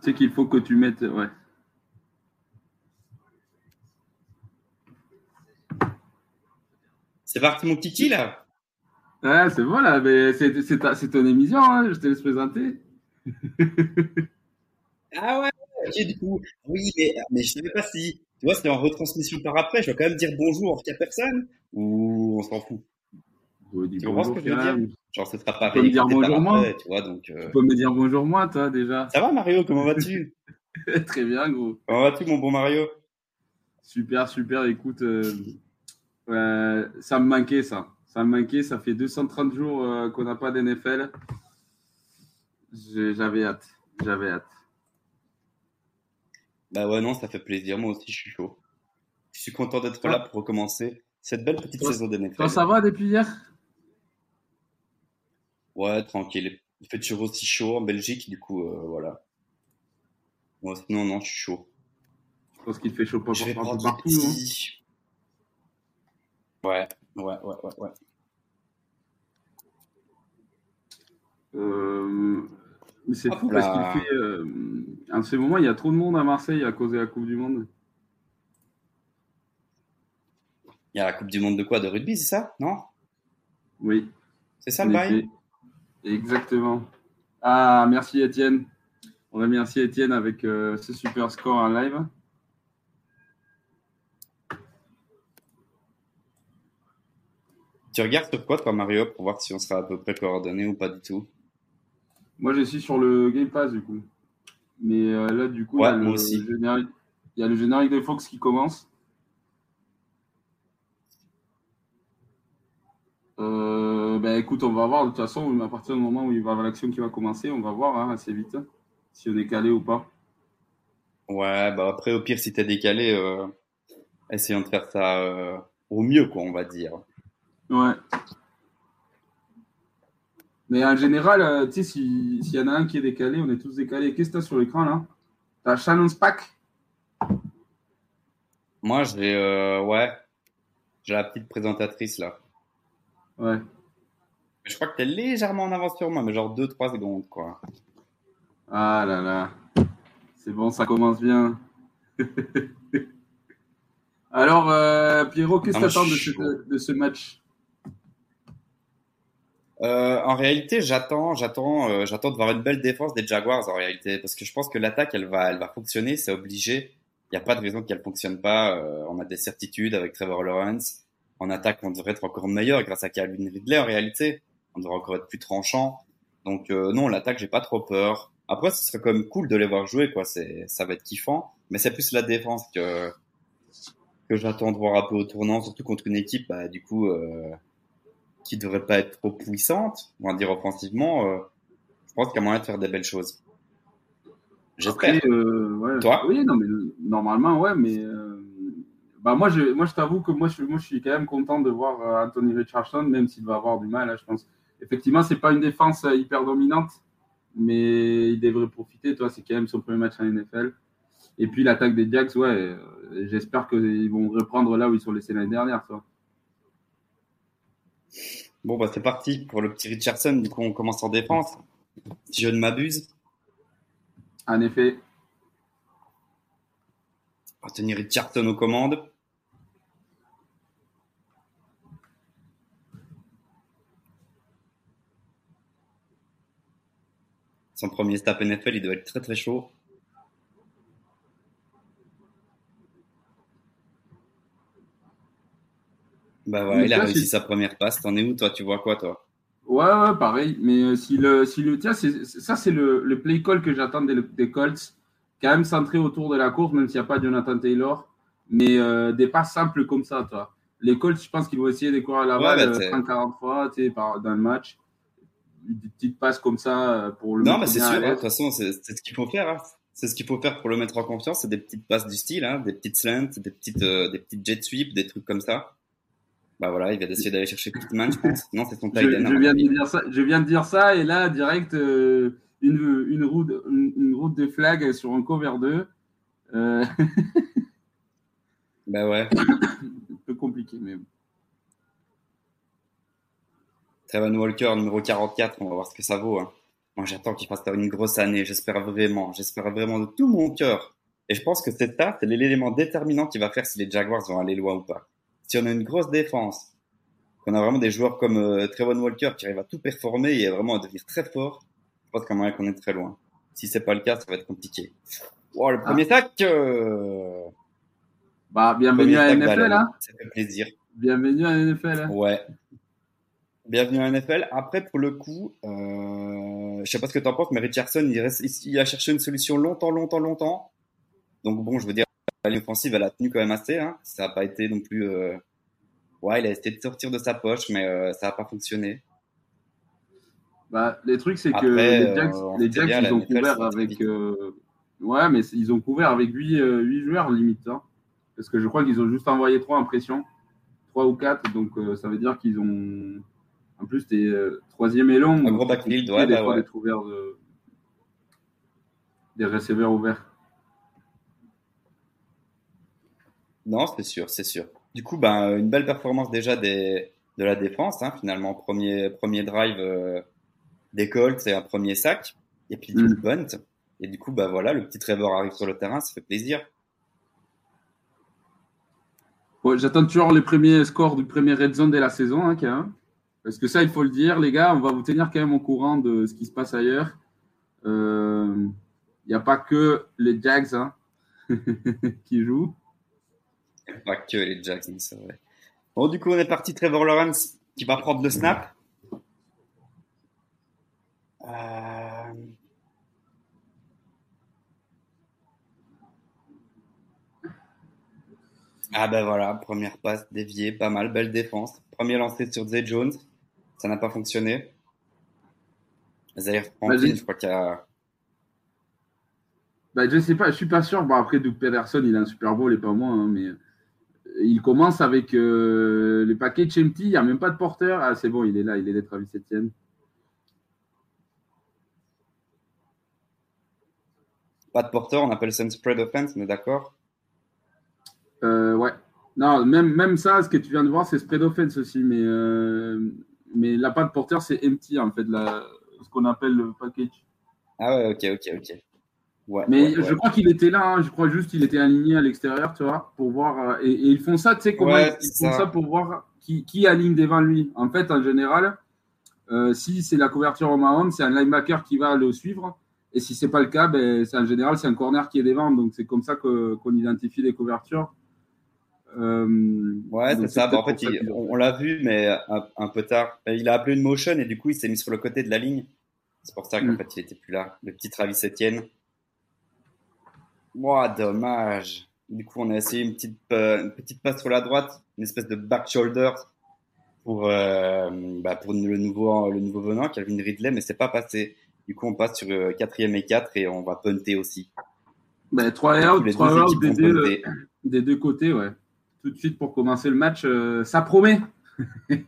C'est qu'il faut que tu mettes. Ouais. C'est parti, mon kiki, là Ouais, c'est bon, là. Mais c'est, c'est, ta- c'est ton émission, hein, je te laisse présenter. Ah ouais, ok, du coup. Oui, mais, mais je savais pas si. Tu vois, c'était en retransmission par après. Je vais quand même dire bonjour à personne Ou on s'en fout Tu comprends ce bonjour, que je veux dire? Genre, ce sera pas Tu peux me dire bonjour, moi après, Tu vois, donc. euh, Tu peux me dire bonjour, moi, toi, déjà. Ça va, Mario? Comment vas-tu? Très bien, gros. Comment vas-tu, mon bon Mario? Super, super. Écoute, euh, euh, ça me manquait, ça. Ça me manquait. Ça fait 230 jours euh, qu'on n'a pas d'NFL. J'avais hâte. J'avais hâte. Bah ouais, non, ça fait plaisir. Moi aussi, je suis chaud. Je suis content d'être là pour recommencer cette belle petite Toi- saison d'NFL. Toi, ça va depuis hier? Ouais, tranquille. Il fait toujours aussi chaud en Belgique, du coup, euh, voilà. Moi, sinon, non, je suis chaud. Je pense qu'il fait chaud pas partout. prendre partout, hein. Ouais, ouais, ouais, ouais, ouais. Euh, mais c'est fou parce qu'il fait. euh, en ce moment, il y a trop de monde à Marseille à cause de la Coupe du Monde. Il y a la Coupe du Monde de quoi? De rugby, c'est ça? Non? Oui. C'est ça le bail? Exactement. Ah, merci Étienne. On remercie Étienne avec euh, ce super score en live. Tu regardes sur quoi, toi, Mario, pour voir si on sera à peu près coordonnés ou pas du tout? Moi, je suis sur le Game Pass du coup. Mais euh, là, du coup, Ouais, il, y a moi le aussi. générique, il y a le générique de Fox qui commence. Euh, ben, écoute, on va voir. De toute façon, à partir du moment où il va y avoir l'action qui va commencer, on va voir hein, assez vite si on est calé ou pas. Ouais, bah après, au pire, si t'es décalé, euh, essayons de faire ça euh, au mieux, quoi, on va dire. Ouais. Mais en général, euh, tu sais, si- s'il y en a un qui est décalé, on est tous décalés. Qu'est-ce que tu as sur l'écran là? T'as Shannon Spack? Moi, j'ai, euh, ouais, j'ai la petite présentatrice là. Ouais. Je crois que t'es légèrement en avance sur moi, mais genre 2-3 secondes, quoi. Ah là là. C'est bon, ça commence bien. Alors, euh, Pierrot, qu'est-ce Ah, que moi, tu attends de, ce- de ce match? Euh, en réalité, j'attends, j'attends, euh, j'attends de voir une belle défense des Jaguars en réalité, parce que je pense que l'attaque, elle va, elle va fonctionner, c'est obligé. Il n'y a pas de raison qu'elle fonctionne pas. Euh, on a des certitudes avec Trevor Lawrence. En attaque, on devrait être encore meilleur grâce à Calvin Ridley en réalité. On devrait encore être plus tranchant. Donc euh, non, l'attaque, j'ai pas trop peur. Après, ce serait quand même cool de les voir jouer, quoi. C'est, ça va être kiffant. Mais c'est plus la défense que que j'attends de voir un peu au tournant, surtout contre une équipe, bah, du coup. Euh, qui devrait pas être trop puissante, on va dire offensivement, euh, je pense qu'il y a moyen de faire des belles choses. J'espère. Euh, ouais. Toi? Oui, non, mais normalement, ouais, mais bah moi, je, moi, je t'avoue que moi je, moi, je suis quand même content de voir Anthony Richardson, même s'il va avoir du mal, hein, je pense. Effectivement, c'est pas une défense euh, hyper dominante, mais il devrait profiter. Toi, c'est quand même son premier match en NFL. Et puis l'attaque des Jacks, ouais, euh, j'espère qu'ils vont reprendre là où ils sont laissés l'année dernière. Toi. Bon, bah, c'est parti pour le petit Richardson. Du coup, on commence en défense. Si je ne m'abuse, En effet, Anthony Richardson aux commandes. Son premier step NFL, il doit être très très chaud. Bah ouais, Mais il a réussi sa première passe. T'en es où toi? Tu vois quoi toi? Ouais, ouais, pareil. Mais euh, si le, si le, tiens, ça, c'est le, le play call que j'attends des, des Colts. Quand même centré autour de la course, même s'il n'y a pas Jonathan Taylor. Mais euh, des passes simples comme ça, toi. Les Colts, je pense qu'ils vont essayer de courir la Ouais, balle bah, euh, c'est- 30-40 fois par, dans le match. Des petites passes comme ça pour le. Non, mais c'est sûr. Hein, de toute façon, c'est ce qu'il faut faire. Hein. C'est ce qu'il faut faire pour le mettre en confiance. C'est des petites passes du style, hein, des petites slants, des petites, euh, des petites jet sweeps, des trucs comme ça. Bah voilà, il va essayer d'aller chercher Pittman, je pense. Non, c'est son je, je, viens de dire ça. Je viens de dire ça et là, direct, euh, une, une, route, une, route de flag sur un cover 2. Euh... bah ouais. un peu compliqué, mais bon. Trevon Walker, numéro 44, on va voir ce que ça vaut. Hein. Moi, j'attends qu'il fasse une grosse année. J'espère vraiment, j'espère vraiment de tout mon cœur. Et je pense que cette tarte, c'est l'élément déterminant qui va faire si les Jaguars vont aller loin ou pas. Si on a une grosse défense, qu'on a vraiment des joueurs comme euh, Trevon Walker qui arrivent à tout performer et vraiment à devenir très fort, je pense qu'on qu'on est très loin. Si c'est pas le cas, ça va être compliqué. Oh, le premier ah. tac euh... Bah, bienvenue à NFL, hein. Ça fait plaisir. Bienvenue à NFL. Hein. Ouais. Bienvenue à NFL. Après, pour le coup, euh, je sais pas ce que tu en penses, mais Richardson, il, reste, il a cherché une solution longtemps, longtemps, longtemps. Donc bon, je veux dire, la ligne offensive, elle a tenu quand même assez. Hein. Ça n'a pas été non plus. Euh... Ouais, il a essayé de sortir de sa poche, mais euh, ça n'a pas fonctionné. Bah, les trucs, c'est que les Jacks, euh, les Jacks ils ont couvert avec. Ouais, mais ils ont couvert avec 8, 8 joueurs limite. Hein. Parce que je crois qu'ils ont juste envoyé 3 impressions. 3 ou 4. Donc ça veut dire qu'ils ont en plus, t'es euh, troisième long. Un gros backfield, ouais, bah ouais. de... des receveurs ouverts. Non, c'est sûr, c'est sûr. Du coup, ben, une belle performance déjà des, de la défense. Hein, finalement, premier, premier drive euh, des Colts et un premier sac. Et puis du mm. bunt. Et du coup, bah voilà, le petit Trevor arrive sur le terrain, ça fait plaisir. J'attends toujours les premiers scores du premier red zone de la saison, hein, hein. Parce que ça, il faut le dire, les gars, on va vous tenir quand même au courant de ce qui se passe ailleurs. Il euh, n'y a pas que les Jags hein, qui jouent. Il n'y a pas que les Jags, c'est vrai. Bon, du coup, on est parti. Trevor Lawrence qui va prendre le snap. Euh, ah ben voilà, première passe déviée, pas mal, belle défense. Premier lancé sur Zay Jones. Ça n'a pas fonctionné. Zahir Franklin, je crois qu'il y a. Bah, je sais pas, je suis pas sûr. Bon, après, Doug Pedersen, il a un Super Bowl et pas moi, hein, mais il commence avec euh, les paquets de empty, il n'y a même pas de porteur. Ah, c'est bon, il est là, il est d'être à 7 Pas de porteur, on appelle ça une spread offense, on est d'accord? Euh, Ouais. Non, même, même ça, ce que tu viens de voir, c'est spread offense aussi, mais euh, mais la patte porteur, c'est empty, en fait, la, ce qu'on appelle le package. Ah ouais, ok, ok, ok. Ouais, mais je crois qu'il était là, hein, je crois juste qu'il était aligné à l'extérieur, tu vois, pour voir. Euh, et, ils font ça, tu sais comment ils, font ça. pour voir qui, qui, aligne devant lui. En fait, en général, euh, si c'est la couverture au Mahon, c'est un linebacker qui va le suivre. Et si c'est pas le cas, ben, en général, c'est un corner qui est devant. Donc c'est comme ça qu'on identifie les couvertures. Euh, ouais, c'est ça. Bah, en fait, on, l'a vu, mais un, peu tard. Il a appelé une motion et du coup, il s'est mis sur le côté de la ligne. C'est pour ça qu'en mm. fait, il était plus là. Le petit Travis Etienne. Moi, dommage. Du coup, on a essayé une petite, euh, une petite passe sur la droite, une espèce de back shoulder pour, euh, bah, pour le nouveau, le nouveau venant, Calvin Ridley, mais c'est pas passé. Du coup, on passe sur quatrième et 4 et on va punter aussi. Bah, 3 out, 3 out des, deux, des deux côtés, ouais tout de suite pour commencer le match, euh, ça promet.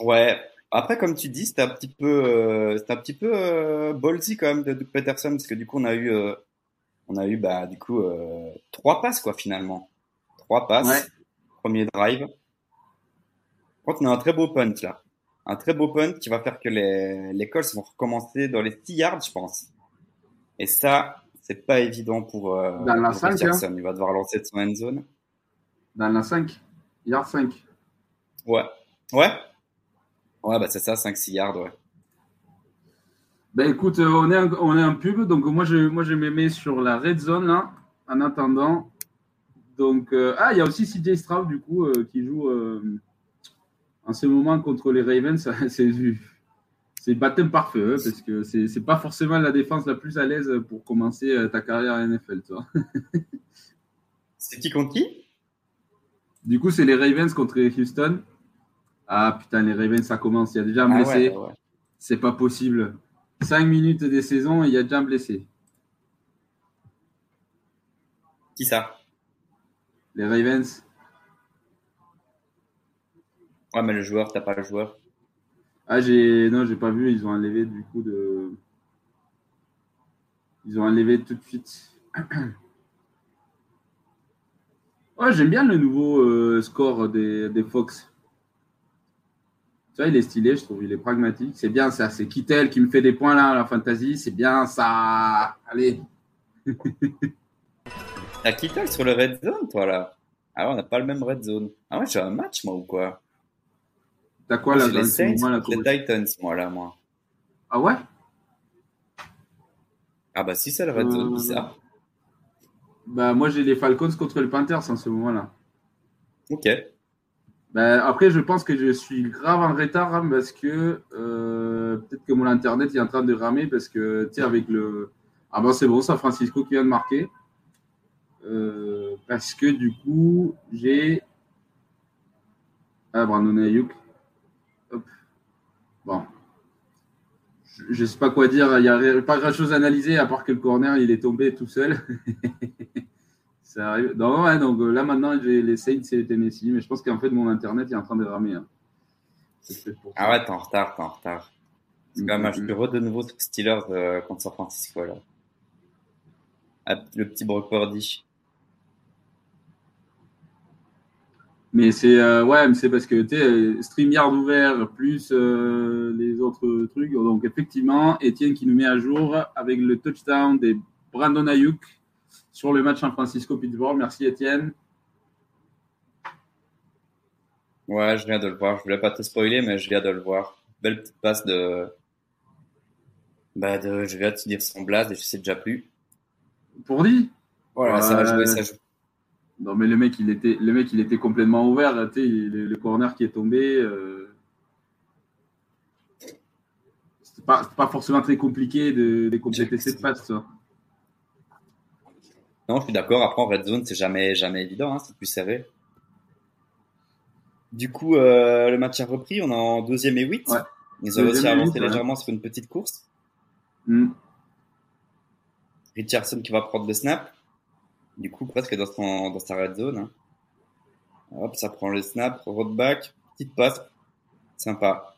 ouais. Après, comme tu dis, c'était un petit peu, euh, un petit peu euh, ballsy quand même de Peterson parce que du coup, on a eu, on a eu bah du coup trois passes quoi finalement, trois passes. Premier drive. Quand on a un très beau punt là, un très beau punt qui va faire que les les Colts vont recommencer dans les 6 yards, je pense. Et ça, c'est pas évident pour, euh, Dans la 5, hein. Il va devoir lancer de son end zone. Dans la 5, yard 5. Ouais. Ouais. Ouais, bah c'est ça, 5-6 yards, ouais. Ben écoute, euh, on est, un, on est pub, donc moi je, moi je me mets sur la red zone là, en attendant. Donc, euh, ah, il y a aussi CJ Stroud du coup qui joue en ce moment contre les Ravens. c'est c'est baptême par feu, hein, parce que c'est, c'est pas forcément la défense la plus à l'aise pour commencer euh, ta carrière à NFL, toi. c'est qui contre qui? Du coup, c'est les Ravens contre Houston. Ah putain, les Ravens, ça commence. Il y a déjà un ah blessé. C'est pas possible. 5 minutes des saisons et il y a déjà un blessé. Qui ça? Les Ravens. Ouais, mais le joueur, t'as pas le joueur. Ah, j'ai. Non, j'ai pas vu. Ils ont enlevé du coup de. Ils ont enlevé tout de suite. ouais, j'aime bien le nouveau euh, score des, des Fox. Tu vois, il est stylé, je trouve. Il est pragmatique. C'est bien ça. C'est Kittel qui me fait des points là, la fantasy. C'est bien ça. Allez. T'as Kittel sur le red zone, toi là? Ah on n'a pas le même red zone. Ah ouais, j'ai un match, moi, ou quoi? T'as quoi là dans les, Saints, là, les Titans, moi là, moi. Ah ouais? Ah bah si, red zone, euh, bizarre. Bah moi, j'ai les Falcons contre le Panthers en ce moment-là. Ok. Ben, après, je pense que je suis grave en retard hein, parce que euh, peut-être que mon internet est en train de ramer parce que, tu sais, avec le. Ah ben, c'est bon, San Francisco qui vient de marquer. Euh, parce que du coup, j'ai. Ah, Brandon Ayuk. Bon. Je ne sais pas quoi dire. Il n'y a pas grand chose à analyser à part que le corner, il est tombé tout seul. Ça arrive. donc euh, là maintenant, j'ai les Saints et les Tennessee, mais je pense qu'en fait, mon internet est en train de ramer. Hein. Ah ouais, t'es en retard, t'es en retard. C'est quand même un mm-hmm. jeu de nouveau Steelers euh, contre San Francisco là. Ah, le petit Brock Purdy. Mais c'est euh, ouais, c'est parce que tu StreamYard ouvert plus les autres trucs. Donc effectivement, Étienne qui nous met à jour avec le touchdown des Brandon Ayuk sur le match San Francisco-Pittsburgh. Merci Étienne. Ouais, je viens de le voir. Je voulais pas te spoiler, mais je viens de le voir. Belle petite passe de. Bah, de... je viens de te dire son blast et je sais déjà plus. Pour dit Voilà, ça va jouer, ça joue. Non, mais le mec, il était, le mec, il était complètement ouvert. Le, corner qui est tombé. Euh... C'était pas, pas, forcément très compliqué de, de compléter cette passe, ça. Non, je suis d'accord. Après, en red zone, c'est jamais, jamais évident. Hein, c'est plus serré. Du coup, euh, le match a repris. On est en deuxième et huit. Ils ont aussi avancé légèrement sur une petite course. Mm. Richardson qui va prendre le snap. Du coup, presque dans, son, dans sa red zone. Hein. Hop, ça prend le snap, road back, petite passe. Sympa.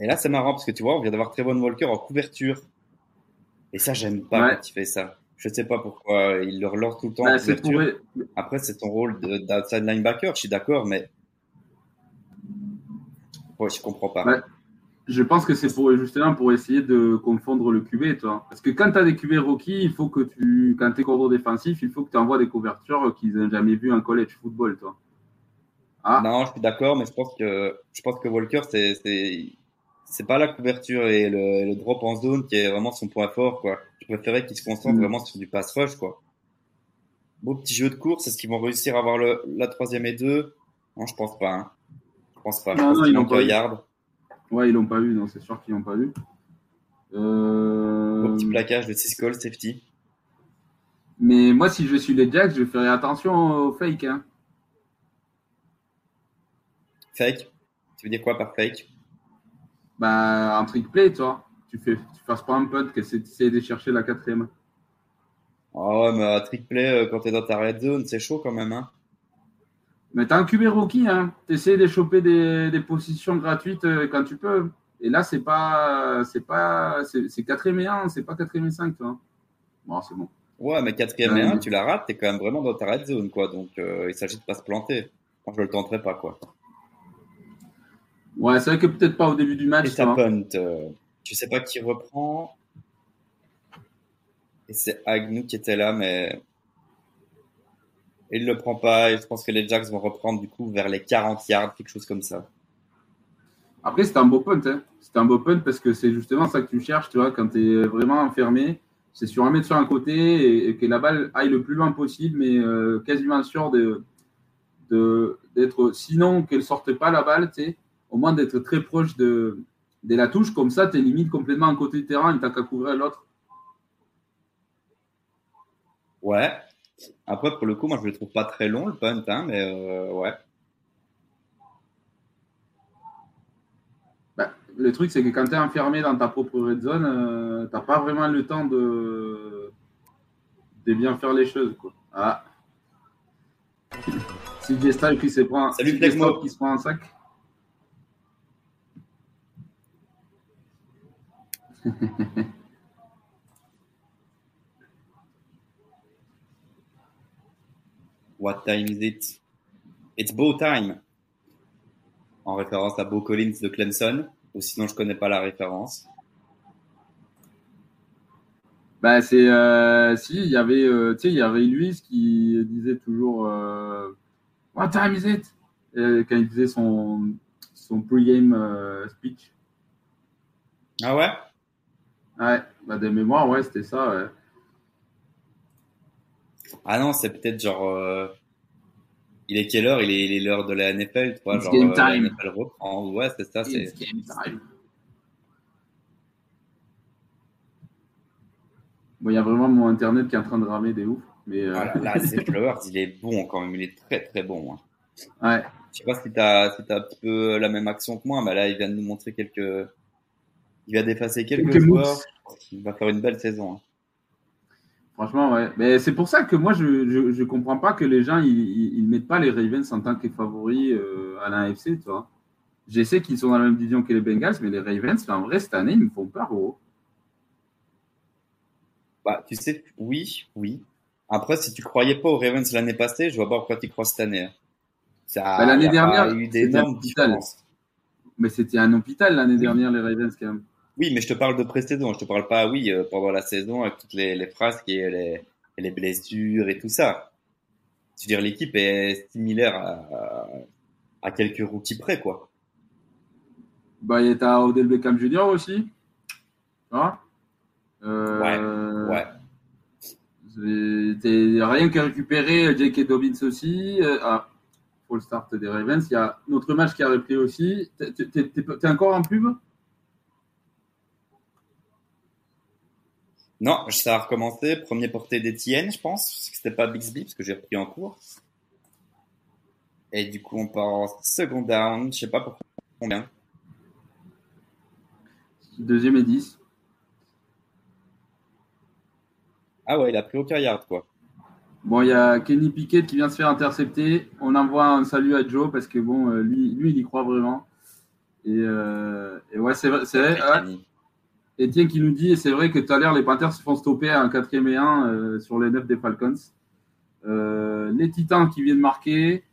Et là, c'est marrant parce que tu vois, on vient d'avoir Trevon Walker en couverture. Et ça, j'aime pas quand il fait ça. Je sais pas pourquoi il le relance tout le temps. Bah, Après, c'est ton rôle d'outside linebacker, je suis d'accord, mais ouais, je comprends pas. Bah, je pense que c'est pour justement pour essayer de confondre le QB, toi. Parce que quand tu as des QB rookies, il faut que tu, quand tu es coordonnateur défensif, il faut que tu envoies des couvertures qu'ils n'ont jamais vues en college football, toi. Ah. Non, je suis d'accord, mais je pense que je pense que Walker, c'est c'est pas la couverture et le, drop en zone qui est vraiment son point fort, quoi. Je préférais qu'il se concentre mm. vraiment sur du pass rush, quoi. Beau petit jeu de course, est-ce qu'ils vont réussir à avoir le, la troisième et deux? Non, je pense pas. Hein. Je pense pas. Non, non, ils l'ont pas yard. Ouais, ils l'ont pas eu, non, c'est sûr qu'ils l'ont pas eu. Euh... petit plaquage de 6 calls, safety. Mais moi, si je suis les Jacks, je ferai attention au fake. Hein. Fake? Tu veux dire quoi par fake? Bah, un trick play, toi. Tu fais, tu fasses pas un punt, que c'est de chercher la quatrième. Ah ouais, mais un trick play, euh, quand t'es dans ta red zone, c'est chaud quand même, hein. Mais t'as un QB rookie, hein. T'essayes de choper des, des, positions gratuites euh, quand tu peux. Et là, c'est pas, c'est pas, c'est quatrième et 1, c'est pas quatrième et 5, toi. Bon, c'est bon. Ouais, mais quatrième et 1, tu la rates, t'es quand même vraiment dans ta red zone, quoi. Donc, euh, il s'agit de pas se planter. Moi, je le tenterai pas, quoi. Ouais, c'est vrai que peut-être pas au début du match. Et ta punt, euh, tu sais pas qui reprend. Et c'est Agnew qui était là, mais il le prend pas. Et je pense que les Jacks vont reprendre du coup vers les 40 yards, quelque chose comme ça. Après, c'est un beau punt. Hein. C'est un beau punt parce que c'est justement ça que tu cherches, tu vois, quand tu es vraiment enfermé. C'est sur un mètre sur un côté et, que la balle aille le plus loin possible, mais euh, quasiment sûr de d'être, sinon qu'elle sorte pas la balle, tu sais au moins d'être très proche de, de la touche. Comme ça, tu limites complètement un côté de terrain et tu qu'à couvrir l'autre. Ouais. Après, pour le coup, moi, je le trouve pas très long, le punt, hein, mais euh, ouais. le truc, c'est que quand tu es enfermé dans ta propre red zone, euh, t'as pas vraiment le temps de, de bien faire les choses. Quoi. Ah. Si Gesta qui se prend, Salut, si qui se prend un sac. What time is it? It's Bo time. En référence à Bo Collins de Clemson. Ou sinon, je connais pas la référence. Bah, c'est. euh, si, il y avait, euh, tu sais, il y avait Luis qui disait toujours euh, What time is it? Et quand il faisait son, son pre-game speech. Ah ouais? Ouais, bah, de mémoire, ouais, c'était ça, ouais. Ah non, c'est peut-être genre. euh, Il est quelle heure? Il est l'heure de la NFL, tu vois. It's Genre, game euh, la time. NFL reprend. Ouais, c'est ça. C'est... Game time. Bon, il y a vraiment mon internet qui est en train de ramer des ouf. Mais, euh, Voilà, là, Zay Flowers, il est bon quand même. Il est très très bon. hein. ouais. Je sais pas si t'as si t'as un petit peu la même action que moi, mais là, il vient de nous montrer quelques. Il vient d'effacer quelques, Quelques joueurs. Il va faire une belle saison. hein. Franchement, ouais. Mais c'est pour ça que moi, je, je, je comprends pas que les gens, ils, ils mettent pas les Ravens en tant que favoris euh, à l'AFC, tu vois. Je sais qu'ils sont dans la même division que les Bengals, mais les Ravens, en vrai, cette année, ils me font peur, gros. Bah, tu sais, oui, oui. Après, si tu croyais pas aux Ravens l'année passée, je vois pas pourquoi tu crois cette année. hein. Bah, l'année y a dernière, pas eu d'énormes différences. Mais c'était un hôpital l'année Oui. dernière, les Ravens, quand même. Oui, mais je te parle de pré-saison. Je te parle pas, oui, euh, pendant la saison avec toutes les, les phrases et les, et les blessures et tout ça. Je veux dire, l'équipe est similaire à, à quelques rookies près, quoi. Bah, il y a Odell Beckham Jr. aussi. Vois Euh, Ouais. t'es- rien qu'à récupérer J.K. Dobbins aussi. Euh, ah, full start des Ravens. Il y a notre match qui a repris aussi. T'es encore en pub? Non, ça a recommencé. Premier porté d'Etienne, je pense. C'était pas Bixby, parce que j'ai repris en cours. Et du coup, on part en second down. Je sais pas pourquoi. Combien? Deuxième et 10. Ah ouais, il a pris aucun yard, quoi. Bon, il y a Kenny Pickett qui vient se faire intercepter. On envoie un salut à Joe parce que bon, euh, lui, lui il y croit vraiment. Et, euh, et ouais, c'est vrai. c'est vrai, Etienne qui nous dit, et c'est vrai que tout à l'heure, les Panthers se font stopper à un 4 et 1 euh, sur les 9 des Falcons. Euh, les Titans qui viennent marquer.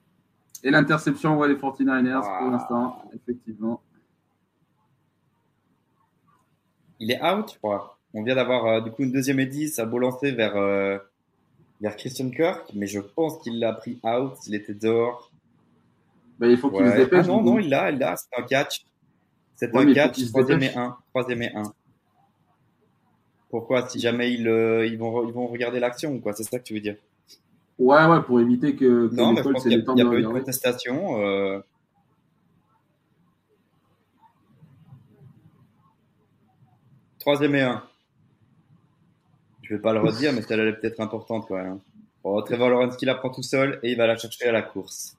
Et l'interception, ouais, les 49ers pour Ah. l'instant, effectivement. Il est out, je crois. On vient d'avoir euh, du coup une deuxième et 10 à beau lancer vers, vers Christian Kirk, mais je pense qu'il l'a pris out. Il était dehors. Ben, il faut qu'il se Ouais. Ah dépêche. non, du coup. non, il l'a, il l'a. C'est un catch. C'est Ouais, un catch. se Troisième et dépêche. un. Troisième et un. Pourquoi Si jamais ils, euh, ils, vont, re- ils vont regarder l'action ou quoi C'est ça que tu veux dire? Ouais, ouais, pour éviter que, que Non, mais je pense qu'il n'y a, de pas eu de contestation. Euh... Troisième et un. Je vais pas le redire, mais celle-là elle est peut-être importante quand même. Bon, Trevor Lawrence qui la prend tout seul et il va la chercher à la course.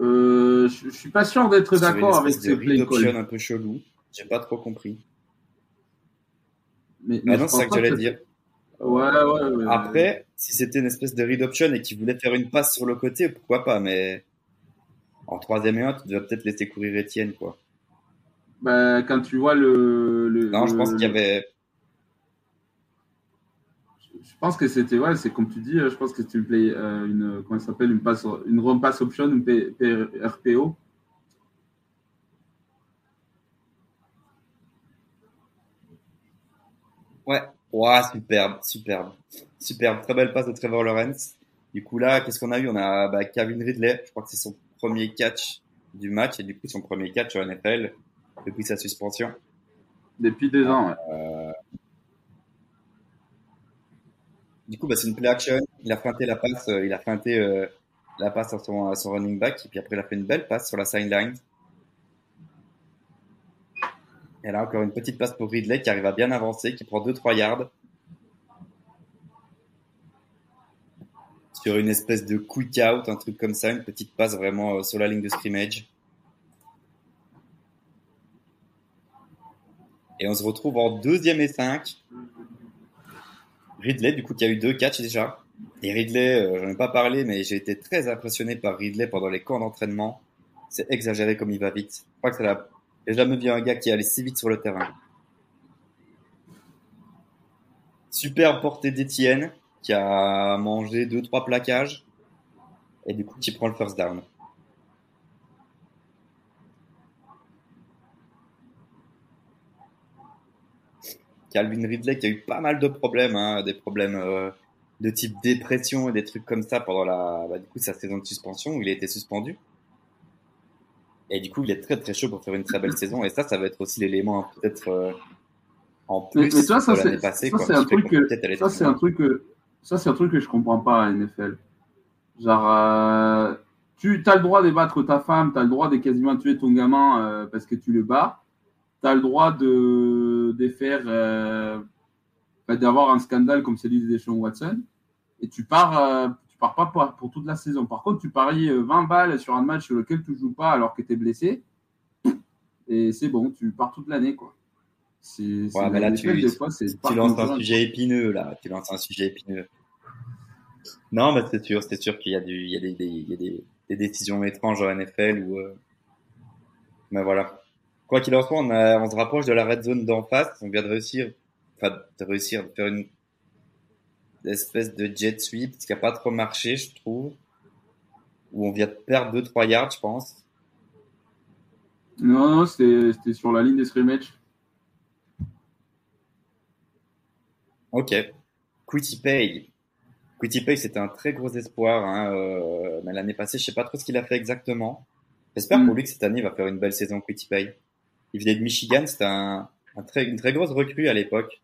Euh, je, je suis pas sûr d'être d'accord avec espèce ce de play read option call. un peu chelou. J'ai pas trop compris. Mais, Ah non, c'est ça que j'allais dire. Ouais, ouais, ouais. Après, si c'était une espèce de read option et qu'il voulait faire une passe sur le côté, pourquoi pas, mais en troisième et un, tu devais peut-être laisser courir Etienne, quoi. Ben, quand tu vois le. le Non, je le- pense qu'il y avait. Je pense que c'était, ouais, c'est comme tu dis, euh, je pense que c'était une, play, euh, une comment ça s'appelle, une passe, une run pass option, une P- P- RPO. Ouais, superbe, superbe, superbe. Très belle passe de Trevor Lawrence. Du coup, là, qu'est-ce qu'on a eu? On a bah, Kevin Ridley. Je crois que c'est son premier catch du match et du coup, son premier catch en NFL depuis sa suspension. Depuis deux ans, ouais. Du coup, bah, c'est une play action. Il a feinté la passe, euh, il a feinté euh, la passe à son, à son running back et puis après, il a fait une belle passe sur la sideline. Et là, encore une petite passe pour Ridley qui arrive à bien avancer, qui prend 2-3 yards. Sur une espèce de quick out, un truc comme ça, une petite passe vraiment euh, sur la ligne de scrimmage. Et on se retrouve en deuxième et cinq. Ridley, du coup, qui a eu deux catchs déjà. Et Ridley, euh, j'en ai pas parlé, mais j'ai été très impressionné par Ridley pendant les camps d'entraînement. C'est exagéré comme il va vite. Je crois que c'est la... J'ai jamais vu un gars qui allait si vite sur le terrain. Super portée d'Etienne, qui a mangé deux, trois plaquages. Et du coup, qui prend le first down. Calvin Ridley qui a eu pas mal de problèmes, hein, des problèmes euh, de type dépression et des trucs comme ça pendant la, bah, du coup, sa saison de suspension où il a été suspendu. Et du coup, il est très très chaud pour faire une très belle saison. Et ça, ça va être aussi l'élément hein, peut-être euh, en plus mais, toi, ça, de l'année c'est, passée. ça, c'est un truc que, ça, c'est un truc que, ça, c'est un truc que je comprends pas à NFL. Genre, euh, tu as le droit de battre ta femme, tu as le droit de quasiment tuer ton gamin euh, parce que tu le bats. Tu as le droit de, de faire, enfin, d'avoir un scandale comme celui de Deshaun Watson. Et tu pars, pars pas pour, pour toute la saison. Par contre, tu paries euh, 20 balles sur un match sur lequel tu joues pas alors que tu es blessé. Et c'est bon, tu pars toute l'année, quoi. C'est, Ouais, mais là, tu- fois, lances un sujet épineux, là. Tu lances un sujet épineux. Non, mais c'est sûr, c'est sûr qu'il y a du, il y a des, des- il y a des, des décisions étranges en NFL où, euh, mais voilà. Quoi qu'il en soit, on, a, on se rapproche de la red zone d'en face. On vient de réussir, enfin, de réussir, de faire une espèce de jet sweep, ce qui a pas trop marché, je trouve. Où on vient de perdre 2-3 yards, je pense. Non, non, c'était c'était sur la ligne des scrimmage. Ok. Quitty Pay. Quitty Pay, c'était un très gros espoir. Hein, euh, mais l'année passée, je sais pas trop ce qu'il a fait exactement. J'espère Mm. pour lui que cette année, il va faire une belle saison Quitty Pay. Il venait de Michigan, c'était un, un très, une très grosse recrue à l'époque.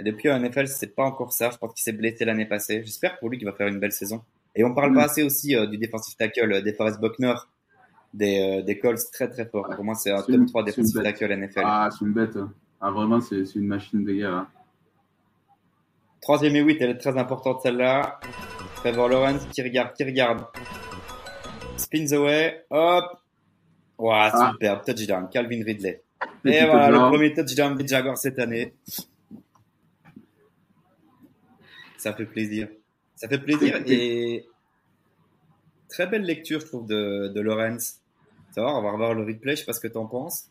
Et depuis en NFL, c'est pas encore ça. Je pense qu'il s'est blessé l'année passée. J'espère pour lui qu'il va faire une belle saison. Et on parle Mm. pas assez aussi euh, du defensive tackle euh, DeForest Buckner des, euh, des Colts très très fort. Pour moi, c'est un top une- 3 c'est une defensive bête. tackle NFL. Ah, c'est une bête. Ah, vraiment, c'est une machine de guerre. hein. Troisième et 8, elle est très importante celle-là. Trevor Lawrence qui regarde, qui regarde. Spins away, hop. Ouah, Ah. super, touchdown, Calvin Ridley. Petit Et voilà, le premier touchdown des Jaguars cette année. Ça fait plaisir. Ça fait plaisir et très belle lecture, je trouve, de, de Lawrence. Ça va, on va revoir le replay, je sais pas ce que t'en penses.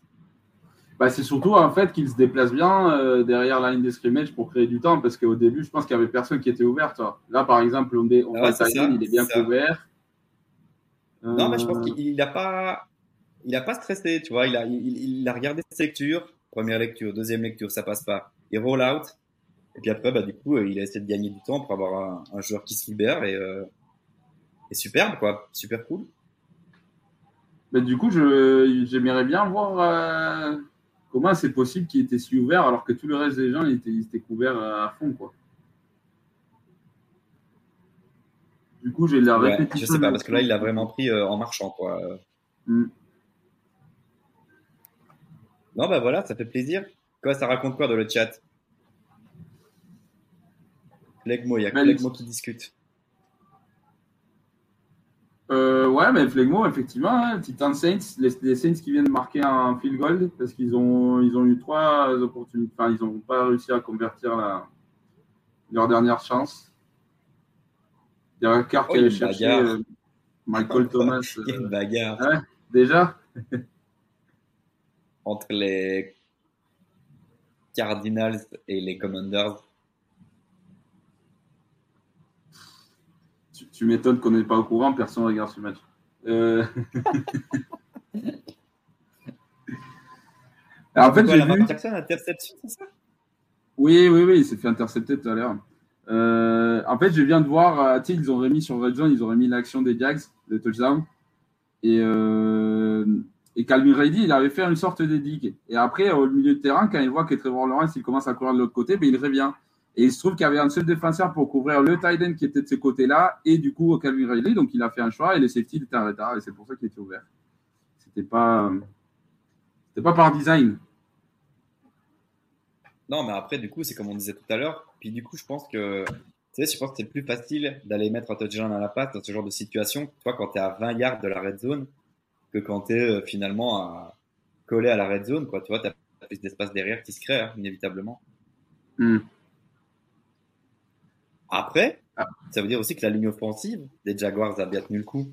Bah, c'est surtout en fait qu'il se déplace bien euh, derrière la ligne des scrimmage pour créer du temps parce qu'au début, je pense qu'il y avait personne qui était ouvert. toi. Là, par exemple, on, dé- on Ah ouais, ça, il est bien c'est ça. couvert. Non, mais je pense Euh, qu'il n'a pas, il a pas stressé, tu vois. Il a, il, il a regardé ses lectures. Première lecture, deuxième lecture, ça passe pas. Il roll out. Et puis après, bah, du coup, euh, il a essayé de gagner du temps pour avoir un, un joueur qui se libère et, euh, et superbe, quoi. Super cool. Mais du coup, j'aimerais bien voir euh, comment c'est possible qu'il était si ouvert alors que tout le reste des gens ils étaient, ils étaient couverts à fond. Quoi. Du coup, j'ai la Ouais, répétition. je sais pas, parce que là, il l'a vraiment pris euh, en marchant, quoi. Mm. Non, bah voilà, ça fait plaisir. Quoi, ça raconte quoi dans le chat? Flegmo, il y a Ben, Flegmo qui discute. Euh, ouais, mais Flegmo, effectivement, hein, Titan Saints, les, les Saints qui viennent marquer un field goal parce qu'ils ont, ils ont eu trois opportunités. Enfin, ils n'ont pas réussi à convertir la, leur dernière chance. Oh, qui il y a allait une chercher bagarre. euh, Michael Thomas. Il y a une euh, bagarre ouais, déjà? Entre les Cardinals et les Commanders. Tu, tu m'étonnes qu'on n'est pas au courant, personne ne regarde ce match. Euh... Alors, en fait, j'ai vu. Interception, c'est ça? Oui, oui, oui, il s'est fait intercepter tout à l'heure. Euh, en fait, je viens de voir, euh, tu sais, ils ont remis sur Red Zone, ils ont remis l'action des Jags, le touchdown. Et, euh, et Calvin il avait fait une sorte de digue. Et après, au milieu de terrain, quand il voit que Trevor Lawrence, il commence à courir de l'autre côté, ben, il revient. Et il se trouve qu'il y avait un seul défenseur pour couvrir le tight end qui était de ce côté-là et du coup Calvin Ridley. Donc il a fait un choix et le safety était en retard et c'est pour ça qu'il était ouvert. C'était pas, c'était pas par design. Non, mais après, du coup, c'est comme on disait tout à l'heure. Puis du coup, je pense que, tu sais, je pense que c'est plus facile d'aller mettre un touchdown à la passe dans ce genre de situation, toi, quand tu es à 20 yards de la red zone, que quand tu es finalement à, collé à la red zone, quoi. Tu vois, tu as plus d'espace derrière qui se crée, hein, inévitablement. Hmm. Après, Ah. ça veut dire aussi que la ligne offensive des Jaguars a bien tenu le coup.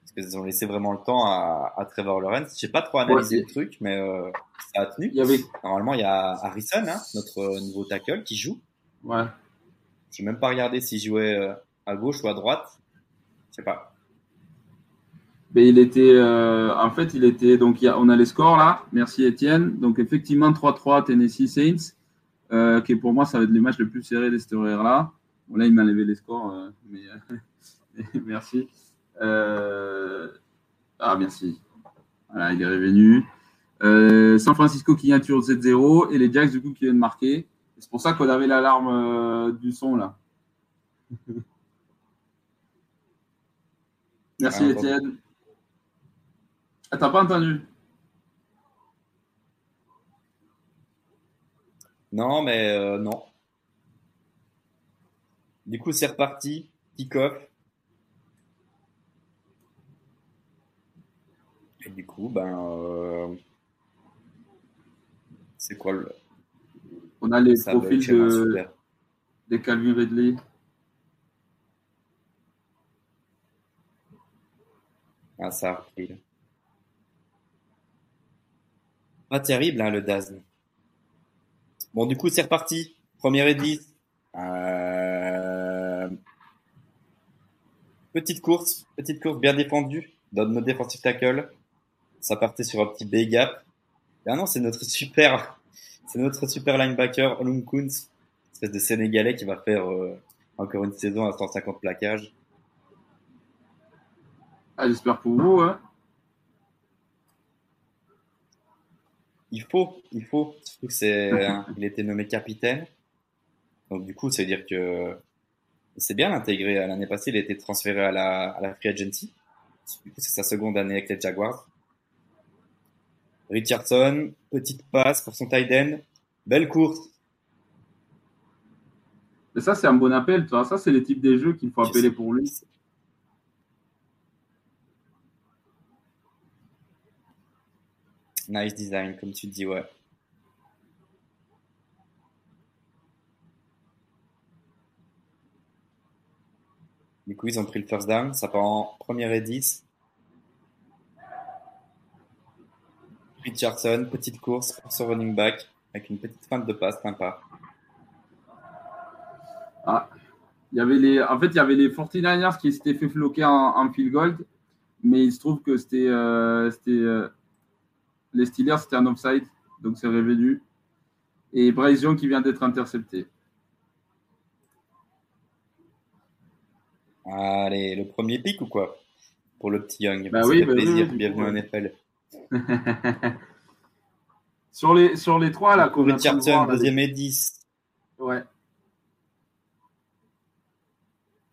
Parce qu'ils ont laissé vraiment le temps à, à Trevor Lawrence. J'ai pas trop analysé Ouais. le truc, mais euh, ça a tenu. Il y avait. Normalement, il y a Harrison, hein, notre euh, nouveau tackle, qui joue. Ouais. J'ai même pas regardé s'il jouait euh, à gauche ou à droite. Je sais pas. Mais il était, euh, en fait, il était, donc il y a, on a les scores là. Merci Étienne. Donc effectivement 3-3 Tennessee Saints, euh, qui pour moi ça va être les matchs les plus serrés de cette là. Bon là il m'a levé les scores, euh, mais euh, merci. Euh, ah merci. Voilà, il est revenu. San Francisco qui gagne toujours 7-0 et les Jacks du coup qui viennent marquer. C'est pour ça qu'on avait l'alarme du son là. Merci Ah, Étienne. Ah, t'as pas entendu? Non, mais euh, non. Du coup, c'est reparti. Kick-off. Et du coup, ben, euh, c'est quoi le On a les ça profils de, de Calvin Ridley. Ah, ça a repris, là. Pas terrible, hein, le Dazn. Bon, du coup, c'est reparti. Première et 10. Euh, Petite course, petite course bien défendue. Donne nos défensifs tackle. Ça partait sur un petit B gap. Ah non, c'est notre super, c'est notre super linebacker, Olum Koons, espèce de Sénégalais qui va faire euh, encore une saison à 150 plaquages. Ah, j'espère pour vous. Hein. Il faut, il faut. Surtout que c'est, hein, il était nommé capitaine. Donc du coup, ça veut dire que c'est bien intégré. L'année passée, il a été transféré à la, à la free agency. Du coup, c'est sa seconde année avec les Jaguars. Richardson, petite passe pour son tight end. Belle course. Mais ça, c'est un bon appel. Tu vois. Ça, c'est les types des jeux qu'il faut appeler pour lui. Nice design, comme tu dis, ouais. Du coup, ils ont pris le first down. Ça part en première et 10. Richardson, petite course pour son running back avec une petite feinte de passe sympa. Ah. Il y avait les, en fait, il y avait les 49ers qui s'étaient fait floquer en, field goal. Mais il se trouve que c'était, euh, euh, les Steelers, c'était un offside. Donc c'est revenu. Et Bryce qui vient d'être intercepté. Allez, le premier pic ou quoi? Pour le petit Young. Bah Ça oui, fait bah plaisir. oui, Bienvenue en. NFL. sur, les, sur les trois, là, qu'on Richardson, voir, là, deuxième et 10. Ouais.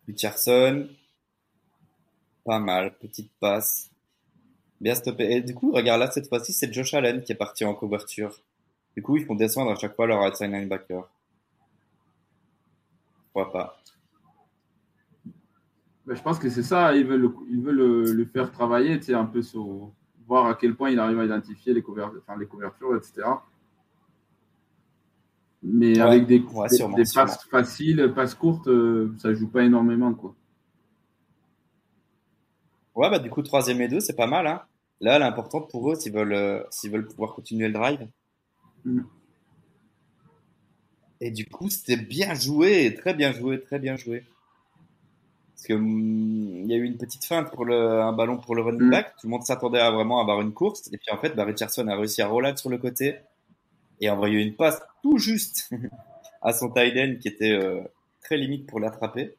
Richardson, pas mal, petite passe, bien stoppé. Et du coup, regarde là, cette fois-ci, c'est Josh Allen qui est parti en couverture. Du coup, ils font descendre à chaque fois leur outside linebacker. Pourquoi pas je pense que c'est ça, ils veulent, le, ils veulent le, le faire travailler, tu sais, un peu sur voir à quel point il arrive à identifier les, couvertures, enfin, les couvertures, etc. Mais Ouais, avec des, ouais, des- sûrement, des sûrement. passes faciles, passes courtes, euh, ça joue pas énormément, quoi. Ouais, bah du coup, troisième et deux, c'est pas mal. Hein. Là, l'important pour eux, s'ils veulent, euh, s'ils veulent pouvoir continuer le drive. Mm. Et du coup, c'était bien joué, très bien joué, très bien joué. Parce que hum, il y a eu une petite feinte pour le, un ballon pour le running Mm. back. Tout le monde s'attendait à vraiment avoir une course. Et puis en fait, bah, Richardson a réussi à roller sur le côté et a envoyé une passe tout juste à son tight end qui était euh, très limite pour l'attraper.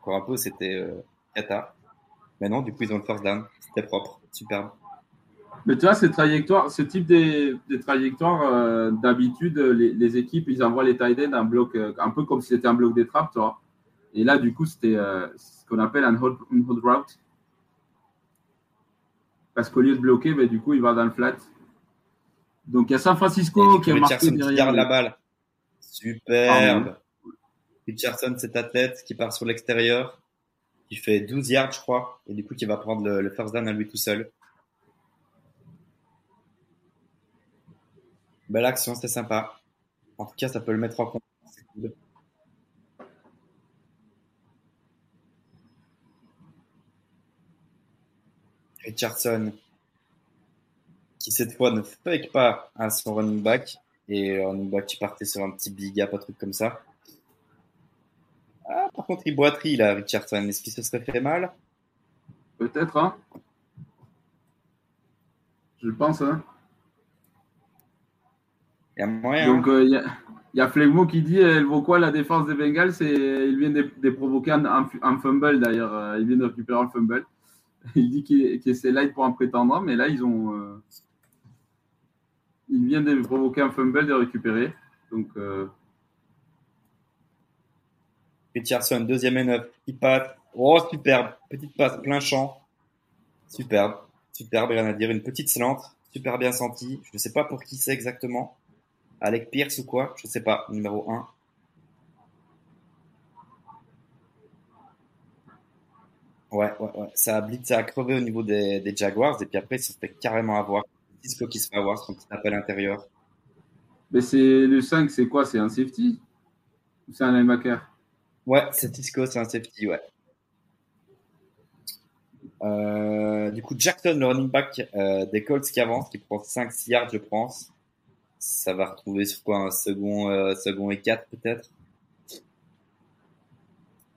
Encore un peu, c'était euh, cata. Mais non, du coup, ils ont le first down. C'était propre, superbe. Mais tu vois, ces trajectoires, ce type des, des trajectoires, euh, d'habitude, les, les équipes, ils envoient les tight ends un bloc, euh, un peu comme si c'était un bloc des trappes, tu vois. Et là, du coup, c'était euh, ce qu'on appelle un hold, route. Parce qu'au lieu de bloquer, ben, du coup, il va dans le flat. Donc, il y a San Francisco qui est marqué derrière. la le- balle. Superbe. Richardson, cet athlète qui part sur l'extérieur, qui fait 12 yards, je crois, et du coup, qui va prendre le, le first down à lui tout seul. Belle action, c'est sympa. En tout cas, ça peut le mettre en compte. Richardson, qui cette fois ne fake pas à son running back. Et running back qui partait sur un petit big up, un truc comme ça. Ah, par contre, il boiterie là, Richardson. Est-ce qu'il se serait fait mal? Peut-être, hein Je pense, hein Il y a moyen. Donc, euh, il y a. Il y a Flegmo qui dit elle vaut quoi la défense des Bengals? Il vient de, de provoquer un, un, fumble d'ailleurs. Euh, il vient de récupérer un fumble. Il dit qu'il qu c'est light pour un prétendant, mais là, ils ont. Euh, il vient de provoquer un fumble de récupérer. Donc. Euh... Richardson, deuxième et neuf. Il passe. Oh, superbe. Petite passe, plein champ. Superbe. Superbe, rien à dire. Une petite slante. Super bien sentie. Je ne sais pas pour qui c'est exactement. Alec Pierce ou quoi? Je sais pas, numéro 1. Ouais, ouais, ouais. Ça a blitz, ça a crevé au niveau des, des Jaguars et puis après, ça se fait carrément avoir. Cisco qui se fait avoir, son petit appel intérieur. Mais c'est le 5, c'est quoi? C'est un safety? Ou c'est un linebacker? Ouais, c'est Cisco, c'est un safety, ouais. Euh, du coup, Jackson, le running back euh, des Colts qui avance, qui prend 5-6 yards, je pense ça va retrouver sur quoi un second, euh, second et 4 peut-être.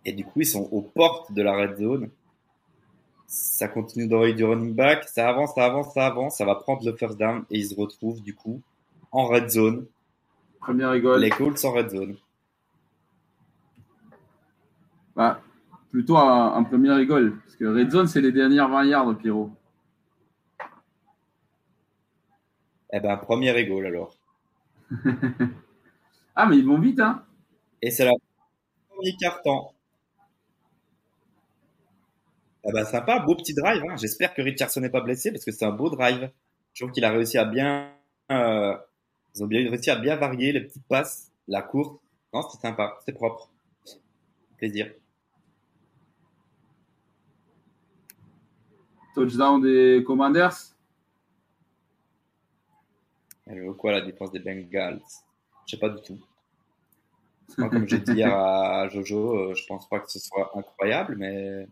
Et du coup, ils sont aux portes de la red zone. Ça continue d'envoyer du running back. Ça avance, ça avance, ça avance. Ça va prendre le first down et ils se retrouvent du coup en red zone. Première rigole. Les Colts en red zone. Bah, plutôt en, première rigole. Parce que red zone, c'est les dernières 20 yards, Pierrot. Eh ben, premier rigole alors. ah, mais ils vont vite, hein Et c'est la premier carton. Ah bah sympa, beau petit drive. Hein. J'espère que Richardson n'est pas blessé parce que c'est un beau drive. Je trouve qu'il a réussi à bien, euh, ils ont bien réussi à bien varier les petites passes, la course. Non, c'est sympa, c'est propre. Plaisir. Touchdown des Commanders. Elle veut quoi la défense des Bengals? Je sais pas du tout. comme j'ai dit à Jojo, euh, je pense pas que ce soit incroyable, mais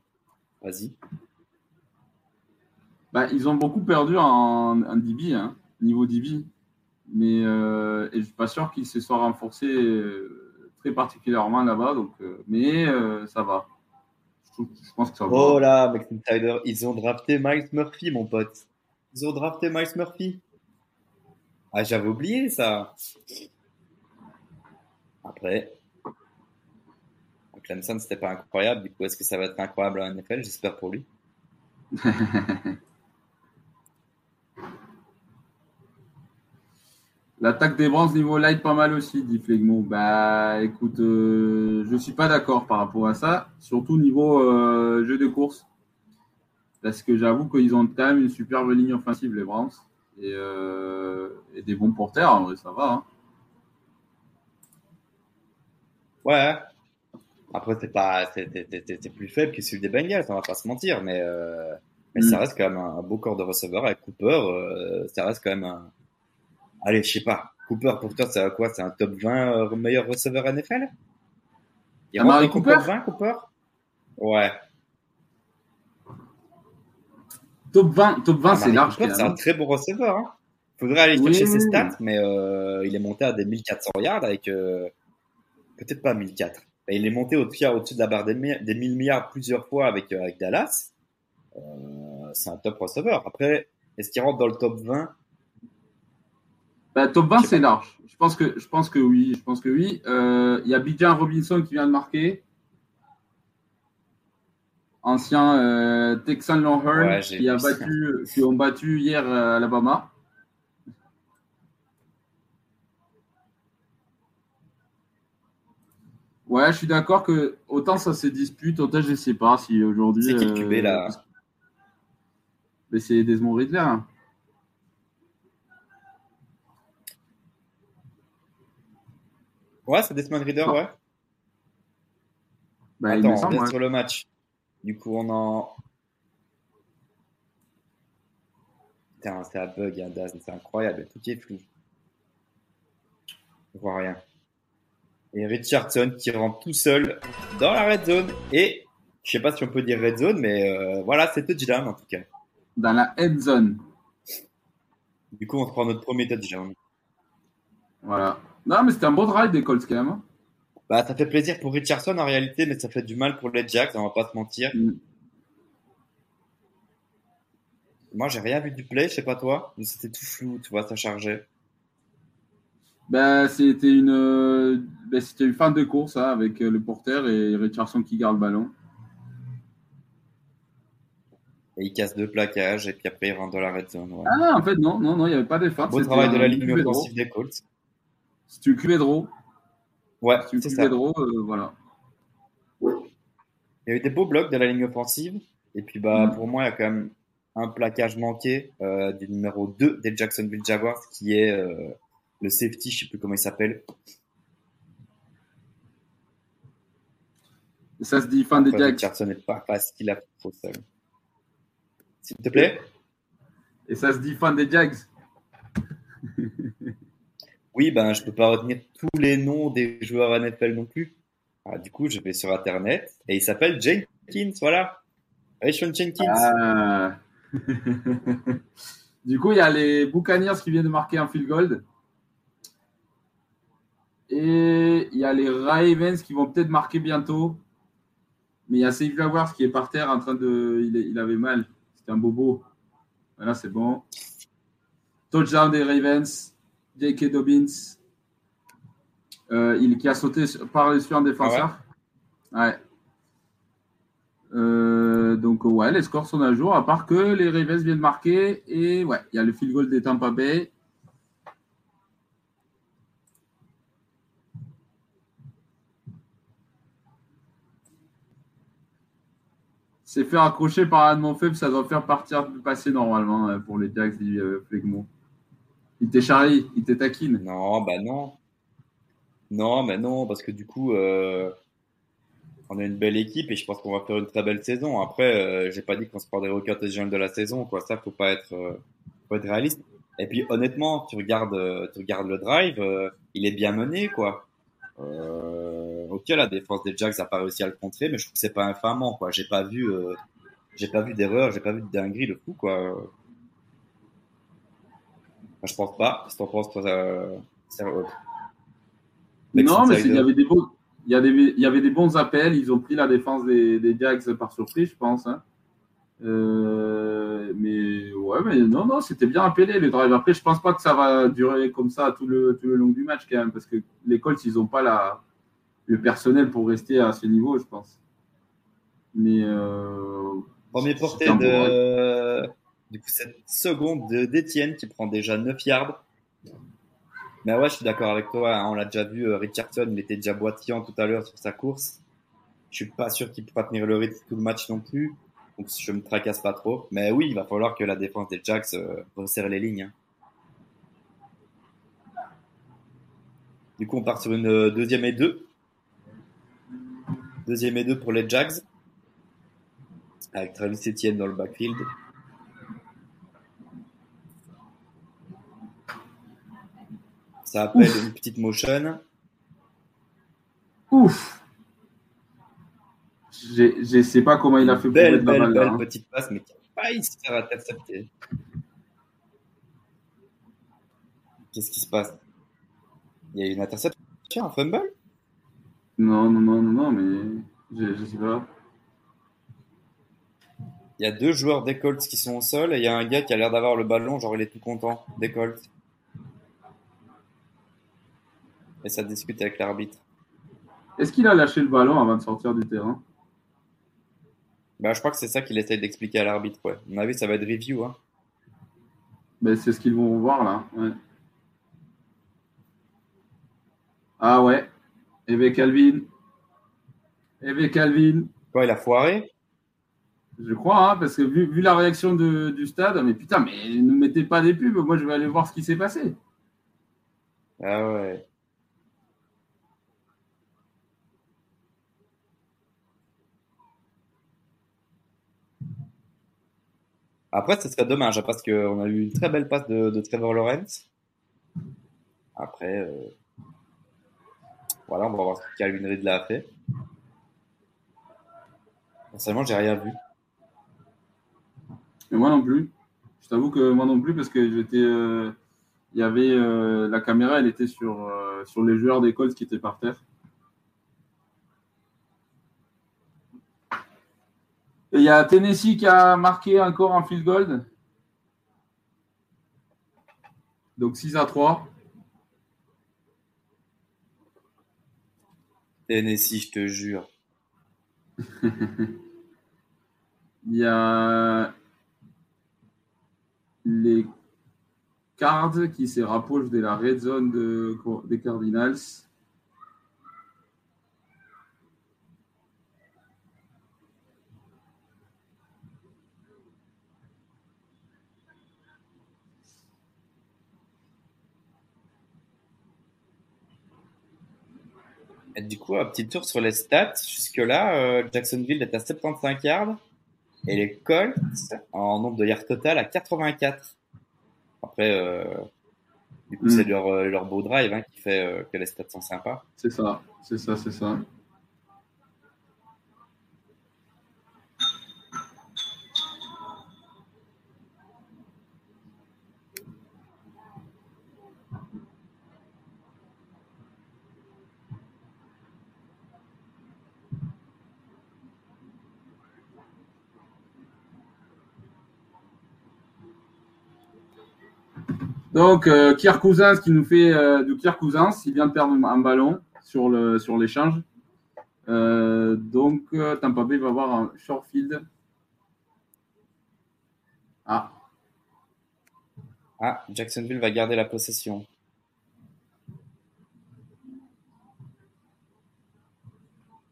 vas-y. Bah, ils ont beaucoup perdu en, en DB, hein, niveau DB. Mais euh, et je suis pas sûr qu'ils se soient renforcés euh, très particulièrement là-bas. Donc, euh, mais ça va. Je, pense que ça va. Oh là, McIntyre, ils ont drafté Miles Murphy, mon pote. Ils ont drafté Miles Murphy. Ah, j'avais oublié ça. Après, Clemson, c'était pas incroyable. Du coup, est-ce que ça va être incroyable en NFL J'espère pour lui. L'attaque des Browns niveau light pas mal aussi, dit Flegmo. Bah écoute, euh, je suis pas d'accord par rapport à ça, surtout niveau euh, jeu de course. Parce que j'avoue qu'ils ont quand même une superbe ligne offensive, les Browns. Euh, et, des bons porteurs, en vrai, ça va. Hein. Ouais. Après, c'est pas, c'est plus faible que celui des Bengals, on va pas se mentir, mais, euh, mais ça mm. reste quand même un, beau corps de receveur avec Cooper. Euh, ça reste quand même un. Allez, je sais pas. Cooper, pour toi, c'est quoi C'est un top 20 meilleur receveur NFL Il y a Cooper? 20, Cooper? Ouais. Top 20, top 20 ah, c'est large. C'est un très bon receveur. Hein. Faudrait aller chercher ses stats, mais euh, il est monté à des 1400 yards avec euh, peut-être pas 1004. Il est monté au-dessus de la barre des, 1000 milliards plusieurs fois avec, euh, avec Dallas. Euh, c'est un top receveur. Après, est-ce qu'il rentre dans le top 20 bah, Top 20, c'est large. Je pense que je pense que oui. Je pense que oui. Il y a Bijan Robinson qui vient de marquer ancien euh, Texan Longhorn qui, a battu, qui ont battu hier euh, Alabama. Ouais, je suis d'accord que autant ça se dispute, autant je ne sais pas si aujourd'hui. C'est qui le QB là Mais c'est Desmond Ridley. Hein. Ouais, c'est Desmond Ridley, ouais. Bah, Attends, on sur le match. Du coup, on en. Putain, c'est un bug, hein, c'est incroyable, tout est flou. Je vois rien. Et Richardson qui rentre tout seul dans la red zone. Et je sais pas si on peut dire red zone, mais euh, voilà, c'est touchdown en tout cas. Dans la head zone. Du coup, on se prend notre premier touchdown. Voilà. Non, mais c'était un beau drive des Colts quand même. hein. Bah, ça fait plaisir pour Richardson en réalité, mais ça fait du mal pour les Jacks, on va pas se mentir. Mm. Moi, j'ai rien vu du play, je sais pas toi, mais c'était tout flou, tu vois, ça chargeait. Ben, c'était une, euh, ben, une fin de course hein, avec euh, le porteur et Richardson qui garde le ballon. Et il casse deux plaquages, et puis après, il rentre dans la red zone. ouais. Ah, en fait, non, non, non, il n'y avait pas d'effort. Beau travail de la ligne offensive des Colts. C'est une QB draw. Ouais, C'est une euh, voilà. Il y a eu des beaux blocs de la ligne offensive. Et puis, bah, Mm. pour moi, il y a quand même un plaquage manqué euh, du numéro 2 des Jacksonville Jaguars, qui est euh, le safety, je sais plus comment il s'appelle. Et ça se dit fin des Jags. Richardson n'est pas facile à trop seul. S'il te plaît Et ça se dit fin des Jags. Oui, ben, je peux pas retenir tous les noms des joueurs NFL non plus. Ah, du coup, je vais sur Internet et il s'appelle Jenkins, voilà. Rayshon Jenkins. Ah. du coup, il y a les Buccaneers qui viennent de marquer un field goal. Et il y a les Ravens qui vont peut-être marquer bientôt. Mais il y a Save Jaguars qui est par terre en train de. Il, avait mal. C'était un bobo. Voilà, c'est bon. Touchdown des Ravens. J.K. Dobbins. Euh, il, qui a sauté sur- par-dessus un défenseur. ouais. Euh, donc ouais, les scores sont à jour, à part que les Ravens viennent marquer et ouais, il y a le field goal des Tampa Bay. C'est fait accrocher par Admon Faible, ça doit faire partir du passé normalement euh, pour les Jags dit euh, Flegmont. Il t'est charrie, il t'est taquine. Non, bah non. Non, mais non, parce que du coup, euh, on a une belle équipe et je pense qu'on va faire une très belle saison. Après, euh, j'ai pas dit qu'on se prendrait aucun touchdown de la saison, quoi. Ça, faut pas être, être réaliste. Et puis, honnêtement, tu regardes, tu regardes le drive, il est bien mené, quoi. Euh, ok, la défense des Jacks a pas réussi à le contrer, mais je trouve que c'est pas infamant, quoi. J'ai pas vu, euh, j'ai pas vu d'erreur, j'ai pas vu de dinguerie de fou, quoi. Enfin, je pense pas. Si t'en penses, toi, euh. Non, mais il y avait des bons, il y, il y avait des bons appels. Ils ont pris la défense des, des Jags par surprise, je pense. hein. Euh, mais ouais, mais non, non, c'était bien appelé le drive. Après, je pense pas que ça va durer comme ça tout le, tout le long du match quand même, parce que les Colts, ils ont pas la, le personnel pour rester à ce niveau, je pense. Mais euh, Premier porté de du coup cette seconde de d'Etienne qui prend déjà 9 yards. Mais ouais, je suis d'accord avec toi. hein, on l'a déjà vu, euh, Richardson, il était déjà boitillant tout à l'heure sur sa course. Je suis pas sûr qu'il pourra tenir le rythme tout le match non plus. Donc je me tracasse pas trop. Mais oui, il va falloir que la défense des Jacks euh, resserre les lignes. hein. Du coup, on part sur une euh, deuxième et deux. Deuxième et deux pour les Jags. Avec Travis Etienne dans le backfield. Ça appelle une petite motion. Ouf! Je sais pas comment il a fait pour Belle, mettre la balle belle hein. petite passe, mais qui a failli se faire intercepter. Qu'est-ce qui se passe? Il y a une interception, un fumble? Non, non, non, non, non, mais je, je sais pas. Il y a deux joueurs des Colts qui sont au sol et il y a un gars qui a l'air d'avoir le ballon, genre il est tout content des Colts. Et ça discute avec l'arbitre. Est-ce qu'il a lâché le ballon avant de sortir du terrain? Bah, je crois que c'est ça qu'il essaye d'expliquer à l'arbitre, ouais. À mon avis, ça va être review, hein. Ben, c'est ce qu'ils vont voir là. Ouais. Ah ouais. Eve Calvin. Eve Calvin. Quoi, il a foiré? Je crois, hein, parce que vu, vu la réaction de- du stade, mais putain, mais ne mettez pas des pubs. Moi, je vais aller voir ce qui s'est passé. Ah ouais. Après, ce serait dommage, parce qu'on a eu une très belle passe de, Trevor Lawrence. Après, euh, Voilà, on va voir ce que Calvin Ridley a fait. Personnellement, j'ai rien vu. Mais moi non plus. Je t'avoue que moi non plus, parce que j'étais. euh, Il y avait. euh, la caméra, elle était sur, sur les joueurs des Colts qui étaient par terre. Il y a Tennessee qui a marqué encore un field goal. Donc 6 à 3. Tennessee, je te jure. Il y a les Cards qui se rapprochent de la red zone de- des Cardinals. Et du coup, un petit tour sur les stats. Jusque-là, euh, Jacksonville est à 75 yards et les Colts en nombre de yards total à 84. Après, euh, du coup, Mm. c'est leur, euh, leur beau drive hein, qui fait euh, que les stats sont sympas. C'est ça, c'est ça, c'est ça. Donc, euh, Kirk Cousins qui nous fait euh, du Kirk Cousins, il vient de perdre un ballon sur le sur l'échange. Euh, donc, Tampa Bay va avoir un short field. Ah, Ah, Jacksonville va garder la possession.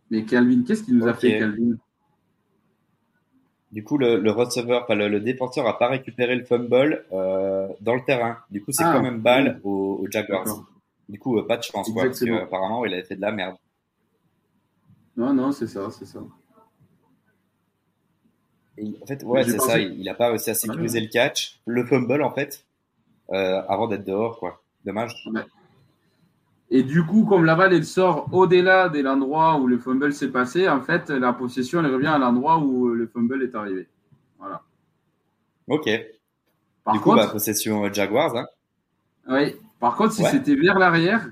mais Calvin, qu'est-ce qu'il nous a fait, Calvin? Du coup, le, le receveur, enfin, le, le défenseur a pas récupéré le fumble euh, dans le terrain. Du coup, c'est Ah, quand même balle aux, aux Jaguars. Du coup, euh, pas de chance, quoi, parce que, Exactement. apparemment, il avait fait de la merde. Non, non, c'est ça, c'est ça. Et en fait, ouais, c'est pensé- ça. Il il a pas réussi à sécuriser le catch, le fumble en fait, euh, avant d'être dehors, quoi. Dommage. Et du coup, comme la balle elle sort au-delà de l'endroit où le fumble s'est passé, en fait, la possession elle revient à l'endroit où le fumble est arrivé. Voilà. Ok. Par du coup, contre, bah, possession euh, Jaguars. Hein. oui, par contre, si Ouais. c'était vers l'arrière,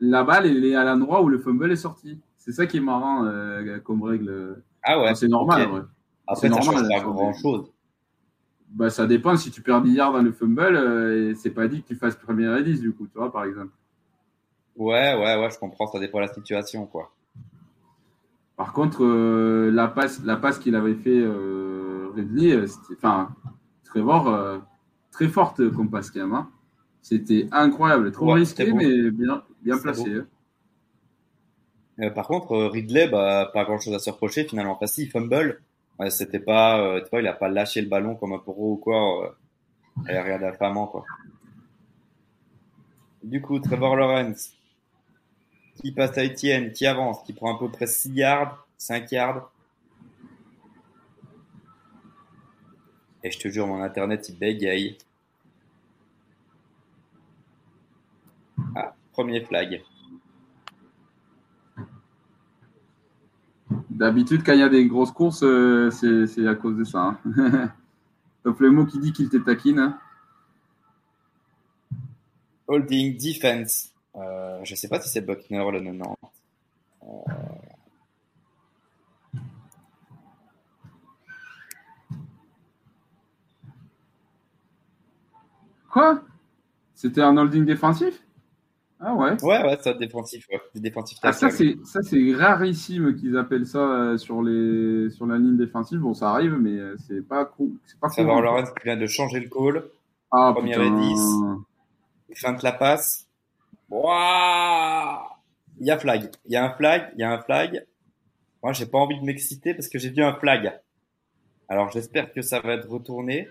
la balle elle est à l'endroit où le fumble est sorti. C'est ça qui est marrant euh, comme règle. Ah ouais. C'est normal. ok. ouais. Après, C'est ça normal, change pas ça, grand chose. Bah, ça dépend. Si tu perds 10 yards dans le fumble, euh, c'est pas dit que tu fasses première et 10 du coup, tu vois, par exemple. Ouais, ouais, ouais, je comprends. Ça dépend de la situation, quoi. Par contre, euh, la passe, la passe qu'il avait fait euh, Ridley, euh, enfin, Trevor, euh, très forte comme passe quand même. hein. C'était incroyable, trop Ouais, risqué, mais bien, placé. hein. Par contre, Ridley, bah, pas grand chose à se reprocher finalement. Enfin, si, fumble. Ouais, c'était pas, tu vois, il a pas lâché le ballon comme un pro ou quoi. Il a rien d'affamant, quoi. Du coup, Trevor Lawrence, qui passe à Etienne, qui avance, qui prend à peu près 6 yards, 5 yards. Et je te jure, mon internet, il bégaye. Ah, premier flag. D'habitude, quand il y a des grosses courses, euh, c'est, à cause de ça. hein. Donc le mot qui dit qu'il te taquine. hein. Holding defense. Euh, je sais pas si c'est Buckner le 90. Quoi? C'était un holding défensif? Ah ouais. Ouais, ouais, ça défensif, ouais. Défensif Ah, ça, c'est, ça, c'est rarissime qu'ils appellent ça euh, sur, les, sur la ligne défensive. Bon, ça arrive, mais euh, c'est pas cool. C'est pas courant. Lawrence qui vient de changer le call. Ah, Première putain. et 10. Feinte la passe. Waouh Il y a flag. Il y a un flag. Il y a un flag. Moi, j'ai pas envie de m'exciter parce que j'ai vu un flag. Alors, j'espère que ça va être retourné.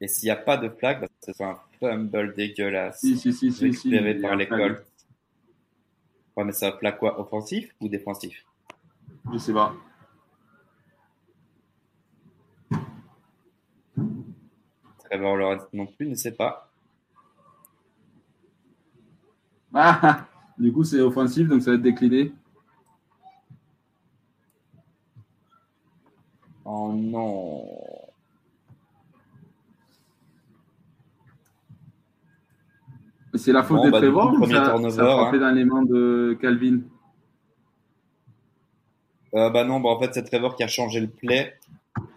Et s'il n'y a pas de flag, bah, ce sera un fumble dégueulasse. Si, si, si, si. si, par. Colts. Ouais, mais c'est un flag quoi Offensif ou défensif? Je sais pas. Trevor Lawrence non plus ne sait pas. Ah, du coup, c'est offensif, donc ça va être décliné. Oh non. C'est la faute Bon, de bah, Trevor coup, ou premier ça, turnover, ça a frappé hein. dans les mains de Calvin? Euh, bah non, bah en fait, c'est Trevor qui a changé le play.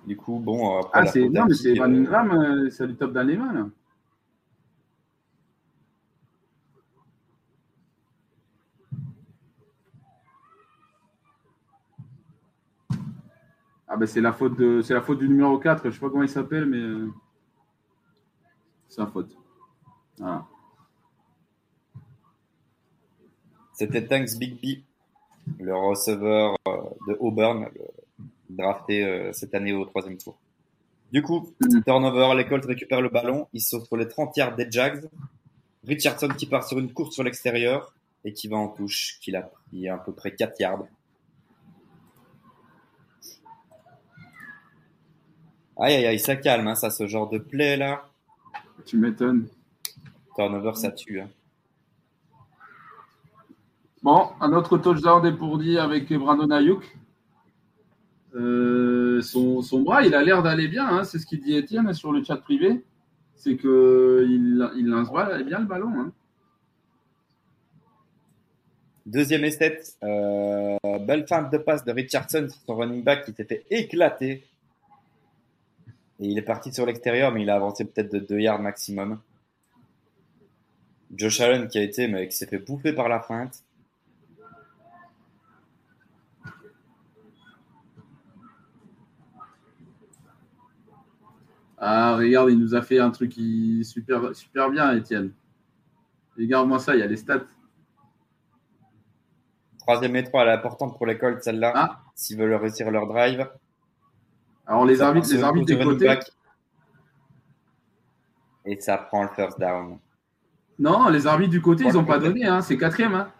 Du coup, bon, euh, après, Ah, la c'est non, mais c'est Van euh, Ingram, euh, ça lui tape dans les mains là. Ah ben c'est la faute de c'est la faute du numéro 4, je sais pas comment il s'appelle mais c'est sa faute. Voilà. C'était Thanks Bigby, le receveur de Auburn, le- drafté euh, cette année au troisième tour. Du coup, turnover, les Colts récupèrent le ballon, ils sont sur les 30 yards des Jags. Richardson qui part sur une course sur l'extérieur et qui va en touche, qu'il a pris à peu près 4 yards. Aïe aïe aïe, ça calme, hein, ça, ce genre de play là. Tu m'étonnes. Turnover, ça tue. hein. Bon, un autre touchdown dépourdi avec Brandon Ayuk. Euh, son, bras, il a l'air d'aller bien, hein, c'est ce qu'il dit Étienne sur le chat privé. C'est que il, lance bien le ballon. hein. Deuxième essai, euh, belle feinte de passe de Richardson sur son running back qui s'est fait éclater. Et il est parti sur l'extérieur, mais il a avancé peut-être de 2 yards maximum. Josh Allen qui a été, mais qui s'est fait bouffer par la feinte. Ah, regarde, il nous a fait un truc qui- super, super bien, Étienne. Regarde-moi ça, il y a les stats. Troisième et trois, elle est importante pour les Colts, celle-là. Ah. S'ils veulent réussir leur drive. Alors, les Ça arbitres, les arbitres des côtés. back. Et ça prend le first down. Non, les arbitres du côté, ils n'ont pas donné. Hein. C'est quatrième. Hein.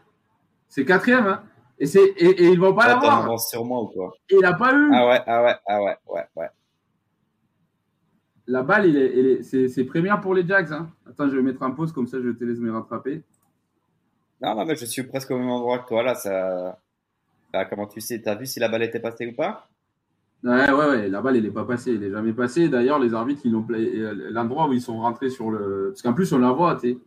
C'est quatrième. Hein. Et, c'est, et, et ils vont pas l'avoir. avances sur moi ou quoi? Et il n'a pas eu. Ah ouais, ah ouais, ah ouais, ouais, ouais. La balle, il est, c'est, c'est première pour les Jags. Hein. Attends, je vais mettre un pause, comme ça je te laisse me rattraper. Non, non, mais je suis presque au même endroit que toi, là. Ça... Bah, comment tu sais T'as vu si la balle était passée ou pas? Ouais, ouais, ouais, la balle, elle n'est pas passée. Elle n'est jamais passée. D'ailleurs, les arbitres, ils l'ont euh, l'endroit où ils sont rentrés sur le. Parce qu'en plus, on la voit, tu sais.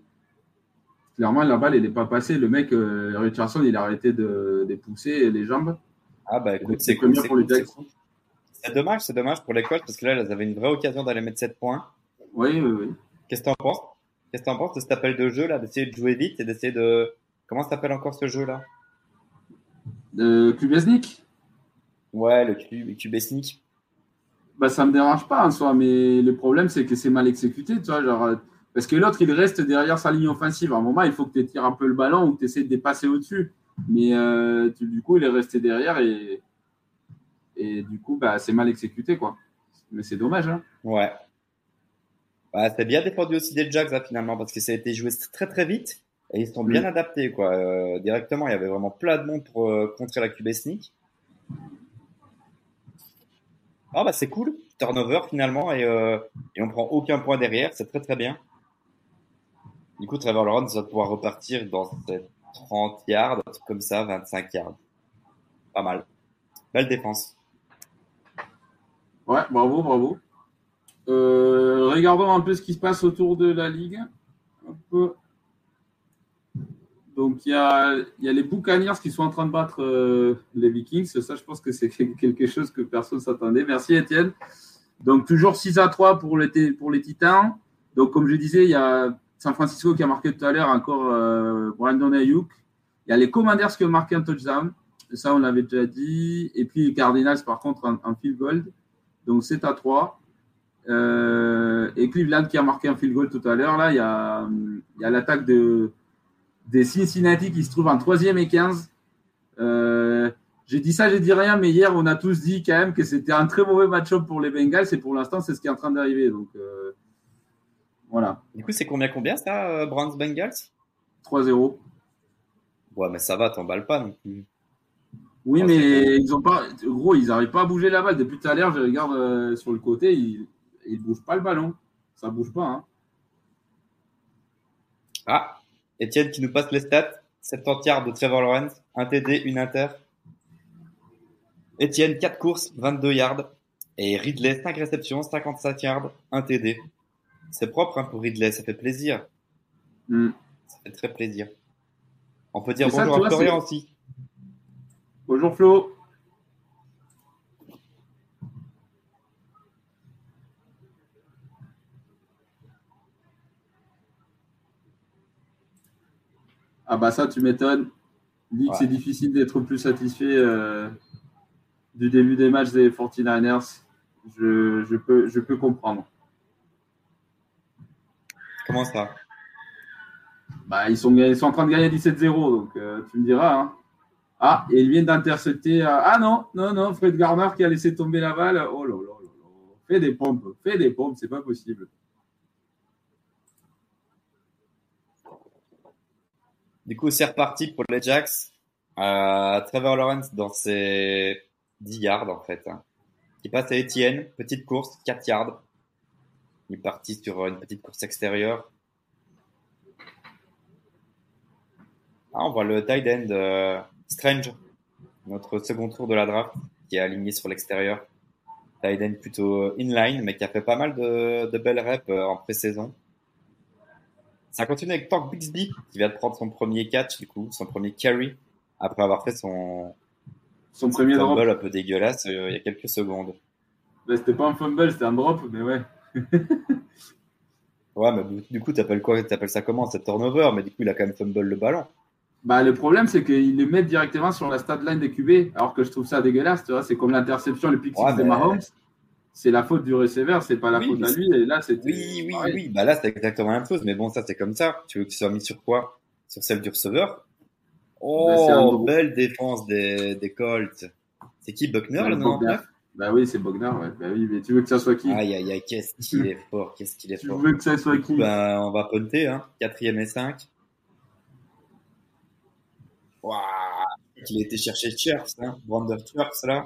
Clairement, la balle, elle n'est pas passée. Le mec, euh, Richardson, il a arrêté de, de pousser les jambes. Ah bah écoute, c'est cool, pour les cool, Jags. cool. C'est dommage, c'est dommage pour les Colts parce que là, elles avaient une vraie occasion d'aller mettre 7 points. Oui, oui, oui. Qu'est-ce que t'en penses? Qu'est-ce que t'en penses de cet appel de jeu là, d'essayer de jouer vite et d'essayer de... Comment ça s'appelle encore ce jeu là? Euh, Kubesnik Ouais, le sneak. bah, ça me dérange pas en soi, mais le problème, c'est que c'est mal exécuté, tu vois. Genre, parce que l'autre, il reste derrière sa ligne offensive. À un moment, il faut que tu tires un peu le ballon ou que tu essaies de dépasser au-dessus. Mais euh, tu- du coup, il est resté derrière et, et du coup, bah, c'est mal exécuté, quoi. Mais c'est dommage, hein. Ouais. Ouais, c'est bien défendu aussi des Jags là, finalement parce que ça a été joué très très vite et ils sont bien Mm. adaptés quoi. Euh, directement, il y avait vraiment plein de monde pour euh, contrer la QB sneak. Ah bah c'est cool, turnover finalement et, euh, et on prend aucun point derrière, c'est très très bien. Du coup, Trevor Lawrence va pouvoir repartir dans ces 30 yards, comme ça, 25 yards. Pas mal. Belle défense. Ouais, bravo, bravo. Euh, regardons un peu ce qui se passe autour de la ligue. Donc, il y a, les Buccaneers qui sont en train de battre euh, les Vikings. Ça, je pense que c'est quelque chose que personne ne s'attendait. Merci, Étienne. Donc, toujours 6 à 3 pour les, Titans. Donc, comme je disais, il y a San Francisco qui a marqué tout à l'heure encore euh, Brandon Ayuk. Il y a les Commanders qui ont marqué un touchdown. Ça, on l'avait déjà dit. Et puis, les Cardinals, par contre, un, un field goal. Donc 7 à 3. Euh, et Cleveland qui a marqué un field goal tout à l'heure. Là, il y a, il y a l'attaque de, des Cincinnati qui se trouve en 3 et 15. Euh, j'ai dit ça, j'ai dit rien, mais hier, on a tous dit quand même que c'était un très mauvais match-up pour les Bengals. Et pour l'instant, c'est ce qui est en train d'arriver. Donc euh, voilà, Du coup, c'est combien combien ça, Browns Bengals 3-0. Ouais, mais ça va, t'emballes pas non plus. Oui, Ah, mais ils ont pas. Gros, ils n'arrivent pas à bouger la balle. Depuis tout à l'heure, je regarde euh, sur le côté, ils ne bougent pas le ballon. Ça bouge pas. Hein. Ah, Etienne qui nous passe les stats. 70 yards de Trevor Lawrence, un TD, une inter. Etienne, 4 courses, 22 yards. Et Ridley, 5 réceptions, 55 yards, un TD. C'est propre hein, pour Ridley, ça fait plaisir. Hmm. Ça fait très plaisir. On peut dire Mais ça, bonjour à Florian aussi. Bonjour Flo. Ah bah ça, tu m'étonnes. Dit que Ouais. c'est difficile d'être plus satisfait euh, du début des matchs des 49ers. Je, je peux, je peux comprendre. Comment ça? Bah, ils, sont, ils sont en train de gagner 17-0, donc euh, tu me diras. hein. Ah, et ils viennent d'intercepter. euh, ah non, non, non, Fred Garner qui a laissé tomber la balle. Oh là là là là. Fais des pompes, fais des pompes, c'est pas possible. Du coup, c'est reparti pour les Jacks. Euh, Trevor Lawrence dans ses 10 yards, en fait. Qui passe à Etienne. Petite course, 4 yards. Il est parti sur une petite course extérieure. Ah, on voit le tight end euh, Strange, notre second tour de la draft, qui est aligné sur l'extérieur. End plutôt inline, mais qui a fait pas mal de, de belles reps euh, en pré-saison. Ça continue avec Tank Bixby, qui vient de prendre son premier catch, du coup, son premier carry, après avoir fait son Son premier drop. fumble un peu dégueulasse euh, il y a quelques secondes. Bah, c'était pas un fumble, c'était un drop, mais ouais. Ouais, mais du- du coup, t'appelles quoi? T'appelles ça comment C'est turnover, mais du coup, il a quand même fumble le ballon. Bah, le problème, c'est qu'ils les mettent directement sur la stat line des QB, alors que je trouve ça dégueulasse. Tu vois, c'est comme l'interception, le pick six Ouais, de Mahomes. C'est la faute du receveur, c'est pas la Oui, faute à c'est- lui. Et là, c'était. Oui, oui, pareil. oui. Bah là, c'est exactement la même chose, mais bon, ça, c'est comme ça. Tu veux qu'il soit mis sur quoi? Sur celle du receveur? Bah, c'est Oh, belle défense des, des Colts. C'est qui Buckner, le. 99 Bah oui, c'est Bogner, ouais. Bah oui, mais tu veux que ça soit qui? Aïe, aïe, aïe, qu'est-ce qu'il est fort, qu'est-ce qu'il est Tu fort. veux que ça soit qui? Ben, on va punter, hein. Quatrième et 5. Waouh Il a été chercher Church, hein. Brander Church, là.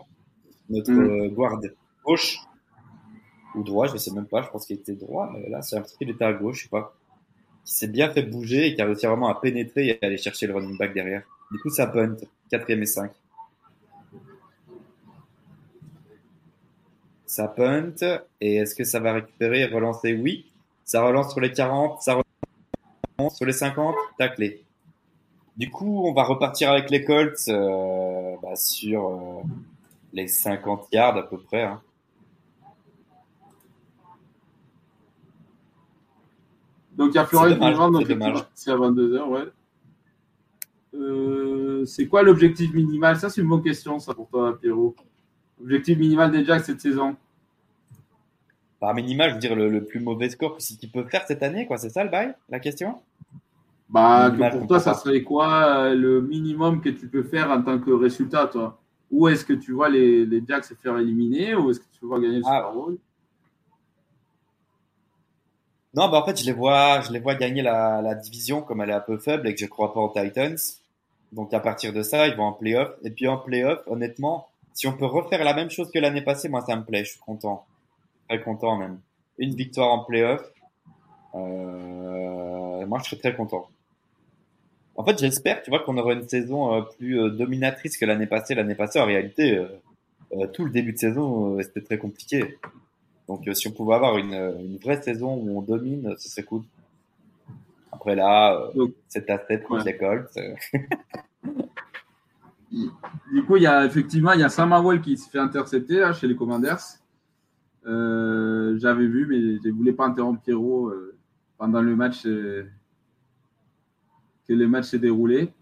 Notre Mm. euh, guard gauche. Ou droit, je sais même pas. Je pense qu'il était droit, mais là, c'est un petit qu'il était à gauche, je sais pas. Qui s'est bien fait bouger et qui a réussi vraiment à pénétrer et à aller chercher le running back derrière. Du coup, ça punt. Quatrième et 5. Ça punt. Et est-ce que ça va récupérer et relancer? Oui. Ça relance sur les 40. Ça relance sur les 50. Taclé. Du coup, on va repartir avec les Colts euh, bah, sur euh, les 50 yards à peu près. Hein. Donc il y a C'est qui dommage, nous rentre, c'est à 22h, ouais. Euh, c'est quoi l'objectif minimal? Ça, c'est une bonne question, ça, pour toi, Pierrot. Objectif minimal des Jacks cette saison? Par minimal, je veux dire le, le plus mauvais score que peut faire cette année, quoi. C'est ça le bail La question? Bah, que pour toi, ça serait quoi euh, le minimum que tu peux faire en tant que résultat, toi? Ou est-ce que tu vois les, les Jacks se faire éliminer ou est-ce que tu vois gagner le Ah. Super Bowl? Non, bah en fait, je les vois, je les vois gagner la, la division comme elle est un peu faible et que je crois pas aux Titans. Donc à partir de ça, ils vont en playoff. Et puis en playoff, honnêtement, si on peut refaire la même chose que l'année passée, moi ça me plaît, je suis content, très content même. Une victoire en playoff, euh, moi je serais très content. En fait, j'espère, tu vois, qu'on aura une saison euh, plus euh, dominatrice que l'année passée. L'année passée, en réalité, euh, tout le début de saison, c'était très compliqué. Donc, si on pouvait avoir une, une vraie saison où on domine, ce serait cool. Après là, c'est à tête contre les Colts. Du coup, il y a effectivement il y a Sam Howell qui se fait intercepter là, chez les Commanders. Euh, J'avais vu, mais je ne voulais pas interrompre Pierrot euh, pendant le match euh, que le match s'est déroulé.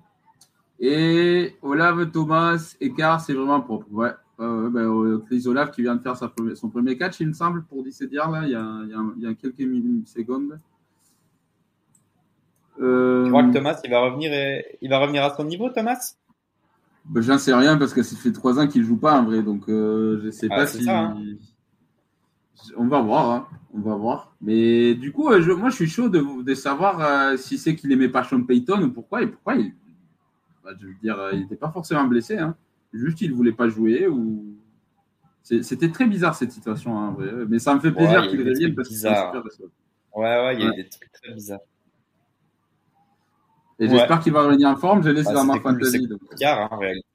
Et Olave Thomas, écart, c'est vraiment propre. Ouais. Euh, ben, euh, Chris Olave qui vient de faire sa première- son premier catch, il me semble, pour 17 yards, là, il y a, il y a- il y a quelques minutes, secondes. Euh, Tu crois que Thomas, il va revenir, et... il va revenir à son niveau, Thomas? Ben, J'en sais rien parce que ça fait trois ans qu'il joue pas en vrai, donc euh, je sais Ah, pas si. ça, hein. On va voir, hein. on va voir. Mais du coup, euh, je- moi je suis chaud de, de savoir euh, si c'est qu'il aimait pas Sean Payton ou pourquoi et pourquoi il. bah, je veux dire, euh, il n'était pas forcément blessé, hein. juste il voulait pas jouer ou. C'était très bizarre cette situation, hein. Mais ça me fait plaisir qu'il revienne parce que c'est super. Ouais, ouais, il y a eu des trucs très bizarres. Et j'espère qu'il va revenir en forme. Je laisse Bah, dans ma cool, fantasy. c'est donc. Car, hein, en réalité.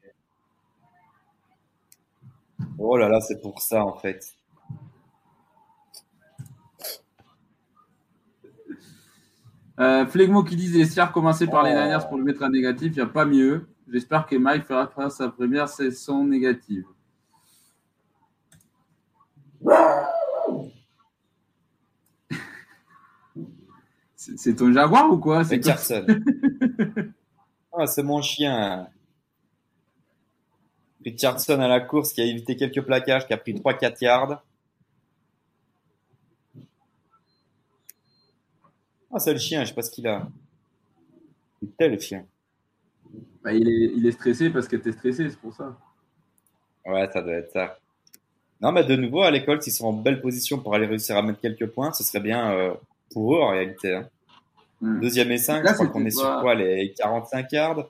Oh là là, c'est pour ça en fait. Euh, Flegmo qui dit Essiar commencer par les Oh. Niners pour le mettre en négatif, il n'y a pas mieux. J'espère que Mike fera sa première saison négative. C'est ton jaguar ou quoi? C'est ah, c'est mon chien. Richardson à la course qui a évité quelques plaquages, qui a pris 3-4 yards. Ah, c'est le chien, je sais pas ce qu'il a. Putain, le chien. Bah, il, est, il est stressé parce que tu es stressé, c'est pour ça. Ouais, ça doit être ça. Non, mais de nouveau, à l'école, s'ils sont en belle position pour aller réussir à mettre quelques points, ce serait bien euh, pour eux en réalité. hein. Hmm. Deuxième et 5, Là, je crois qu'on est sur quoi Les 45 yards?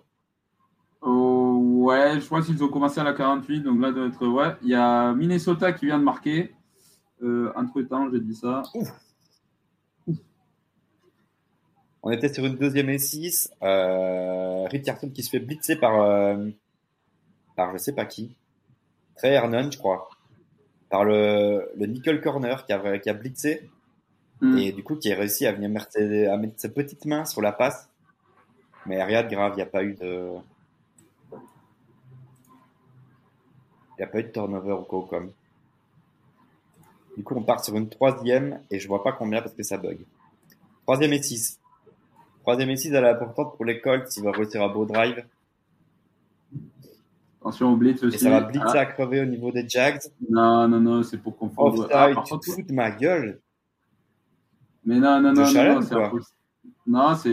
Oh, ouais, je crois qu'ils ont commencé à la 48, donc là, doit être. Ouais, il y a Minnesota qui vient de marquer. Euh, entre temps, j'ai dit ça. On était sur une deuxième et 6. Euh, Richardson qui se fait blitzer par, euh, par je sais pas qui. Trey Hernon, je crois. Par le, le nickel corner qui a, qui a blitzé. Hmm. Et du coup, qui a réussi à venir mettre ses, à mettre ses petites mains sur la passe. Mais rien de grave, il n'y a pas eu de. Il n'y a pas eu de turnover ou quoi comme. Du coup, on part sur une troisième et je vois pas combien parce que ça bug. Troisième et 6. Troisième et 6, elle est importante pour les Colts. Ils vont réussir un beau drive. Attention au blitz Et aussi. ça va blitzer Ah, à crever au niveau des Jags. non, non, non, c'est pour confondre. Offside, Ah, par tu contre, te ma gueule. Mais non, non, non, non, c'est un quoi full... Non, c'est,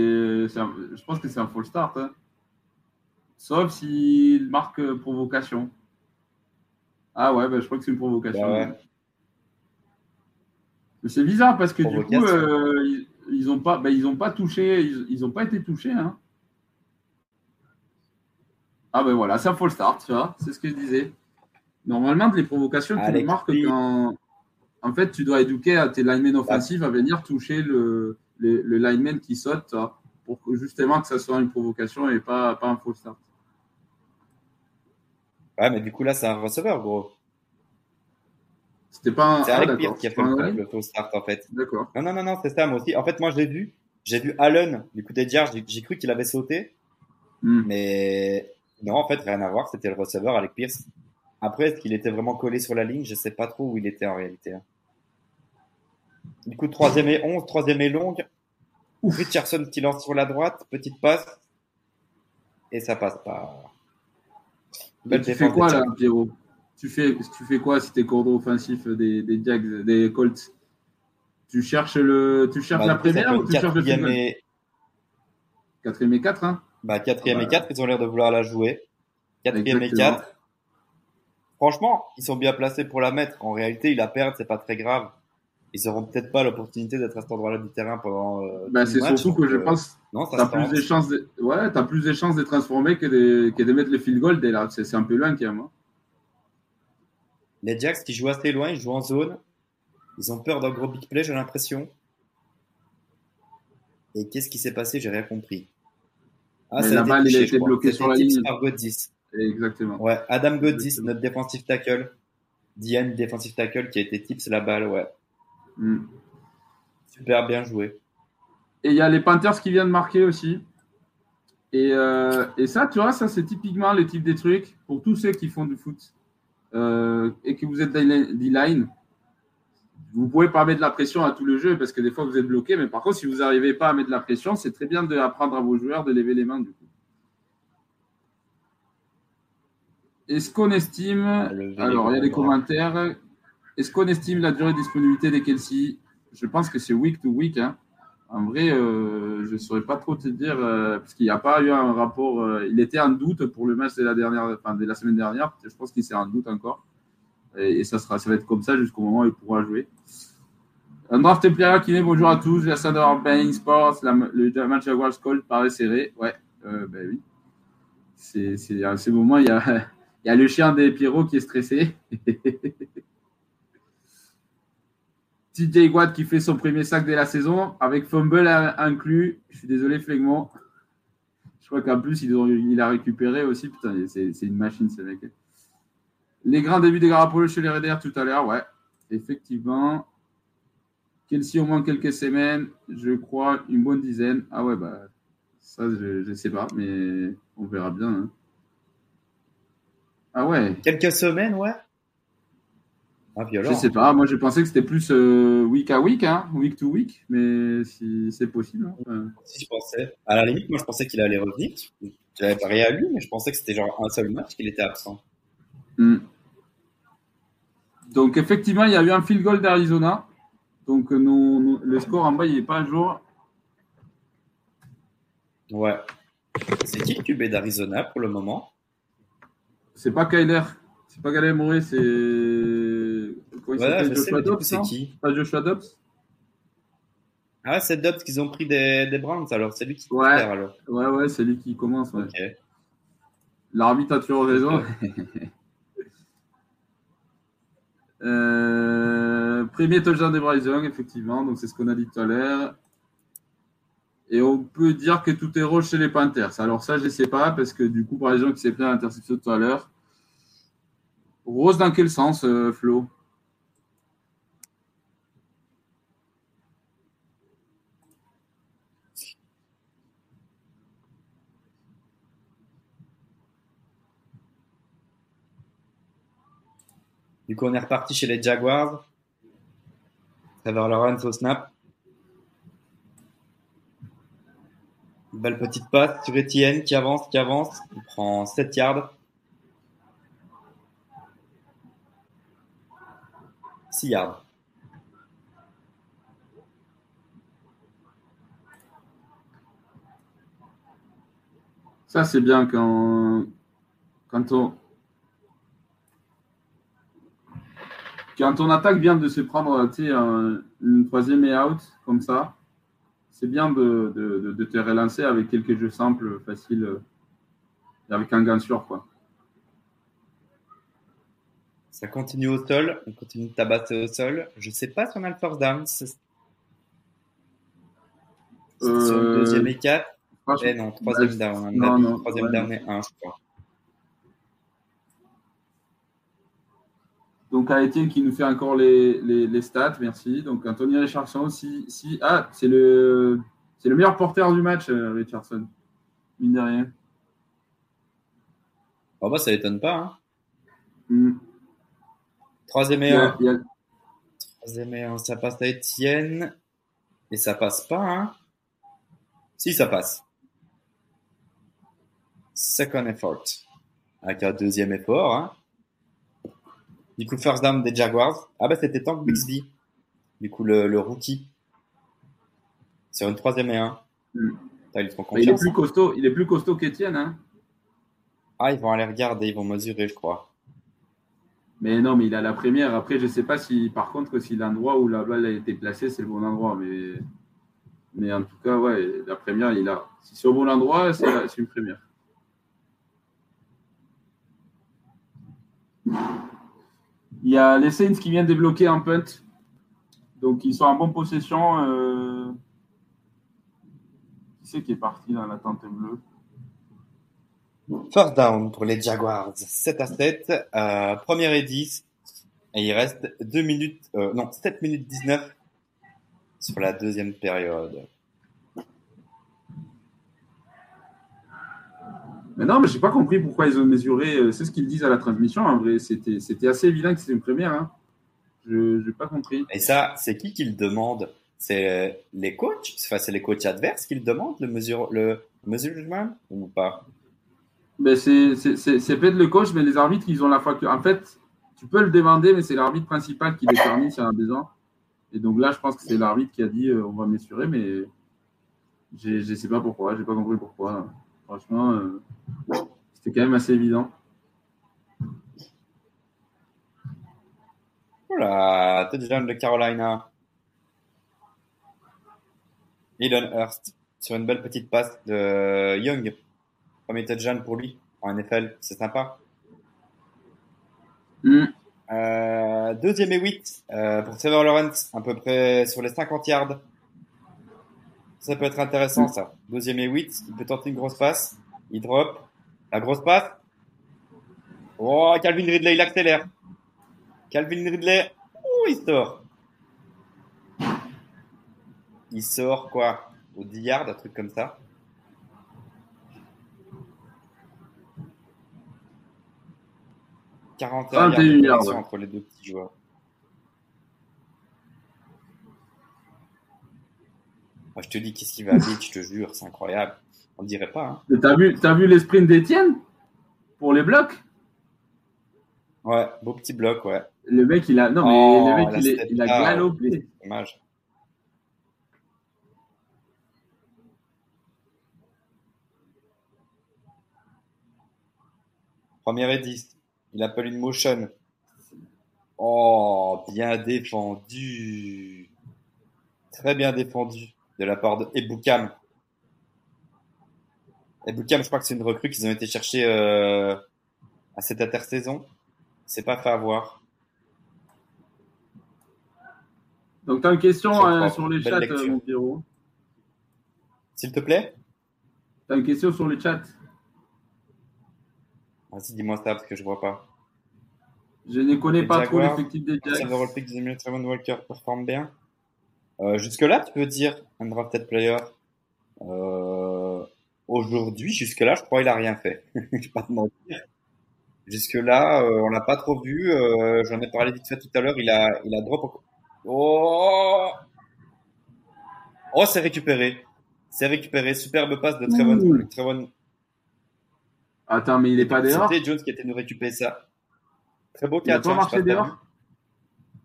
un- je pense que c'est un full start. hein. Sauf s'il marque euh, provocation. Ah ouais, bah, je crois que c'est une provocation. Bah ouais. C'est bizarre parce que du coup, euh, ils, ils ont pas, bah, ils ont pas touché, ils, ils ont pas été touchés. Hein. Ah ben voilà, c'est un full start, tu vois, c'est ce que je disais. Normalement, les provocations, tu les marques quand. En fait, tu dois éduquer à tes linemen offensifs à venir toucher le, le, le lineman qui saute, pour que justement que ça soit une provocation et pas, pas un full start. Ouais, mais du coup, là, c'est un receveur, gros. C'était pas un. C'est ah, Alec d'accord, Pierce qui a fait un le, faux start, en fait. D'accord. Non, non, non, non, c'est ça, moi aussi. En fait, moi, je l'ai vu. J'ai vu Allen, du coup, des j'ai cru qu'il avait sauté. Hmm. Mais non, en fait, rien à voir. C'était le receveur, Alec Pierce. Après, est-ce qu'il était vraiment collé sur la ligne? Je sais pas trop où il était en réalité. hein. Du coup, troisième et 11, troisième et longue. Richardson qui lance sur la droite, petite passe. Et ça passe pas. Belle tu fais quoi là. Pierrot? Tu fais, tu fais quoi si t'es cordon offensif des, des Jags, des Colts? Tu cherches, le, tu cherches Bah, la première ou tu cherches le final? et, Quatrième et 4, hein? Bah, quatrième Ah et bah. 4, ils ont l'air de vouloir la jouer. Quatrième et Exactement. 4. Franchement, ils sont bien placés pour la mettre. En réalité, ils la perdent, c'est pas très grave. Ils auront peut-être pas l'opportunité d'être à cet endroit-là du terrain pendant. euh, Bah, tout c'est surtout que je euh, pense Non, ça se plus des chances de, ouais, plus des chances de transformer que de, que de mettre le field goal dès là. C'est c'est un peu loin quand même. hein. Les Jacks qui jouent assez loin, ils jouent en zone. Ils ont peur d'un gros big play, j'ai l'impression. Et qu'est-ce qui s'est passé? J'ai rien compris. Ah, Mais ça la balle, a été je crois. bloqué C'était sur la tips ligne. par Godzis. Exactement. Ouais, Adam Godzis, Exactement. notre défensif tackle. Diane, défensif tackle, qui a été tips la balle, ouais. Mm. Super bien joué. Et il y a les Panthers qui viennent marquer aussi. Et, euh, et ça, tu vois, ça, c'est typiquement le type des trucs pour tous ceux qui font du foot euh, et que vous êtes D-line. Vous pouvez pas mettre de la pression à tout le jeu parce que des fois vous êtes bloqué. Mais par contre, si vous n'arrivez pas à mettre de la pression, c'est très bien d'apprendre à vos joueurs de lever les mains. Du coup. Est-ce qu'on estime les Alors, il y a des commentaires. Est-ce qu'on estime la durée de disponibilité des Kelsey? Je pense que c'est week to week. hein. En vrai, euh, je ne saurais pas trop te dire, euh, parce qu'il n'y a pas eu un rapport. euh, il était en doute pour le match de la, dernière, enfin, de la semaine dernière. Je pense qu'il s'est en doute encore. Et, ça, sera, ça va être comme ça jusqu'au moment où il pourra jouer. Un draft player qui est bonjour à tous. Bain Sports. la- le match Jaguars Colt paraît serré. Ouais, ben oui. C'est c'est- à ce moment, il y a, il y a le chien des Pierrot qui est stressé. TJ Watt qui fait son premier sac de la saison avec fumble in- inclus. Je suis désolé, Flegmont. Je crois qu'en plus, il a récupéré aussi. Putain, c'est une machine, ce mec. Les grands débuts des Garapolo chez les Raiders tout à l'heure, ouais. Effectivement. Kelsey au moins quelques semaines, je crois une bonne dizaine. Ah ouais, bah ça, je ne sais pas, mais on verra bien. Hein. Ah ouais. Quelques semaines, ouais. Ah, violent. Je sais pas, moi je pensais que c'était plus euh, week à week, hein, week to week, mais si c'est possible. Hein. Si je pensais, à la limite, moi je pensais qu'il allait revenir. J'avais parié à lui, mais je pensais que c'était genre un seul match qu'il était absent. Hmm. Donc effectivement, il y a eu un field goal d'Arizona. Donc le score en bas, il n'est pas à jour. Ouais. C'est qui le QB d'Arizona pour le moment? C'est pas Kyler. C'est pas Kyler Murray, c'est. Quoi, voilà, Joshua Dobbs C'est qui Pas Joshua Dobbs Ah, c'est Dobbs qu'ils ont pris des, des Browns, alors c'est lui qui ouais. alors. Ouais, ouais, c'est lui qui commence. Ouais. L'arbitre a toujours raison. euh, premier touchdown de Bryce effectivement, donc c'est ce qu'on a dit tout à l'heure. Et on peut dire que tout est rose chez les Panthers. Alors ça, je ne sais pas, parce que du coup, par exemple, qui s'est pris à l'interception tout à l'heure. Rose dans quel sens, euh, Flo? Du coup, on est reparti chez les Jaguars. Trevor Lawrence au snap. Belle petite passe sur Etienne qui avance, qui avance. Il prend 7 yards. 6 yards. Ça, c'est bien quand, quand on. Quand ton attaque vient de se prendre une troisième et out comme ça, c'est bien de, de, te relancer avec quelques jeux simples, faciles, euh, avec un gain sûr. Quoi. Ça continue au sol, on continue de tabasser au sol. Je ne sais pas si on a le first down. C'est euh... sur le deuxième et quatre. Eh non, troisième down. Non, non, troisième down et un, je crois. Donc à Etienne qui nous fait encore les, les, stats, merci. Donc Anthony Richardson, si, si ah c'est le c'est le meilleur porteur du match, euh, Richardson, mine de rien. Oh bah ça étonne pas. Hein. Hmm. Troisième et Troisième et ça passe à Etienne et ça passe pas. Hein. Si ça passe. Second effort. Avec un deuxième effort. Hein. Du coup, first down des Jaguars. Ah bah c'était Tank Bixby. Du coup, le, le rookie. Sur une troisième et un. Mm. il, est plus costaud, il est plus costaud qu'Etienne. Hein. Ah, ils vont aller regarder, ils vont mesurer, je crois. Mais non, mais il a la première. Après, je sais pas si, par contre, si l'endroit où la balle a été placée, c'est le bon endroit. Mais, mais en tout cas, ouais, la première, il a. Si c'est au bon endroit, c'est une première. Il y a les Saints qui viennent débloquer un punt. Donc, ils sont en bonne possession. Euh, qui c'est qui est parti dans la tente bleue? First down pour les Jaguars. 7 à 7. Euh, première et 10. Et il reste 2 minutes, euh, non, 7 minutes 19 sur la deuxième période. Mais non, mais j'ai pas compris pourquoi ils ont mesuré. Euh, c'est ce qu'ils disent à la transmission. En vrai, c'était, c'était assez évident que c'était une première. Hein. Je n'ai pas compris. Et ça, c'est qui qui le demande? C'est les coachs? Enfin, c'est les coachs adverses qui le demandent, le, mesure, le mesurement ou pas? Mais c'est, c'est, c'est, peut-être le coach, mais les arbitres, ils ont la foi En fait, tu peux le demander, mais c'est l'arbitre principal qui détermine s'il y a un besoin. Et donc là, je pense que c'est l'arbitre qui a dit euh, on va mesurer, mais je ne sais pas pourquoi, j'ai pas compris pourquoi. Franchement, euh, c'était quand même assez évident. Voilà, touchdown de Carolina. Elon Hurst sur une belle petite passe de Young. Premier touchdown pour lui en NFL, c'est sympa. Mm. Euh, deuxième et 8 euh, pour Trevor Lawrence, à peu près sur les 50 yards. Ça peut être intéressant, ça. Deuxième et 8, il peut tenter une grosse passe. Il drop. La grosse passe. Oh, Calvin Ridley, il accélère. Calvin Ridley. Oh, il sort. Il sort quoi Au 10 yards, un truc comme ça. Quarante yards entre les deux petits joueurs. Moi, je te dis, qu'est-ce qui va vite, je te jure, c'est incroyable. On ne dirait pas. Hein. T'as vu, as vu les sprints d'Etienne Pour les blocs? Ouais, beau petit bloc, ouais. Le mec, il a. Non, mais le mec, il, il, a galopé. Dommage. Première et 10. Il appelle une motion. Oh, bien défendu. Très bien défendu de la part de Eboukam. Eboukam, je crois que c'est une recrue qu'ils ont été chercher euh, à cette intersaison. C'est pas fait avoir. Donc, tu as une question euh, sur les chats, mon Pierrot S'il te plaît Tu as une question sur les chats Vas-y, dis-moi ça parce que je vois pas. Je ne connais pas trop l'effectif des Jaguars. pick Trevon Walker performe bien. Euh, jusque-là, tu peux dire un drafted player. Euh, Aujourd'hui, jusque-là, je crois qu'il a rien fait. je vais pas te mentir. Jusque-là, euh, on l'a pas trop vu. Euh, J'en ai parlé vite fait tout à l'heure. Il a, il a drop. Oh, oh, c'est récupéré. C'est récupéré. Superbe passe de Trevon. Trevon. Attends, mais il est pas dehors? C'était Jones qui était nous récupérer ça. Très beau catch. Il a pas hein, marché dehors?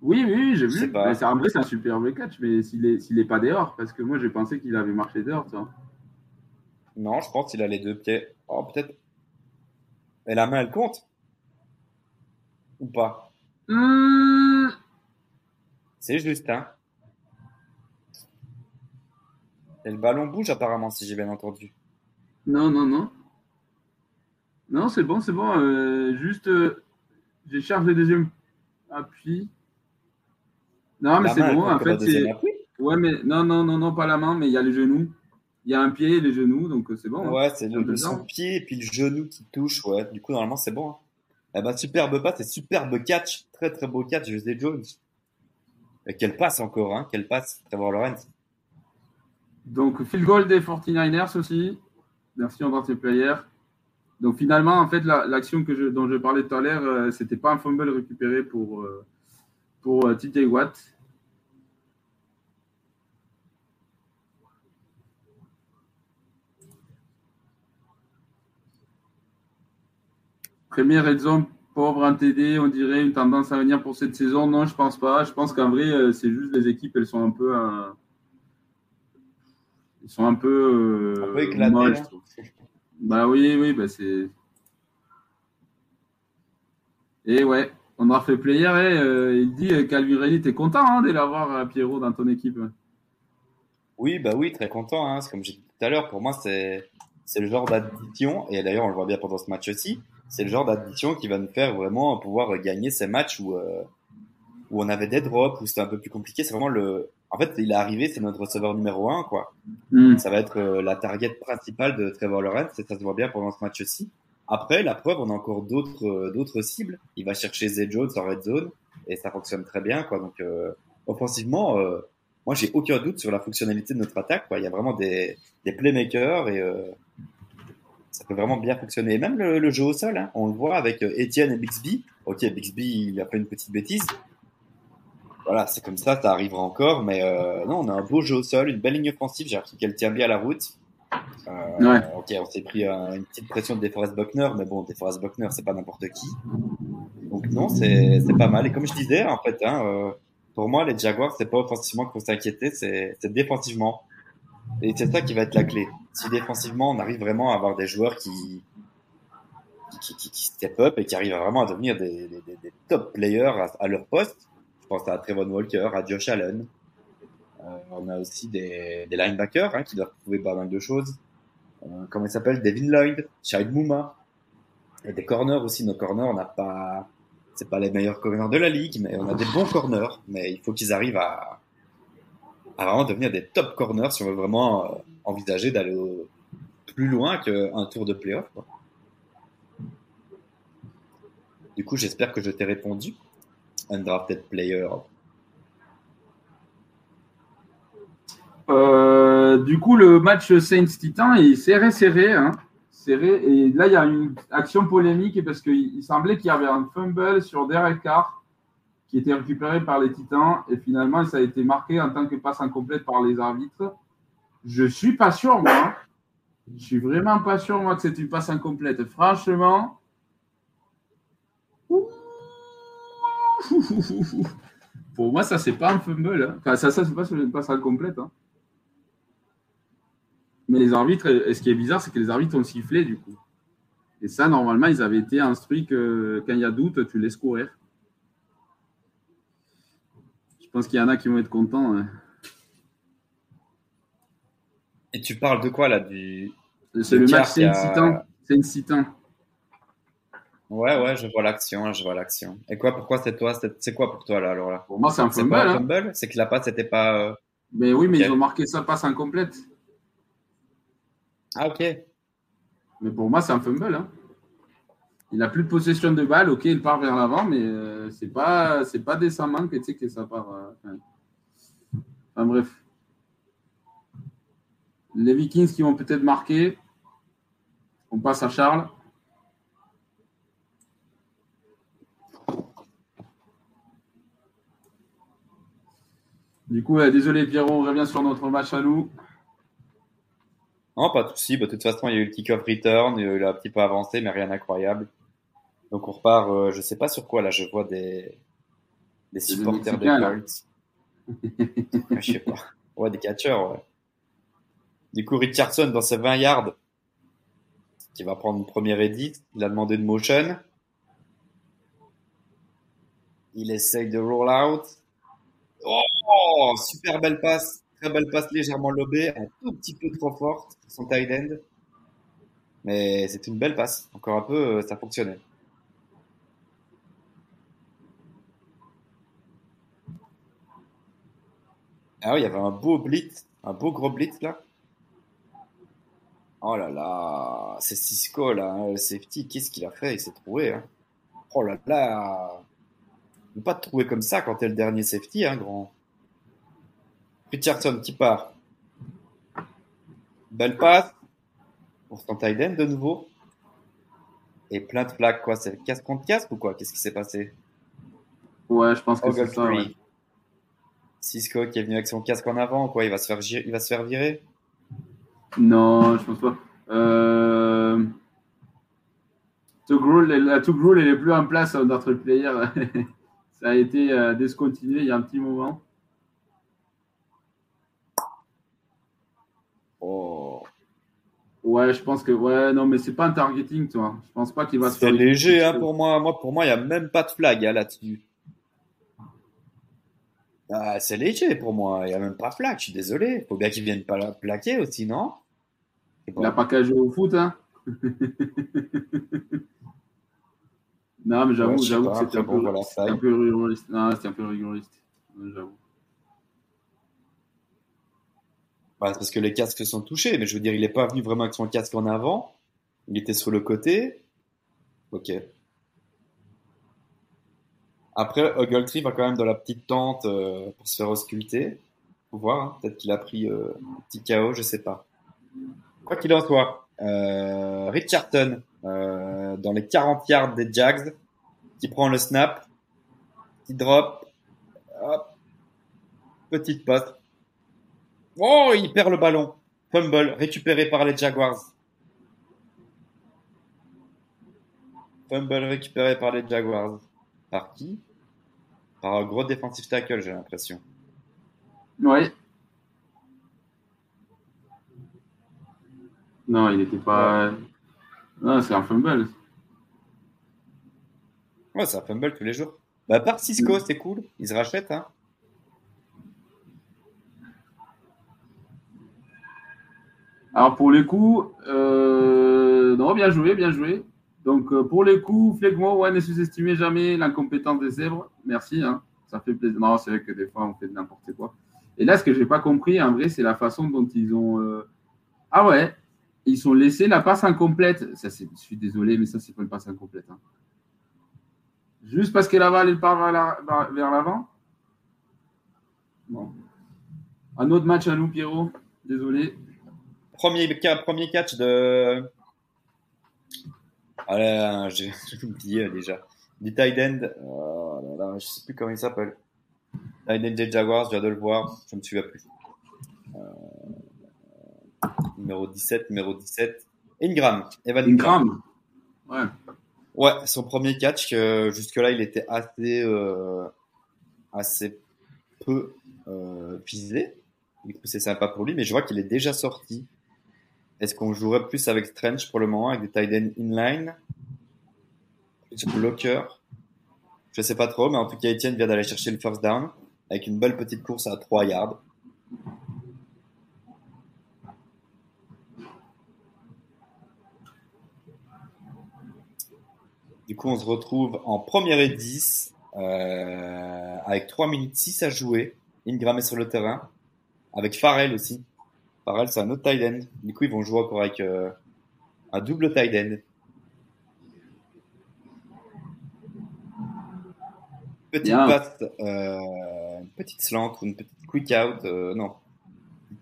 Oui, oui, j'ai vu. C'est en vrai, c'est un superbe catch, mais s'il est, s'il est pas dehors, parce que moi, j'ai pensé qu'il avait marché dehors, ça. Non, je pense qu'il a les deux pieds. Oh, peut-être. Et la main, elle compte? Ou pas? Hmm. C'est juste, hein. Et le ballon bouge apparemment, si j'ai bien entendu. Non, non, non. Non, c'est bon, c'est bon. Euh, juste, euh, j'ai chargé le deuxième appui. Non, mais c'est bon. En fait, c'est. Ouais, mais non, non, non, non, pas la main, mais il y a les genoux. Il y a un pied et les genoux, donc euh, c'est bon. Hein. Ouais, c'est le, son pied et puis le genou qui touche. Ouais, du coup, normalement, c'est bon. Hein. Eh ben, superbe passe et superbe catch. Très, très beau catch, José Jones. Et quelle passe encore, hein. Quelle passe, Trevor Lawrence. Donc, field goal des 49ers aussi. Merci, en player. Donc, finalement, en fait, l'action que je, dont je parlais tout à l'heure, euh, c'était pas un fumble récupéré pour, euh, pour TJ Watt. Première raison, pauvre en TD, on dirait une tendance à venir pour cette saison. Non, je pense pas. Je pense qu'en vrai, euh, c'est juste les équipes, elles sont un peu. Euh, ils sont un peu. Euh, un peu éclatées. Bah oui, oui, bah c'est. Et ouais, on aura fait player. Hein, il dit Calvin Ridley, t'es content hein, de l'avoir Pierrot dans ton équipe? Oui, bah oui, très content. Hein. Comme j'ai dit tout à l'heure, pour moi, c'est le genre d'addition. Et d'ailleurs, on le voit bien pendant ce match aussi c'est le genre d'addition qui va nous faire vraiment pouvoir gagner ces matchs où, euh, où on avait des drops, où c'était un peu plus compliqué. C'est vraiment le. En fait, il est arrivé, c'est notre receveur numéro un, quoi. Mm. Ça va être euh, la target principale de Trevor Lawrence, et ça se voit bien pendant ce match aussi. Après, la preuve, on a encore d'autres euh, d'autres cibles. Il va chercher Zay Jones en red zone, et ça fonctionne très bien, quoi. Donc, offensivement, moi, j'ai aucun doute sur la fonctionnalité de notre attaque, quoi. Il y a vraiment des, des playmakers et ça peut vraiment bien fonctionner. Et même le, jeu au sol, hein, on le voit avec euh, Etienne et Bixby. Ok, Bixby, il a fait une petite bêtise. Voilà, c'est comme ça, ça arrivera encore. Mais euh, non, on a un beau jeu au sol, une belle ligne offensive. J'ai appris qu'elle tient bien la route. Euh, ok, on s'est pris une petite pression de DeForest Buckner, mais bon, DeForest Buckner, c'est pas n'importe qui. Donc non, c'est pas mal. Et comme je disais, en fait, hein, pour moi, les Jaguars, c'est pas offensivement qu'il faut s'inquiéter, c'est défensivement. Et c'est ça qui va être la clé. Si défensivement, on arrive vraiment à avoir des joueurs qui, qui, step up et qui arrivent vraiment à devenir des, top players à, leur poste, je pense à Trevon Walker, à Josh Allen. Euh, on a aussi des, des linebackers hein, qui doivent prouver pas mal de choses. Euh, comment il s'appelle Devin Lloyd, Shahid Mouma. Et des corners aussi. Nos corners, on n'a pas, pas les meilleurs corners de la ligue, mais on a des bons corners. Mais il faut qu'ils arrivent à, à vraiment devenir des top corners si on veut vraiment euh, envisager d'aller plus loin qu'un tour de playoff. Du coup, j'espère que je t'ai répondu. Undrafted player. Euh, du coup, le match Saints-Titan est serré, serré. Hein. serré. Et là, il y a une action polémique parce qu'il semblait qu'il y avait un fumble sur Derek Carr qui était récupéré par les Titans. Et finalement, ça a été marqué en tant que passe incomplète par les arbitres. Je suis pas sûr, moi. Je suis vraiment pas sûr, moi, que c'est une passe incomplète. Franchement. Pour moi, ça, c'est pas un fumble. Hein. Ça, ça c'est pas une passe incomplète. Hein. Mais les arbitres, et ce qui est bizarre, c'est que les arbitres ont sifflé, du coup. Et ça, normalement, ils avaient été instruits que quand il y a doute, tu laisses courir. Je pense qu'il y en a qui vont être contents. Hein. Et tu parles de quoi là du... C'est le match, c'est a... incitant. Ouais, ouais, je vois l'action, je vois l'action. Et quoi, pourquoi c'est toi C'est quoi pour toi là alors là? Pour moi, c'est un fumble. C'est un fumble? C'est que la passe n'était pas. Euh, mais oui, mais ils ont marqué sa passe incomplète. Ah, ok. Mais pour moi, c'est un fumble. Hein. Il n'a plus de possession de balle. Ok, il part vers l'avant, mais euh, c'est pas, c'est pas décemment que tu sais que ça part. Euh, enfin, bref. Les Vikings qui vont peut-être marquer. On passe à Charles. Du coup, désolé Pierrot, on revient sur notre match à nous. Non, pas de souci. Bah, de toute façon, il y a eu le kick-off return, il a un petit peu avancé, mais rien d'incroyable. Donc on repart, euh, je sais pas sur quoi là, je vois des, des supporters des Colts. je sais pas. Ouais, des catcheurs, ouais. Du coup, Richardson dans ses 20 yards, qui va prendre une première edit, il a demandé de motion. Il essaye de roll out. Oh, super belle passe. Très belle passe légèrement lobée, un tout petit peu trop forte, son tight end. Mais c'est une belle passe. Encore un peu, euh, ça fonctionnait. Ah oui, il y avait un beau blitz, un beau gros blitz là. Oh là là, c'est Cisco là, hein, le safety, qu'est-ce qu'il a fait? Il s'est trouvé. Hein. Oh là là, ne pas te trouver comme ça quand t'es le dernier safety, hein, grand. Richardson qui part. Belle passe pour son tight de nouveau. Et plein de flags, quoi. C'est casque contre casque ou quoi? Qu'est-ce qui s'est passé? Ouais, je pense que c'est ça. Cisco qui est venu avec son casque en avant, quoi, il va se faire, il va se faire virer Non, je pense pas. Euh... la elle est plus en place, hein, notre player. Ça a été euh, discontinué il y a un petit moment. Oh. Ouais, je pense que ouais, non, mais c'est pas un targeting, toi. Je pense pas qu'il va se faire. C'est léger, hein, pour moi. Moi, pour moi, il y a même pas de flag hein, là-dessus. Ah, c'est léger pour moi. Il n'y a même pas de flag. Je suis désolé. Faut bien qu'ils viennent pas la plaquer aussi, non? Il n'a pas qu'à jouer au foot, hein. non, mais j'avoue, j'avoue que c'était un, peu, un peu rigoriste. Non, c'était un peu rigoriste. J'avoue. Bah, parce que les casques sont touchés, mais je veux dire, il n'est pas venu vraiment avec son casque en avant. Il était sur le côté. Ok. Après, Ogletree va quand même dans la petite tente euh, pour se faire ausculter. Voir, hein. peut-être qu'il a pris euh, un petit chaos, je sais pas. Quoi qu'il en soit, euh, Richardson dans les 40 yards des Jags, qui prend le snap, qui drop, hop, petite poste. Oh, il perd le ballon. Fumble récupéré par les Jaguars. Fumble récupéré par les Jaguars. Par qui? Par un gros défensif tackle, j'ai l'impression. Oui. Non, il n'était pas. Non, c'est un fumble. Ouais, c'est un fumble tous les jours. Bah, par Cisco, c'est cool. Ils se rachètent, hein. Alors, pour les coups, euh... non, bien joué, bien joué. Donc, euh, pour les coups, Flegmo, ouais, ne sous-estimez jamais l'incompétence des zèbres. Merci, hein. ça fait plaisir. Non, c'est vrai que des fois, on fait n'importe quoi. Et là, ce que j'ai pas compris, en vrai, c'est la façon dont ils ont. euh, Ah ouais, ils ont laissé la passe incomplète. Ça, je suis désolé, mais ça, c'est pas une passe incomplète. hein. Juste parce que Laval, il part vers la- vers vers l'avant Bon. Un autre match à nous, Pierrot. Désolé. Premier, premier catch de. Ah là, j'ai j'ai oublié euh, déjà. Du tight end. Oh là là, je sais plus comment il s'appelle. Tight end des Jaguars, je viens de le voir. Je me souviens plus. Euh, numéro 17, numéro 17. Ingram. Evan Ingram. Ouais. Ouais, son premier catch, que jusque-là, il était assez, euh, assez peu euh, visé. Du coup, c'est sympa pour lui, mais je vois qu'il est déjà sorti. Est-ce qu'on jouerait plus avec Strange pour le moment, avec des tight ends inline? Plus bloqueur Je sais pas trop, mais en tout cas, Etienne vient d'aller chercher le first down avec une belle petite course à 3 yards. Du coup, on se retrouve en première et 10 euh, avec 3 minutes 6 à jouer. Ingram est sur le terrain avec Farrell aussi. C'est un autre tight end. Du coup, ils vont jouer encore avec euh, un double tight end. Petite Bien. passe, euh, une petite slant ou une petite quick out, euh, non,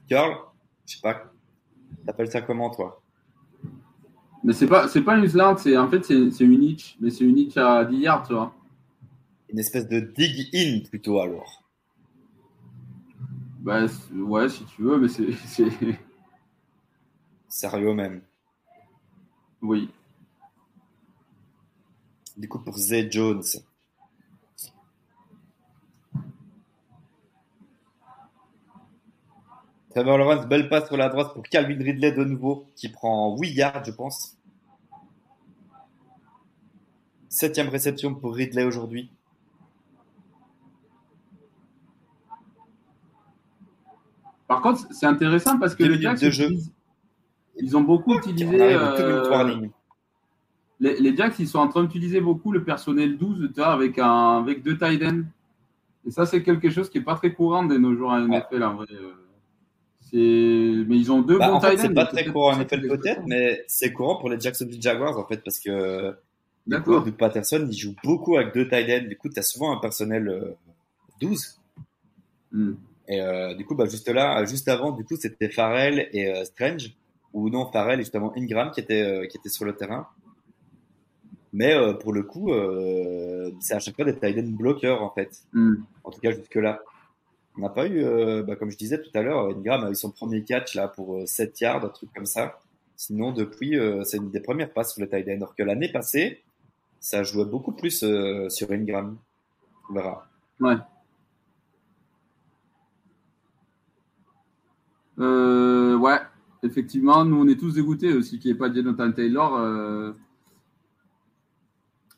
curl, je sais pas. T'appelles ça comment, toi? Mais c'est pas, c'est pas une slant, c'est en fait c'est c'est une hitch, mais c'est une hitch à 10 yards, tu vois. Une espèce de dig in plutôt alors. Bah ouais, si tu veux, mais c'est, c'est... Sérieux même. oui. Du coup, pour Zay Jones. Trevor Lawrence, belle passe sur la droite pour Calvin Ridley de nouveau, qui prend 8 yards, je pense. Septième réception pour Ridley aujourd'hui. Par contre, c'est intéressant parce que les Jacks, utilisent- ils ont beaucoup utilisé. euh, les, les Jacks, ils sont en train d'utiliser beaucoup le personnel 12 tu vois, avec, un, avec deux tight ends. Et ça, c'est quelque chose qui n'est pas très courant de nos jours à NFL, en vrai. euh. Mais ils ont deux Bah, bons tight ends. c'est pas très courant en NFL peut-être, mais c'est courant pour les Jacksonville Jaguars en fait, parce que D'accord. Patterson, il joue beaucoup avec deux tight ends. Du coup, tu as souvent un personnel euh, 12. Hmm. Et euh, du coup, bah, juste là, juste avant, du coup, c'était Farrell et euh, Strange, ou non, Farrell et justement Ingram qui était euh, qui était sur le terrain. Mais euh, pour le coup, euh, c'est à chaque fois des tight ends bloqueurs en fait. Hmm. En tout cas, jusque là. On n'a pas eu, euh, bah, comme je disais tout à l'heure, Ingram a eu son premier catch là pour euh, 7 yards, un truc comme ça. Sinon, depuis, euh, c'est une des premières passes sur le tight end. Alors que l'année passée, ça jouait beaucoup plus euh, sur Ingram. On verra. Ouais. Euh, ouais, effectivement, nous on est tous dégoûtés aussi qu'il n'y ait pas Jonathan Taylor. euh.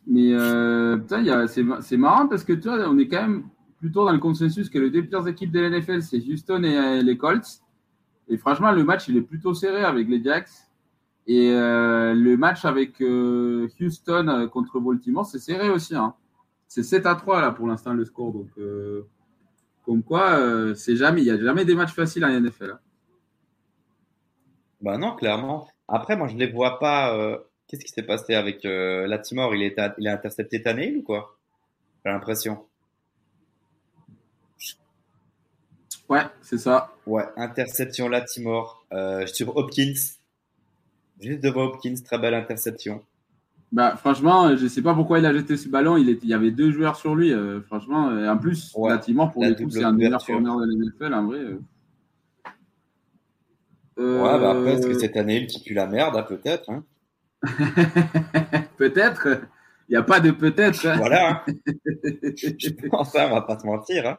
Mais euh, c'est marrant parce que tu vois, on est quand même plutôt dans le consensus que les deux pires équipes de la NFL, c'est Houston et euh, les Colts. Et franchement, le match il est plutôt serré avec les Jacks. Et euh, le match avec euh, Houston euh, contre Baltimore, c'est serré aussi. Hein. C'est 7 à 3 là pour l'instant le score. Donc, euh, comme quoi, euh, c'est jamais, il n'y a jamais des matchs faciles en NFL. hein. Bah non, clairement. Après, moi, je les vois pas. euh, Qu'est-ce qui s'est passé avec euh, Latimore? Il est, à- il a intercepté Tannehill ou quoi? J'ai l'impression. Ouais, c'est ça. Ouais, interception Latimore euh, sur Hopkins. Juste devant Hopkins, très belle interception. Bah, franchement, je ne sais pas pourquoi il a jeté ce ballon. Il, était- il y avait deux joueurs sur lui. euh, franchement, et en plus, Ouais, Latimore, pour la le coup, double c'est un des meilleurs couverture. corners de la NFL en vrai. euh. Ouais, bah après, est-ce que Euh, c'est Tannehill qui pue la merde hein, Peut-être. Hein peut-être. Il n'y a pas de peut-être. hein. voilà. hein. Je pense, hein, on va pas se mentir.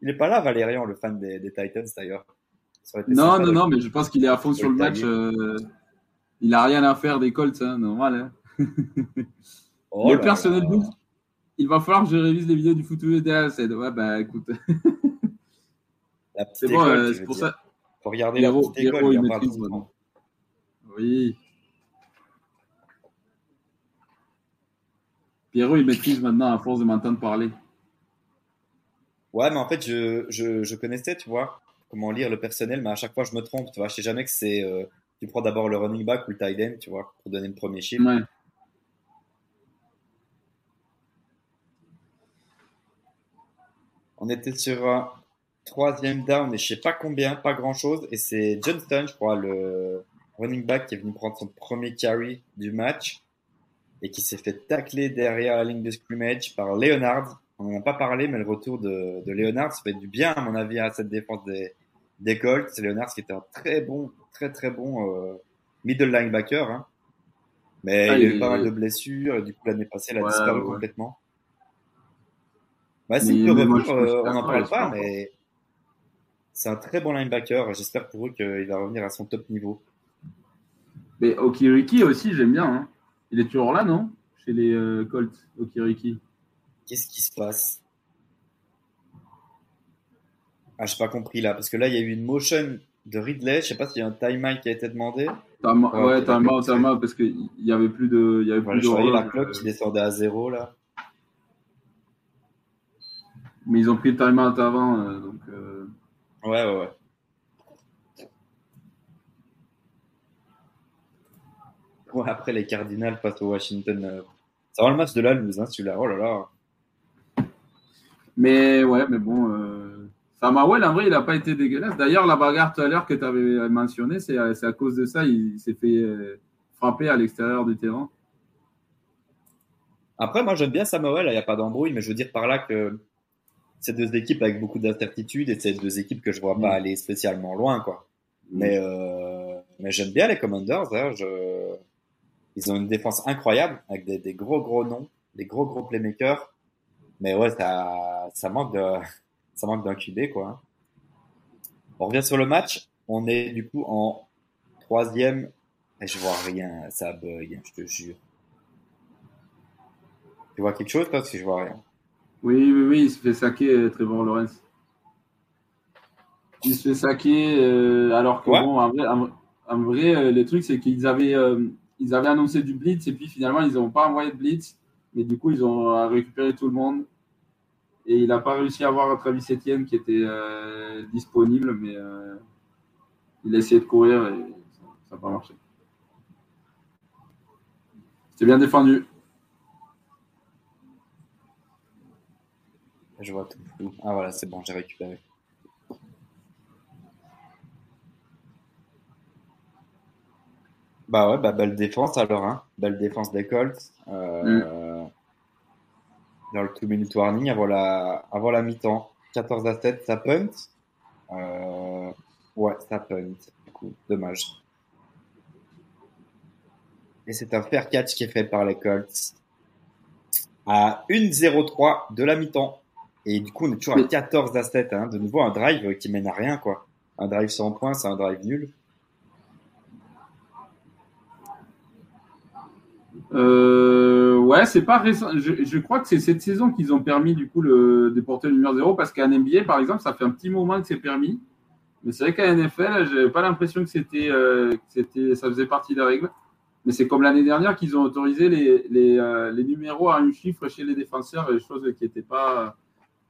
Il est pas là, Valérian, le fan des, des Titans d'ailleurs. Non, non, non, mais je pense qu'il est à fond sur le match. euh, il n'a rien à faire des Colts, hein, normal. Oh le personnel là. 12, il va falloir que je révise les vidéos du football de la scène. Ouais, bah écoute, c'est bon, euh, c'est pour dire. ça. Faut regarder la petite école, il maintenant. Oui. Pierrot, il maîtrise maintenant à force de m'entendre parler. Ouais, mais en fait, je, je, je, connaissais, tu vois, comment lire le personnel, mais à chaque fois, je me trompe, tu vois. Je sais jamais que c'est. Euh, tu prends d'abord le running back ou le tight end, tu vois, pour donner le premier chiffre. Ouais. On était sur troisième down et je sais pas combien, pas grand chose. Et c'est Johnston, je crois, le running back qui est venu prendre son premier carry du match et qui s'est fait tacler derrière la ligne de scrimmage par Leonard on n'en a pas parlé, mais le retour de, de Leonard, ça fait du bien, à mon avis, à cette défense des, des Colts. C'est Leonard qui était un très bon, très très bon euh, middle linebacker. Hein. Mais ah, il, a eu pas mal de blessures, et du coup, l'année passée, il a disparu complètement. Bah, s'il peut revenir, euh, on n'en parle pas, mais c'est un très bon linebacker. J'espère pour eux qu'il va revenir à son top niveau. Mais Okiriki aussi, j'aime bien. Hein. Il est toujours là, non? Chez les euh, Colts, Okiriki. Qu'est-ce qui se passe? Ah, j'ai pas compris là, parce que là, il y a eu une motion de Ridley. Je sais pas s'il y a un timeout qui a été demandé. Time ouais, timeout, timeout, parce qu'il y avait plus de. Il y avait plus de la cloque qui descendait à zéro là. Mais ils ont pris le timeout avant, euh, donc. Euh... Ouais, ouais, ouais. Ouais, après les Cardinals face au Washington. Euh... Ça va le match de la loose, hein, celui-là. Oh là là. Mais ouais, mais bon, euh, Samuel, en vrai, il n'a pas été dégueulasse. D'ailleurs, la bagarre tout à l'heure que tu avais mentionné, c'est à, cause de ça, il s'est fait euh, frapper à l'extérieur du terrain. Après, moi, j'aime bien Samuel, il n'y a pas d'embrouille, mais je veux dire par là que c'est deux équipes avec beaucoup d'incertitudes et c'est deux équipes que je vois pas mm. aller spécialement loin, quoi. Mm. Mais, euh, mais j'aime bien les Commanders. Hein, je... Ils ont une défense incroyable avec des, des, gros gros noms, des gros gros playmakers. Mais ouais, ça, ça manque de, ça manque d'un QB, quoi. On revient sur le match. On est du coup en troisième. Et je vois rien, ça bug, je te jure. Tu vois quelque chose, parce que je vois rien? Oui, oui, oui, il se fait saquer, euh, Trevor Lawrence. Il se fait saquer, euh, alors que bon, en vrai, en, vrai euh, le truc, c'est qu'ils avaient, ils avaient annoncé du blitz et puis finalement, ils n'ont pas envoyé de blitz. Mais du coup, ils ont récupéré tout le monde. Et il n'a pas réussi à avoir Travis Etienne qui était euh, disponible, mais il a essayé de courir et ça n'a pas marché. C'était bien défendu. Je vois tout. Ah voilà, c'est bon, j'ai récupéré. Bah ouais, bah, belle défense alors, hein. Belle défense des Colts. Euh, mm dans le 2 minute warning avant la, avant la mi-temps. 14 à 7, ça punt. Euh, ouais, ça punt. Du coup, dommage. Et c'est un fair catch qui est fait par les Colts à 1-0-3 de la mi-temps. Et du coup, on est toujours à 14 à 7. Hein. De nouveau, un drive qui mène à rien, quoi. Un drive sans points, c'est un drive nul. Euh, ouais, c'est pas récent. Je, crois que c'est cette saison qu'ils ont permis du coup le, de porter le numéro 0 parce qu'à NBA, par exemple, ça fait un petit moment que c'est permis. Mais c'est vrai qu'à NFL, j'avais pas l'impression que c'était, euh, c'était, ça faisait partie des règles. Mais c'est comme l'année dernière qu'ils ont autorisé les, les, euh, les, numéros à un chiffre chez les défenseurs, chose qui n'était pas,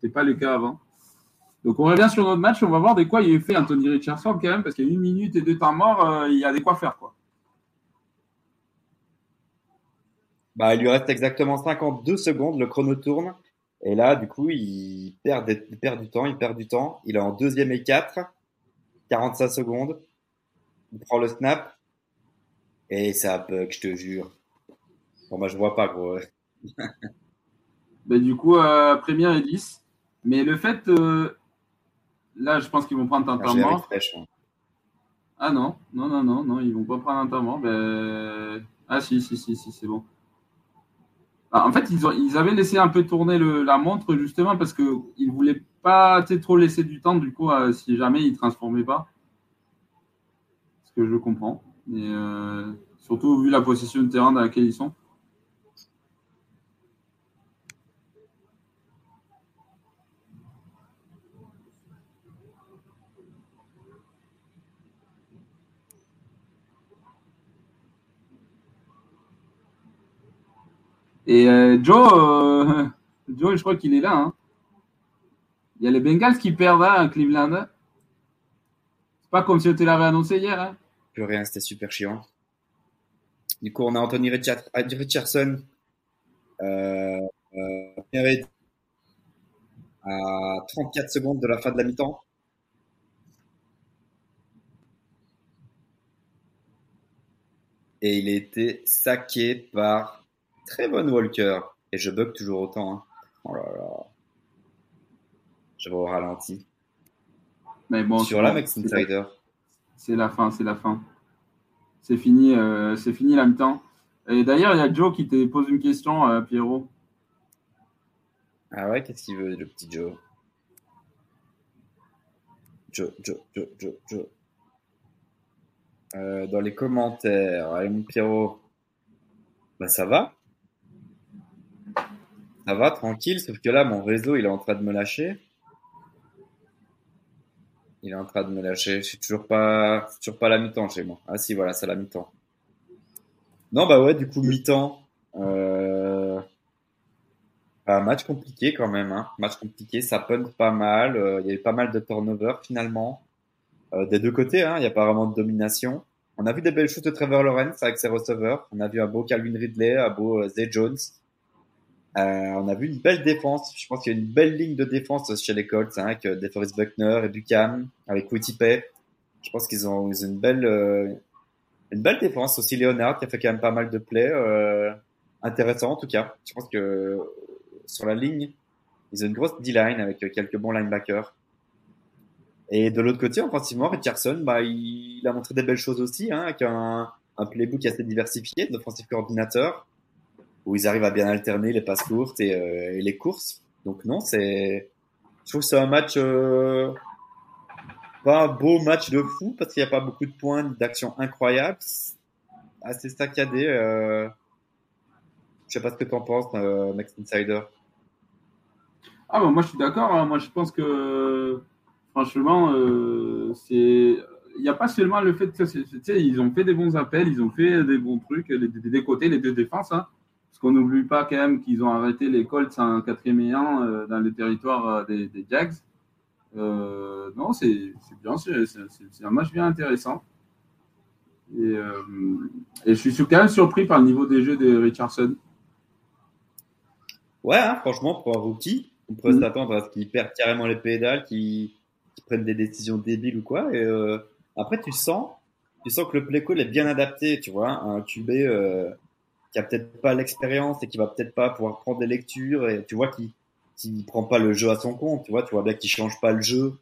pas le cas avant. Donc on revient sur notre match, on va voir des quoi il a fait Anthony Richardson quand même, parce qu'il y a une minute et deux temps morts, euh, il y a des quoi faire quoi. Bah, il lui reste exactement 52 secondes, le chrono tourne. Et là, du coup, il perd, il perd du temps, il perd du temps. Il est en deuxième et 4, 45 secondes. Il prend le snap. Et ça bug, je te jure. Bon, bah, je vois pas, gros. bah, du coup, euh, première et 10. Mais le fait, euh, là, je pense qu'ils vont prendre un temps mort. Ah non, non, non, non, non, ils vont pas prendre un temps mort. Ben... Ah si, si, si, si, c'est bon. Bah, en fait, ils, avaient laissé un peu tourner la montre justement parce qu'ils ne voulaient pas trop laisser du temps, du coup, si jamais ils ne transformaient pas. Ce que je comprends. Euh, surtout vu la position de terrain dans laquelle ils sont. Et euh, Joe, euh, Joe, je crois qu'il est là. Hein. Il y a les Bengals qui perdent hein, à Cleveland. C'est pas comme si on te annoncé hier. Hein. Plus rien, c'était super chiant. Du coup, on a Anthony Richardson euh, à 34 secondes de la fin de la mi-temps. Et il a été saqué par Trevon Walker. Et je bug toujours autant. Hein. Oh là là. Je vais au ralenti. Mais bon, Sur la Max Insider. C'est la fin, c'est la fin. C'est fini, euh, c'est fini la mi-temps. Et d'ailleurs, il y a Joe qui te pose une question, euh, Pierrot. Ah ouais, qu'est-ce qu'il veut, le petit Joe? Joe, Joe, Joe, Joe, Joe. Euh, dans les commentaires, allez mon Pierrot. Bah ça va? Ça va, tranquille, sauf que là, mon réseau, il est en train de me lâcher. Il est en train de me lâcher. Je suis toujours pas, toujours pas à la mi-temps chez moi. Ah si, voilà, c'est la mi-temps. Non, bah ouais, du coup, mi-temps. Euh... Un match compliqué quand même. Hein. Match compliqué, ça punt pas mal. Euh, il y a eu pas mal de turnover finalement. Euh, des deux côtés, hein, il n'y a pas vraiment de domination. On a vu des belles choses de Trevor Lawrence avec ses receveurs. On a vu un beau Calvin Ridley, un beau Zay Jones. Euh, on a vu une belle défense. Je pense qu'il y a une belle ligne de défense chez les Colts, hein, avec DeForest Buckner et Buchan, avec Wittipay. Je pense qu'ils ont, ils ont une belle, euh, une belle défense. Aussi Leonard qui a fait quand même pas mal de plays. Euh, intéressant en tout cas. Je pense que sur la ligne, ils ont une grosse D-line avec quelques bons linebackers. Et de l'autre côté, offensivement, Richardson, bah, il, a montré des belles choses aussi, hein, avec un, un playbook assez diversifié d'offensive coordinateur, où ils arrivent à bien alterner les passes courtes et, euh, et les courses. Donc non, c'est, je trouve que c'est un match, euh, pas un beau match de fou, parce qu'il n'y a pas beaucoup de points d'action incroyables, assez saccadé. Euh, je sais pas ce que tu en penses, euh, Max Insider. Ah bah moi je suis d'accord. Hein. Moi je pense que franchement, il n'y a pas seulement le fait que ils ont fait des bons appels, ils ont fait des bons trucs, les, des côtés, les deux défenses. Hein, qu'on n'oublie pas quand même qu'ils ont arrêté les Colts en quatrième et un euh, dans le territoire euh, des, des Jags. Euh, non, c'est bien, c'est un match bien intéressant. Et, euh, et, je suis quand même surpris par le niveau des jeux de Richardson. Ouais, hein, franchement, pour un rookie, on pourrait mmh. s'attendre à ce qu'il perde carrément les pédales, qu'il prennent des décisions débiles ou quoi. Et euh, après, tu sens, tu sens que le play call est bien adapté, tu vois, un QB qui a peut-être pas l'expérience et qui va peut-être pas pouvoir prendre des lectures et tu vois qui qui prend pas le jeu à son compte, tu vois, tu vois bien qu'il change pas le jeu,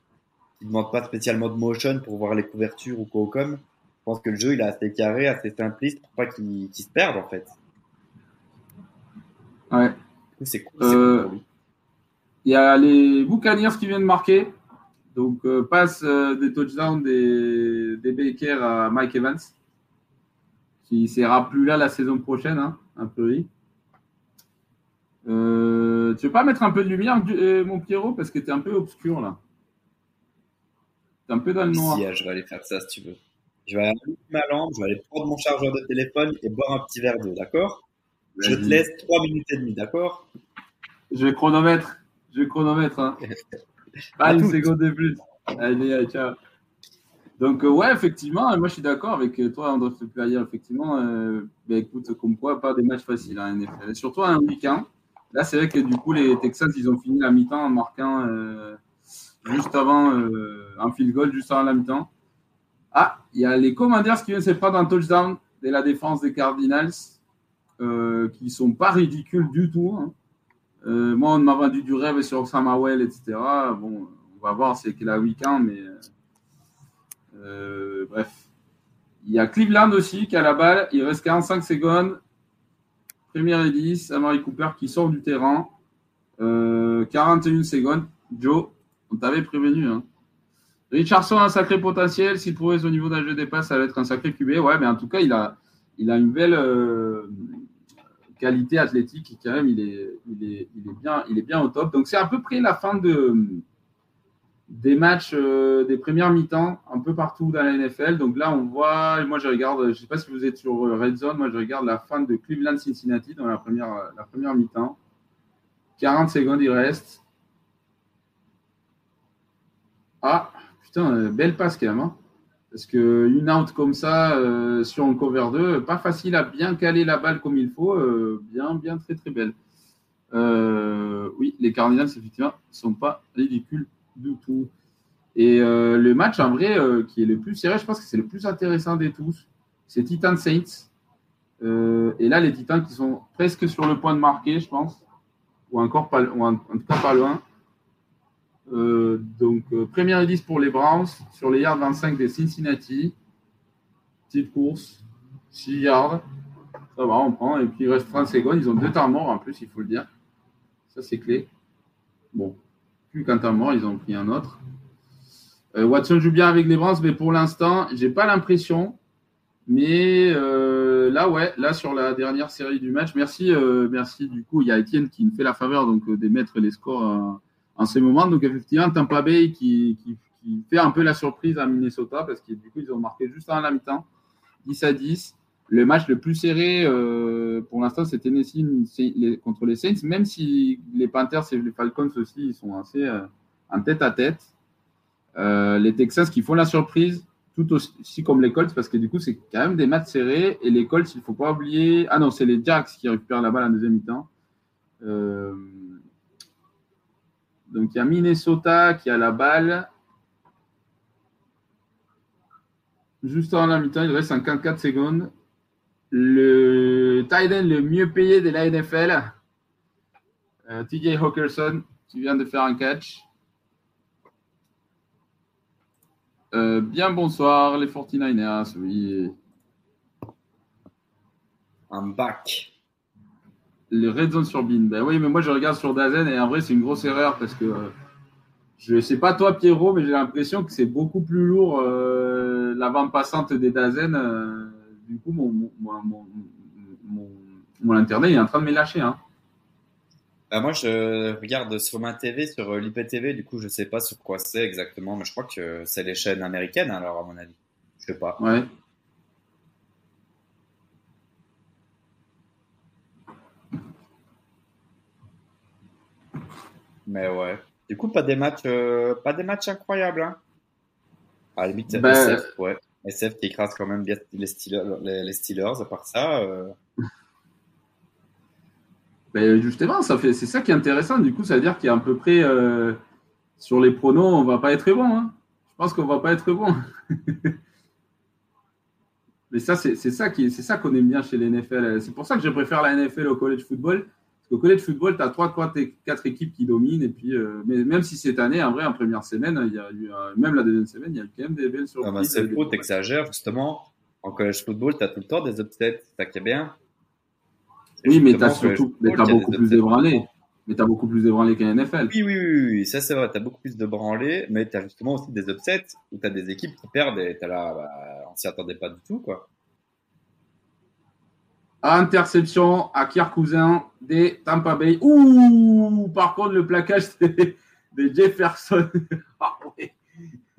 qu'il demande pas spécialement de motion pour voir les couvertures ou quoi comme. Je pense que le jeu il est assez carré, assez simpliste pour pas qu'il qu se perde en fait. Ouais. C'est cool. Euh, il y a les Buccaneers qui viennent marquer. Donc, euh, passe euh, des touchdowns des, des Baker à Mike Evans, qui ne sera plus là la saison prochaine, hein, un peu. Oui. Euh, tu veux pas mettre un peu de lumière, euh, mon Pierrot, parce que tu es un peu obscur là. Tu es un peu dans le noir. Si, je vais aller faire ça si tu veux. Je vais aller ma lampe, je vais aller prendre mon chargeur de téléphone et boire un petit verre d'eau, d'accord? Je te laisse 3 minutes et demie, d'accord? Je vais chronomètre. Je vais chronomètre. Hein. Pas une seconde de plus. Allez, allez ciao. Donc, euh, ouais, effectivement, moi je suis d'accord avec toi, André Player. Effectivement, euh, ben, écoute, comme quoi, pas des matchs faciles en NFL. Et surtout un week-end. Là, c'est vrai que du coup, les Texans, ils ont fini la mi-temps en marquant euh, juste avant euh, un field goal, juste avant la mi-temps. Ah, il y a les Commanders qui viennent se prendre un touchdown de la défense des Cardinals, euh, qui sont pas ridicules du tout. Hein. Euh, moi, on m'a vendu du rêve sur Samuel, etc. Bon, on va voir, c'est qu'il a week-end, mais euh, bref. Il y a Cleveland aussi qui a la balle. Il reste 45 secondes. Première et 10. Amari Cooper qui sort du terrain. Euh, 41 secondes. Joe, on t'avait prévenu. Hein. Richardson a un sacré potentiel. S'il progresse au niveau d'un jeu des passes, ça va être un sacré QB. Ouais, mais en tout cas, il a, il a une belle euh, qualité athlétique. Quand même, il est, il, est, il, est bien, il est bien au top. Donc, c'est à peu près la fin de, des matchs euh, des premières mi-temps un peu partout dans la NFL. Donc là, on voit, moi je regarde, je ne sais pas si vous êtes sur euh, Red Zone, moi je regarde la fin de Cleveland-Cincinnati dans la première, première mi-temps. 40 secondes, il reste. Ah, putain, belle passe quand même. Hein. Parce que une out comme ça sur un cover 2, pas facile à bien caler la balle comme il faut. bien, bien, très, très belle. oui, les Cardinals, effectivement, ne sont pas ridicules du tout. Et le match, en vrai, qui est le plus serré, je pense que c'est le plus intéressant des tous, c'est Titan Saints. et là, les Titans qui sont presque sur le point de marquer, je pense ou encore pas, ou en, tout loin. Euh, donc, euh, première indice pour les Browns sur les yards 25 des Cincinnati. Petite course, 6 yards. Ça va, on prend. Et puis il reste 30 secondes. Ils ont deux temps morts en plus, il faut le dire. Ça, c'est clé. Bon, plus qu'un temps mort, ils ont pris un autre. Euh, Watson joue bien avec les Browns, mais pour l'instant, j'ai pas l'impression. Mais là, ouais, là sur la dernière série du match, merci, euh, merci. Du coup, il y a Étienne qui me fait la faveur donc euh, d'émettre les scores euh, en ce moment. Donc effectivement, Tampa Bay qui, qui, fait un peu la surprise à Minnesota parce que du coup, ils ont marqué juste à la mi-temps, 10 à 10. Le match le plus serré pour l'instant, c'est Tennessee contre les Saints, même si les Panthers et les Falcons aussi, ils sont assez en tête à tête. les Texans qui font la surprise, tout aussi comme les Colts, parce que du coup, c'est quand même des matchs serrés. Et les Colts, il ne faut pas oublier. Ah non, c'est les Jacks qui récupèrent la balle en deuxième mi-temps. Euh, donc, il y a Minnesota qui a la balle. Juste avant la mi-temps, il reste 54 secondes. Le Titan le mieux payé de la NFL, euh, TJ Hawkerson, qui vient de faire un catch. Euh, bien bonsoir, les 49ers, oui. Un bac. Les Red Zone sur Bean. Ben oui, mais moi je regarde sur Dazen et en vrai c'est une grosse erreur parce que je sais pas toi Pierrot, mais j'ai l'impression que c'est beaucoup plus lourd euh, la bande passante des Dazen. Du coup, mon, mon, mon, internet est en train de me lâcher. Hein. Bah, moi, je regarde sur ma TV, sur euh, l'IPTV, du coup, je sais pas sur quoi c'est exactement, mais je crois que c'est les chaînes américaines, alors, à mon avis. Je sais pas. Ouais. Mais ouais. Du coup, pas des matchs, euh, pas des matchs incroyables, hein. À la limite, ben, SF, ouais. SF qui écrase quand même les Steelers, les, Steelers à part ça. Euh... Ben justement, ça fait, c'est ça qui est intéressant. Du coup, ça veut dire qu'il y a à peu près euh, sur les pronos, on va pas être bon. Hein. Je pense qu'on va pas être bon. Mais ça, c'est, ça qui, c'est ça qu'on aime bien chez les NFL. C'est pour ça que je préfère la NFL au college football. Parce qu'au college football, tu as 3, 4 équipes qui dominent. Et puis, euh, mais même si cette année, en vrai, en première semaine, il y a eu, même la deuxième semaine, il y a eu quand même des belles surprises. Ah bah c'est faux, t'exagères, justement. En college football, tu as tout le temps des upsets. C'est ça qui est bien. Oui, mais tu as surtout mais as beaucoup plus débranlé. Mais tu as beaucoup plus débranlé qu'un NFL. Oui, oui, oui, ça c'est vrai. Tu as beaucoup plus de branlés, mais tu as justement aussi des upsets où tu as des équipes qui perdent et tu là, bah, on s'y attendait pas du tout. quoi. Interception à Kier Cousin des Tampa Bay. Ouh, par contre, le plaquage des, Jefferson. ah,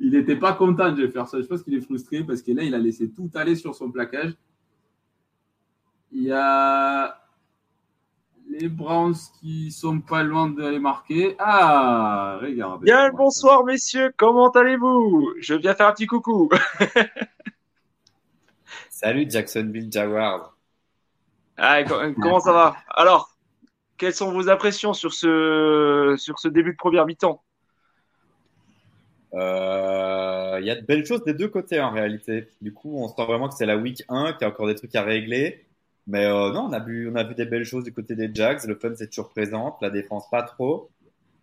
il n'était pas content, Jefferson. Je pense qu'il est frustré parce que là, il a laissé tout aller sur son plaquage. Il y a les Browns qui sont pas loin d'aller marquer. Ah, regardez. Bien bonsoir, messieurs. Comment allez-vous? Je viens faire un petit coucou. Salut, Jacksonville Jaguars. Ah, comment ça va? Alors, quelles sont vos impressions sur ce, sur ce début de première mi-temps? Il euh, y a de belles choses des deux côtés en réalité. Du coup, on sent vraiment que c'est la week 1, qu'il y a encore des trucs à régler. Mais euh, non, on a, vu, on a vu des belles choses du côté des Jags. Le fun, c'est toujours présent. La défense, pas trop.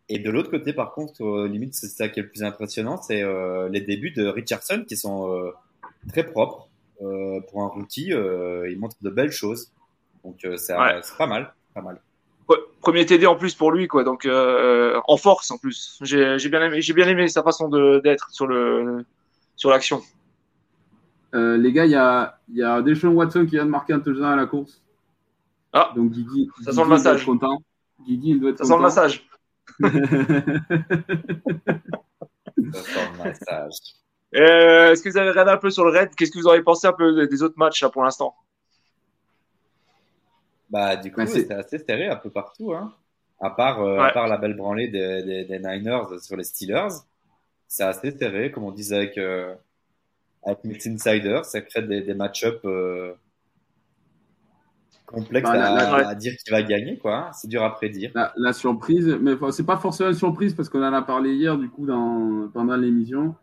Et de l'autre côté, par contre, euh, limite, c'est ça qui est le plus impressionnant, c'est euh, les débuts de Richardson qui sont euh, très propres. Euh, pour un rookie, il montre de belles choses. Donc, c'est pas mal. Pas mal. Premier TD en plus pour lui, quoi. Donc, en force en plus. J'ai bien, aimé, bien aimé sa façon d'être sur le sur l'action. Euh, les gars, il y a, y a Deshaun Watson qui vient de marquer un touchdown à la course. Ah, donc Guigui, ça sent le massage. content. Guigui, il doit être ça sent le massage. ça sent le massage. Euh, est-ce que vous avez regardé un peu sur le raid Qu'est-ce que vous aurez pensé un peu des autres matchs là, pour l'instant? Bah, du coup, bah, c'était assez serré un peu partout. Hein. À part, euh, à part la belle branlée des, des, des, Niners sur les Steelers, c'est assez serré, comme on disait avec, euh, avec Mix Insider. Ça crée des, des match-ups euh, complexes bah, à, à, dire qui va gagner, quoi. Hein. C'est dur à prédire. La, la surprise, mais c'est pas forcément une surprise parce qu'on en a parlé hier, du coup, dans, pendant l'émission.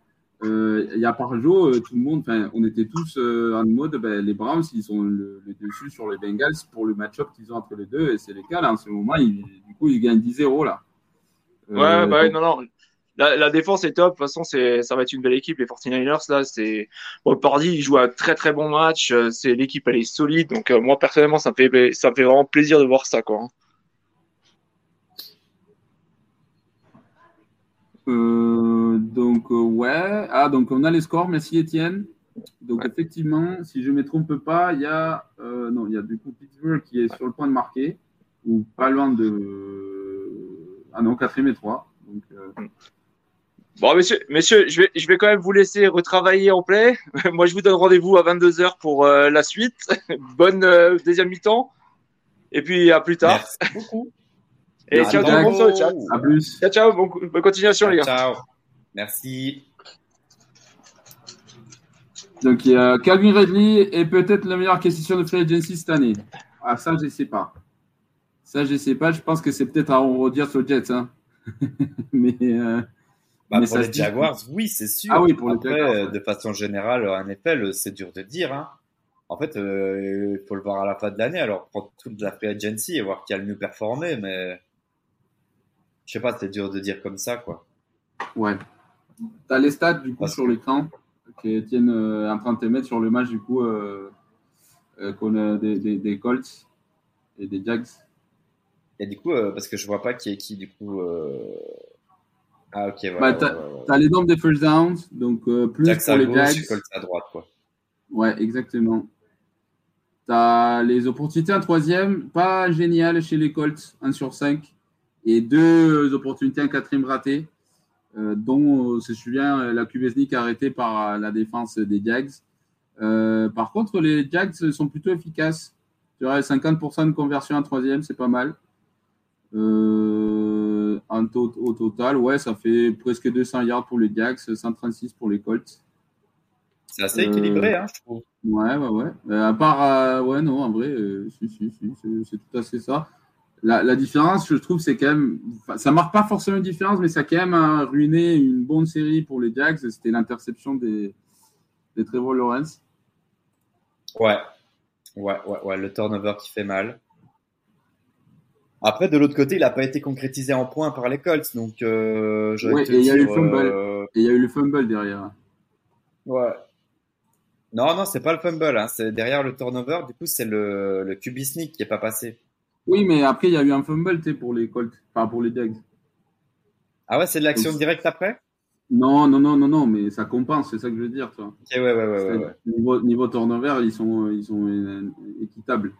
Euh, il y a par jour, euh, tout le monde, on était tous euh, en mode, ben, les Browns, ils ont le, le, dessus sur les Bengals pour le match-up qu'ils ont entre les deux, et c'est le cas, là, en ce moment, ils, du coup, ils gagnent 10-0, là. ouais, bah, non, non. La, la, défense est top. De toute façon, c'est, ça va être une belle équipe. Les 49ers, là, c'est, bon, Pardy, il joue un très, très bon match. C'est, l'équipe, elle est solide. Donc, moi, personnellement, ça me fait, ça me fait vraiment plaisir de voir ça, quoi. Euh, donc, euh, ouais. Ah, donc on a les scores. Merci Étienne. Donc, effectivement, si je ne me trompe pas, il y a. Euh, non, il y a du coup Pittsburgh qui est sur le point de marquer, ou pas loin de. Ah non, 4 et 3. Donc, Bon, messieurs, messieurs je, vais, je vais quand même vous laisser retravailler en play. Moi, je vous donne rendez-vous à 22h pour la suite. Bonne deuxième mi-temps. Et puis, à plus tard. Merci beaucoup. Et ciao tout le monde sur le chat. À plus. Ciao, ciao. bonne continuation, les gars. Ciao. Merci. Donc, il y a Calvin Ridley est peut-être la meilleure question de free agency cette année. Ah, ça, je ne sais pas. Ça, je ne sais pas. Je pense que c'est peut-être à redire sur Jets. Hein. mais. Euh, bah, mais pour les Jaguars, oui, c'est sûr. Ah oui, pour Après, les Jaguars. de façon générale, en effet, c'est dur de dire. Hein. En fait, euh, il faut le voir à la fin de l'année. Alors, prendre toute la free agency et voir qui a le mieux performé. Mais je sais pas, c'est dur de dire comme ça, quoi. Ouais. Tu as les stats, du coup, Parce sur l'écran qui tiennent euh, en train de te mettre sur le match, du coup, euh, euh, qu'on a des, des, des, Colts et des Jags. Et du coup, euh, parce que je vois pas qui est qui, du coup. Euh... Ah, ok, voilà. Bah, tu as, ouais, ouais. les nombres des first downs, donc plus Jags pour à les gauche, Jags. Colts à droite, quoi. Ouais, exactement. Tu as les opportunités en troisième, pas génial chez les Colts, 1 sur 5 et deux opportunités en quatrième raté, euh, dont, si je me souviens, la Kubesnik arrêtée par la défense des Jags. Euh, par contre, les Jags sont plutôt efficaces. Tu vois, 50% de conversion en troisième, c'est pas mal. Euh, en au total, ouais, ça fait presque 200 yards pour les Jags, 136 pour les Colts. C'est assez équilibré, hein, je trouve. Ouais, ouais, ouais. Euh, à part, ouais, non, en vrai, si, si, si, c'est tout à fait ça. La, la, différence, je trouve, c'est quand même. Ça marque pas forcément une différence, mais ça a quand même ruiné une bonne série pour les Jags. C'était l'interception des, des Trevor Lawrence. Ouais. Ouais, ouais, ouais. Le turnover qui fait mal. Après, de l'autre côté, il n'a pas été concrétisé en points par les Colts. Donc, euh, ouais, et il y a eu le fumble. Euh... Et il y a eu le fumble derrière. Ouais. Non, non, c'est pas le fumble. Hein. C'est derrière le turnover. Du coup, c'est le, le QB sneak qui est pas passé. Oui, mais après, il y a eu un fumble pour les Colts, enfin pour les Jags. Ah ouais, c'est de l'action directe après? Non, non, non, non, non, mais ça compense, c'est ça que je veux dire. Toi. Ok, ouais, ouais, ouais. ouais. Niveau, niveau turnover, ils sont, ils sont équitables.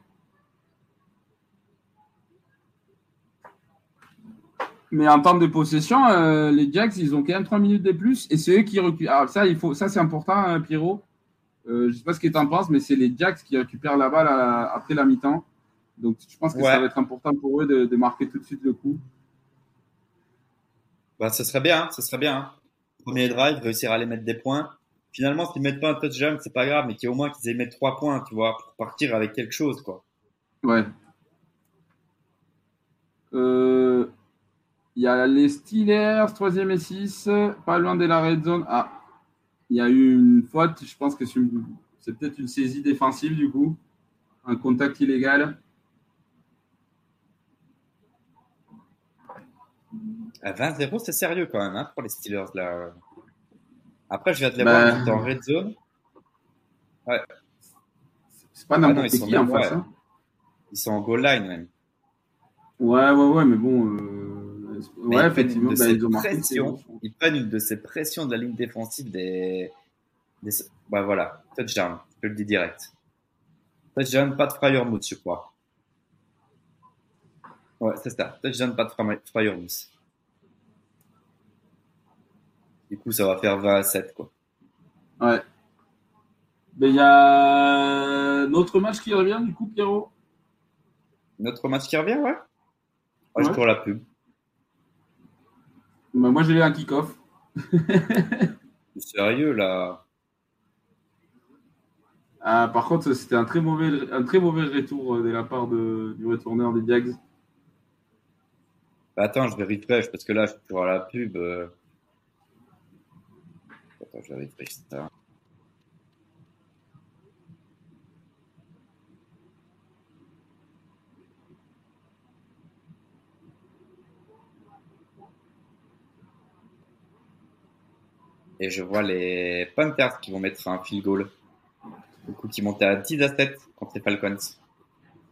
Mais en termes de possession, euh, les Jacks, ils ont quand même 3 minutes de plus et c'est eux qui récupèrent. Alors ça, il faut, ça c'est important, hein, Pierrot. Euh, je ne sais pas ce que tu en penses, mais c'est les Jacks qui récupèrent la balle à, après la mi-temps. Donc, je pense que ouais. ça va être important pour eux de, de, marquer tout de suite le coup. Bah, ce serait bien, ce serait bien. Premier drive, réussir à les mettre des points. Finalement, s'ils mettent pas un touchdown, c'est pas grave, mais qu'il y ait au moins qu'ils aient mettre trois points, tu vois, pour partir avec quelque chose, quoi. Ouais. Il euh, y a les Steelers, troisième et 6, pas loin de la red zone. Ah, il y a eu une faute, je pense que c'est peut-être une saisie défensive, du coup. Un contact illégal. 20-0, c'est sérieux quand même hein, pour les Steelers. Là. Après, je viens de les bah... voir en red zone. Ouais. C'est pas n'importe ah qui en face. Ouais. Hein. Ils sont en goal line même. Ouais, ouais, ouais, mais bon. Euh... Mais ouais, ils effectivement. Bah, ils, pressions, ils prennent une de ces pressions de la ligne défensive des. des... Bah voilà, touchdown, je le dis direct. Touchdown, pas de Fryermuth, je crois. Ouais, c'est ça. Touchdown, pas de Fryermuth. Du coup, ça va faire 20 à 7, quoi. Ouais. Mais il y a notre match qui revient, du coup, Pierrot? Notre match qui revient, ouais. Je cours la pub. Bah, moi, j'ai eu un kick-off. Sérieux, là ah, Par contre, c'était un très mauvais, un très mauvais retour euh, de la part de, du retourneur des Diags. Bah, attends, je vais refresh parce que là, je suis toujours à la pub. euh. Et je vois les Panthers qui vont mettre un field goal. Du coup, qui montent à 10 à 7 contre les Falcons.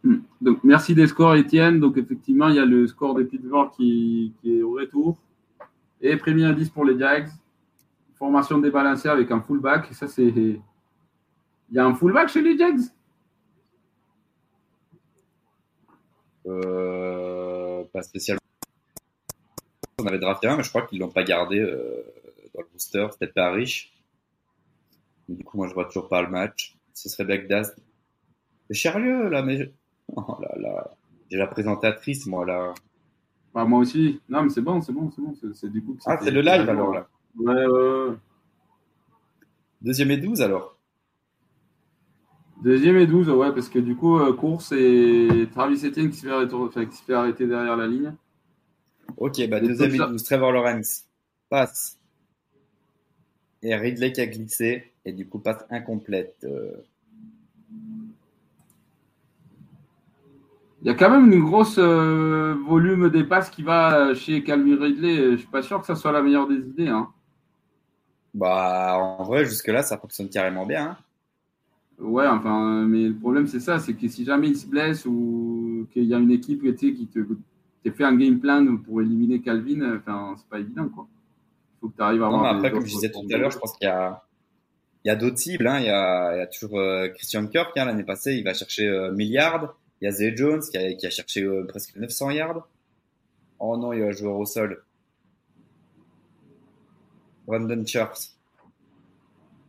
Hmm. Donc, merci des scores, Étienne. Donc, effectivement, il y a le score des Pittsburgh qui, qui est au retour. Et premier indice pour les Jags. Formation débalancée avec un fullback. Et ça, c'est. Il y a un fullback chez les Jags? Euh, pas spécialement. On avait drafté un, mais je crois qu'ils l'ont pas gardé euh, dans le booster. C'était pas riche. Du coup, moi, je vois toujours pas le match. Ce serait Bagdad. C'est Charlieu, là, mais. je- Oh là là. J'ai la présentatrice, moi, là. Bah, Moi aussi. Non, mais c'est bon, c'est bon, c'est bon. C'est- du coup. Ah, c'est le live, alors, là. Ouais, ouais, ouais. Deuxième et 12, alors. Deuxième et 12, ouais, parce que du coup, euh, course et Travis Etienne qui se fait, enfin, qui se fait arrêter derrière la ligne. Ok, bah, deuxième et touchdowns. 12. Trevor Lawrence. Passe. Et Ridley qui a glissé. Et du coup, passe incomplète. Euh, Il y a quand même une grosse euh, volume des passes qui va chez Calvin Ridley. Je suis pas sûr que ça soit la meilleure des idées. Hein. Bah, en vrai, jusque-là, ça fonctionne carrément bien. hein. Ouais, enfin, mais le problème c'est ça, c'est que si jamais il se blesse ou qu'il y a une équipe qui te, te fait un game plan pour éliminer Calvin, enfin, c'est pas évident quoi. Il faut que tu arrives à Non, avoir. après, comme je disais tout à l'heure, je pense qu'il y a, il y a d'autres cibles. Hein. Il, y a, il y a toujours euh, Christian Kirk. Hein, L'année passée, il va chercher euh, 1000 yards. Il y a Zay Jones qui a, qui a cherché euh, presque 900 yards. Oh non, il y a un joueur au sol. Brandon Scherf.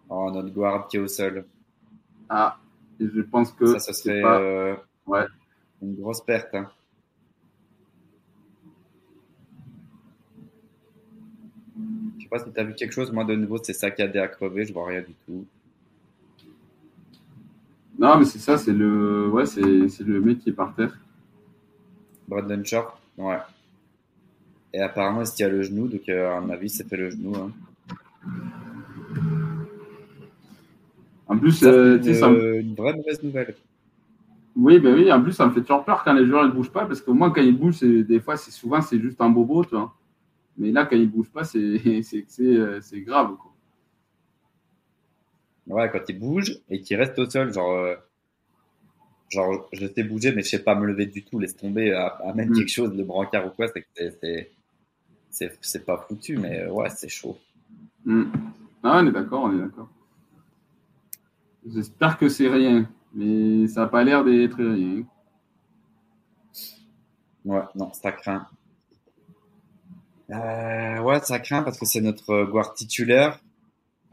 Oh, notre guard qui est au sol. Ah, je pense que Ça, ce c'est serait pas- euh, Ouais. une grosse perte. Hein. Je sais pas si tu as vu quelque chose. Moi, de nouveau, c'est saccadé à crever. Je vois rien du tout. Non, mais c'est ça, c'est le, ouais, c'est le mec qui est par terre. Brandon Sharp, ouais. Et apparemment, il se tient le genou, donc euh, à mon avis, c'est fait le genou. Hein. En plus, Ça, euh, ça me- une, vraie mauvaise nouvelle. oui, ben oui, en plus, ça me fait toujours peur quand les joueurs ne bougent pas, parce qu'au moins, quand ils bougent, des fois, c'est souvent, c'est juste un bobo, tu vois. Mais là, quand ils bougent pas, c'est euh, grave, quoi. Ouais, quand il bouge et qu'il reste au sol, genre, euh, genre, je sais bouger, mais je sais pas me lever du tout, laisse tomber, amène Mm. quelque chose, le brancard ou quoi, c'est c'est- pas foutu, mais euh, ouais, c'est chaud. Hmm. Ah, on est d'accord, on est d'accord. J'espère que c'est rien, mais ça n'a pas l'air d'être rien. Ouais, non, ça craint. Euh, ouais, ça craint parce que c'est notre euh, guard titulaire.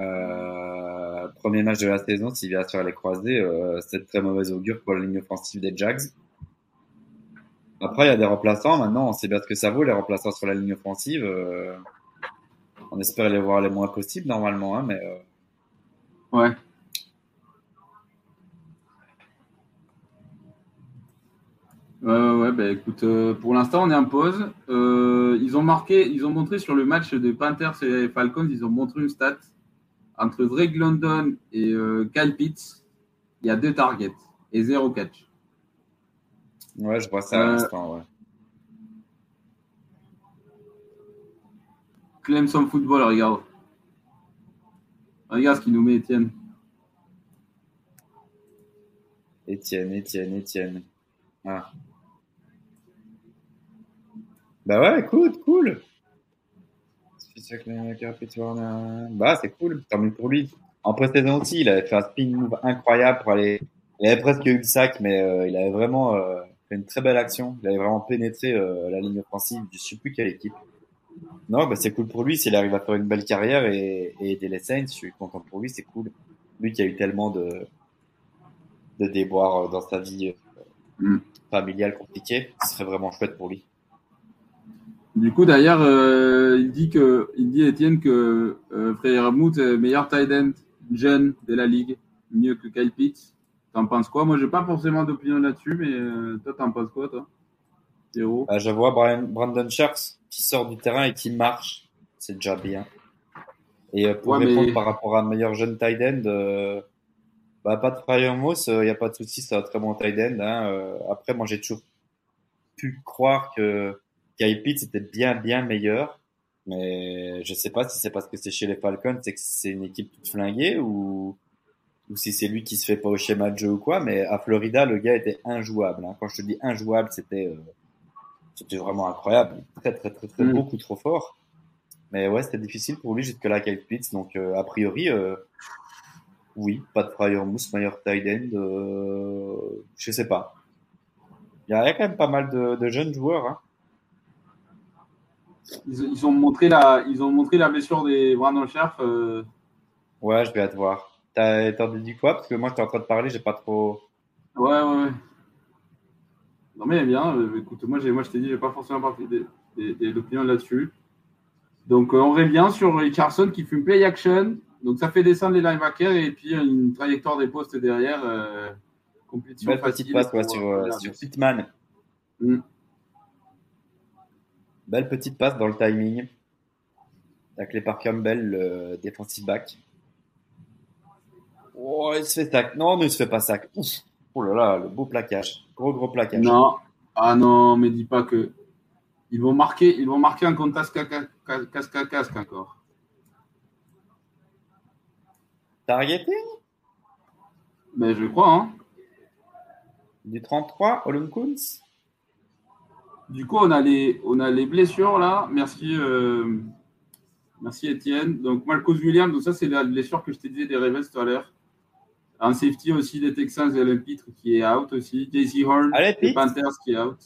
Euh, premier match de la saison, s'il vient se faire les croisés, euh, c'est de très mauvaise augure pour la ligne offensive des Jags. Après, il y a des remplaçants. Maintenant, on sait bien ce que ça vaut, les remplaçants sur la ligne offensive. Euh, on espère les voir les moins possibles, normalement, hein, mais euh, Ouais. Ouais, ouais, bah, écoute, euh, pour l'instant, on est en pause. Ils ont marqué, ils ont montré sur le match des Panthers et Falcons, ils ont montré une stat. Entre Drake London et Kyle Pitts, il y a deux targets et zéro catch. Ouais, je vois ça à Euh, l'instant, ouais. Clemson Football, regarde. Regarde ce qu'il nous met, Étienne. Étienne, Étienne, Étienne. Ah. Bah ouais, écoute, cool. Bah c'est cool, tant mieux pour lui. En pré-saison aussi, il avait fait un spin move incroyable pour aller. Il avait presque eu le sac, mais euh, il avait vraiment euh, fait une très belle action. Il avait vraiment pénétré euh, la ligne offensive du je sais plus quelle équipe. Non, bah c'est cool pour lui s'il arrive à faire une belle carrière et, et aider les Saints. Je suis content pour lui, c'est cool. Lui qui a eu tellement de, de déboires euh, dans sa vie euh, Mm. familiale compliquée, ce serait vraiment chouette pour lui. Du coup, d'ailleurs, euh, il dit que, il dit Étienne que euh, Frère est meilleur tight end jeune de la ligue, mieux que Kyle Pitts. T'en penses quoi? Moi, j'ai pas forcément d'opinion là-dessus, mais euh, toi, t'en penses quoi, toi? Théo? Bah, Je vois Brian, Brandon Sharks qui sort du terrain et qui marche. C'est déjà bien. Et euh, pour Ouais, répondre mais- par rapport à un meilleur jeune tight end, euh, bah, pas de Fryer Moss, il n'y a pas de souci, c'est un très bon tight end. Hein. Euh, après, moi, j'ai toujours pu croire que Kyle Pitts était bien, bien meilleur. Mais je sais pas si c'est parce que c'est chez les Falcons, c'est que c'est une équipe toute flinguée ou, ou si c'est lui qui se fait pas au schéma de jeu ou quoi. Mais à Florida, le gars était injouable. Hein. Quand je te dis injouable, c'était euh, c'était vraiment incroyable. Très, très, très, très, Mm. beaucoup trop fort. Mais ouais, c'était difficile pour lui jusque-là, Kyle Pitts. Donc, euh, a priori, euh, oui, pas de Fryer Moose, meilleur tight end. Je sais pas. Il y a il y a quand même pas mal de, de jeunes joueurs. Hein. ils, ils ont montré la, ils ont montré la blessure des Brandon Scherf. Ouais, je vais te voir. T'as dit quoi? Parce que moi, j'étais en train de parler, j'ai pas trop. Ouais, ouais, ouais. Non, mais bien. euh, écoute, moi, j'ai, moi, je t'ai dit, j'ai pas forcément des opinions là-dessus. Donc, euh, on revient sur Richardson qui fait une play action. Donc, ça fait descendre les linebackers et puis euh, une trajectoire des postes derrière. Euh, compétition Belle petite passe ouais, pour, sur, euh, sur Pittman. Mm. Belle petite passe dans le timing. Taclé par Campbell, le defensive back. Oh, il se fait sac. Non, mais il se fait pas sac. Ouf. Oh là là, le beau plaquage. Gros, gros plaquage. Non. Ah non, mais dis pas que. Ils vont marquer, ils vont marquer un compte casque encore. Targeté Mais je crois, hein. du 33, Olum Kunz? Du coup, on a les, on a les blessures là. Merci, euh, merci Étienne. Donc, Marcos Williams, donc ça, c'est la blessure que je t'ai dit des Ravens tout à l'heure. Un safety aussi des Texans le Pitre qui est out aussi. JC Horn des. Panthers qui est out.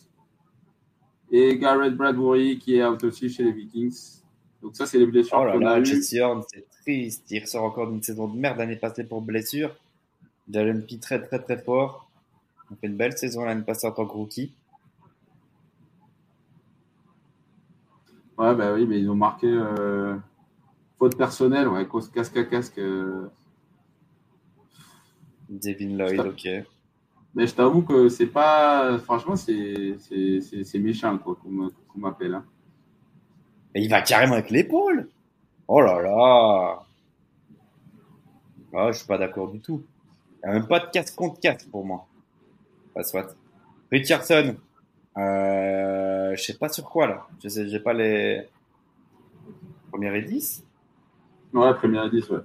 Et Garrett Bradbury qui est out aussi chez les Vikings. Donc, ça, c'est les blessures Oh là qu'on a là, eues. Jesse Horn, c'est triste. Il ressort encore d'une saison de merde l'année passée pour blessure. Jalen P très très très fort. On fait une belle saison l'année passée en tant que rookie. Ouais, bah oui, mais ils ont marqué euh, faute personnelle, ouais, casque à casque. euh. Devin Lloyd, ok. Mais je t'avoue que c'est pas. Franchement, c'est méchant, quoi, qu'on m'appelle. hein. Et il va carrément avec l'épaule. Oh là là. Ah, je suis pas d'accord du tout. Il n'y a même pas de casque contre casque pour moi. Pas soit. Richardson. Euh, je sais pas sur quoi là. Je sais, j'ai pas les première et 10. Ouais, première 10, ouais.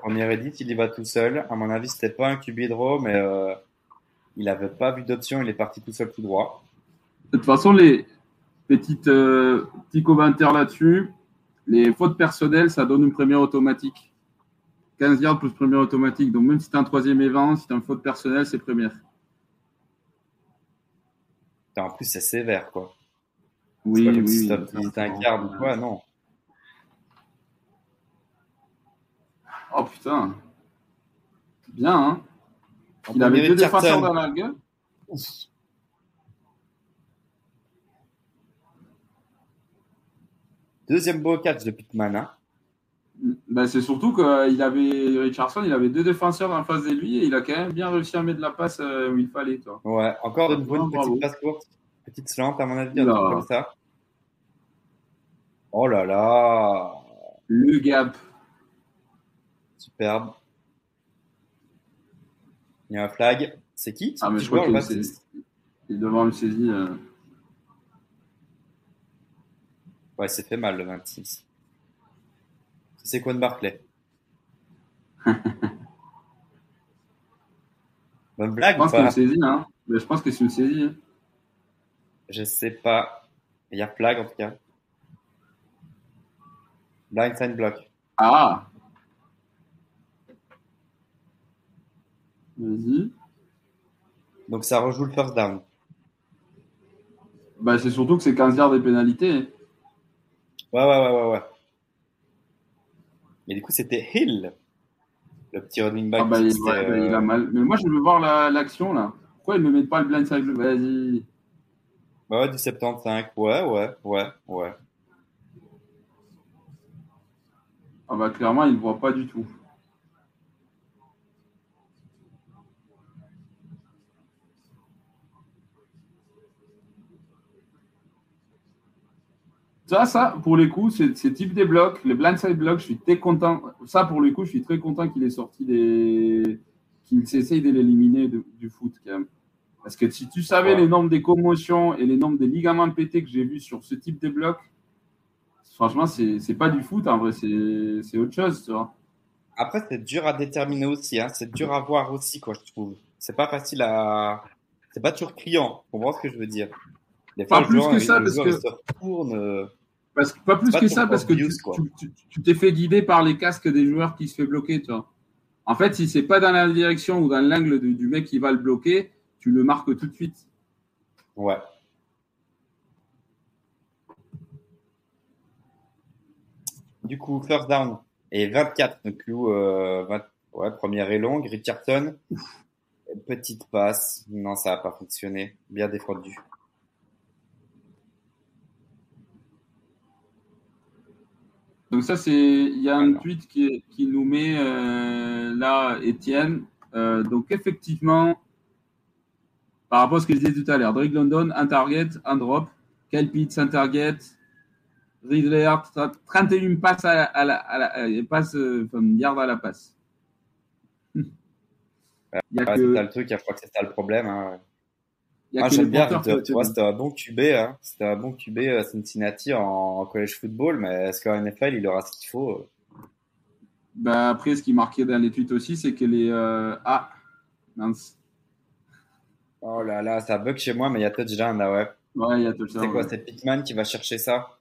Première et 10, il y va tout seul. À mon avis, c'était pas un QB draw, mais euh, il avait pas vu d'option. Il est parti tout seul tout droit. De toute façon, les petites, euh, petits commentaires là-dessus, les fautes personnelles, ça donne une première automatique. 15 yards plus première automatique. Donc, même si tu un troisième 20, si tu une faute personnelle, c'est première. En plus, c'est sévère, quoi. Oui, oui. si t'as un garde ou quoi, non. Oh putain. Bien, hein. Il avait deux défenseurs dans la gueule. Deuxième beau catch de Pittman. Hein. Ben, c'est surtout qu'il avait Richardson, il avait deux défenseurs en face de lui et il a quand même bien réussi à mettre la passe euh, où il fallait. Toi. Ouais, encore de une bravo. petite passe courte. Petite slant, à mon avis, un truc comme ça. Oh là là. Le gap. Superbe. Il y a un flag. C'est qui? Ah, mais je crois qu'il c'est- il est devant une saisie. euh. Ouais, c'est fait mal le 26. C'est quoi de Barclay? Bonne Je blague ou pense c'est pas? une saisie. Hein. Mais je pense que c'est une saisie. hein. Je sais pas. Il y a flag en tout cas. Blindside block. Ah Vas-y. Donc ça rejoue le first down. Bah, c'est surtout que c'est 15 yards des pénalités. Ouais, ouais, ouais, ouais, ouais. Mais du coup, c'était Hill, le petit running back. Ah, bah, il, bah, il euh, a mal. Mais moi, je veux voir la- l'action là. Pourquoi ils ne me mettent pas le blindside Vas-y. Ouais, du 75. Ouais, ouais, ouais, ouais. Ah bah clairement, il ne voit pas du tout. Ça, ça, pour les coups, c'est c'est type des blocs, les blindside blocks, je suis très content. Ça, pour les coups, je suis très content qu'il ait sorti des. qu'il s'essaye de l'éliminer du foot, quand même. Parce que si tu savais Ouais. les nombres des commotions et les nombres des ligaments pétés que j'ai vus sur ce type de blocs, franchement, c'est pas du foot, en vrai, c'est autre chose, tu vois. Après, c'est dur à déterminer aussi, hein. C'est dur à voir aussi, quoi, je trouve. C'est pas facile à. C'est pas toujours criant. Tu comprends ce que je veux dire? Des Pas le plus joueur, que ça, le parce joueur, que- il se retourne. Parce que, pas plus pas que ça, parce que tu t'es fait guider par les casques des joueurs qui se fait bloquer, tu vois. En fait, si c'est pas dans la direction ou dans l'angle du, du mec qui va le bloquer, tu le marques tout de suite. Ouais. Du coup, first down et 24. Donc, Lou, euh, 20 ouais, première et longue. Richardson, petite passe. Non, ça n'a pas fonctionné. Bien défendu. Donc ça, c'est il y a un tweet qui, qui nous met euh, là, Étienne. Euh, donc effectivement, par rapport à ce que je disais tout à l'heure, Drake London, un target, un drop. Kyle Pitts, un target. Ridley Hart, 31 passes à, la- à la, à la- euh, passes, euh, enfin, yard à la passe. Il y a Ouais, que, le truc. Je crois que c'est ça le problème. Hein. Moi, j'aime bien porteurs Ridley. qui Tu vois, c'était un bon QB. Hein. C'était un bon QB à Cincinnati en, en college football. Mais est-ce qu'en NFL, il aura ce qu'il faut euh? Bah, après, ce qui marquait dans les tweets aussi, c'est que les. euh, Ah, mince. Oh là là, ça bug chez moi, mais il y a touchdown là, ouais. Ouais, il y a touchdown. C'est quoi, ouais. c'est Pittman qui va chercher ça?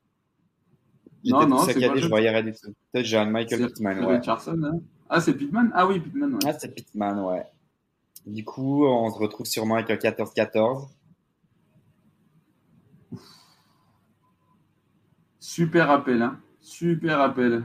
Non, non, c'est pas je voyais rien du tout. Touchdown, Michael Pittman, ouais. Richardson, hein. Ah, c'est Pittman? Ah oui, Pittman. ouais. Ah, c'est Pittman, ouais. Du coup, on se retrouve sûrement avec un 14-14. Super appel, hein. Super appel.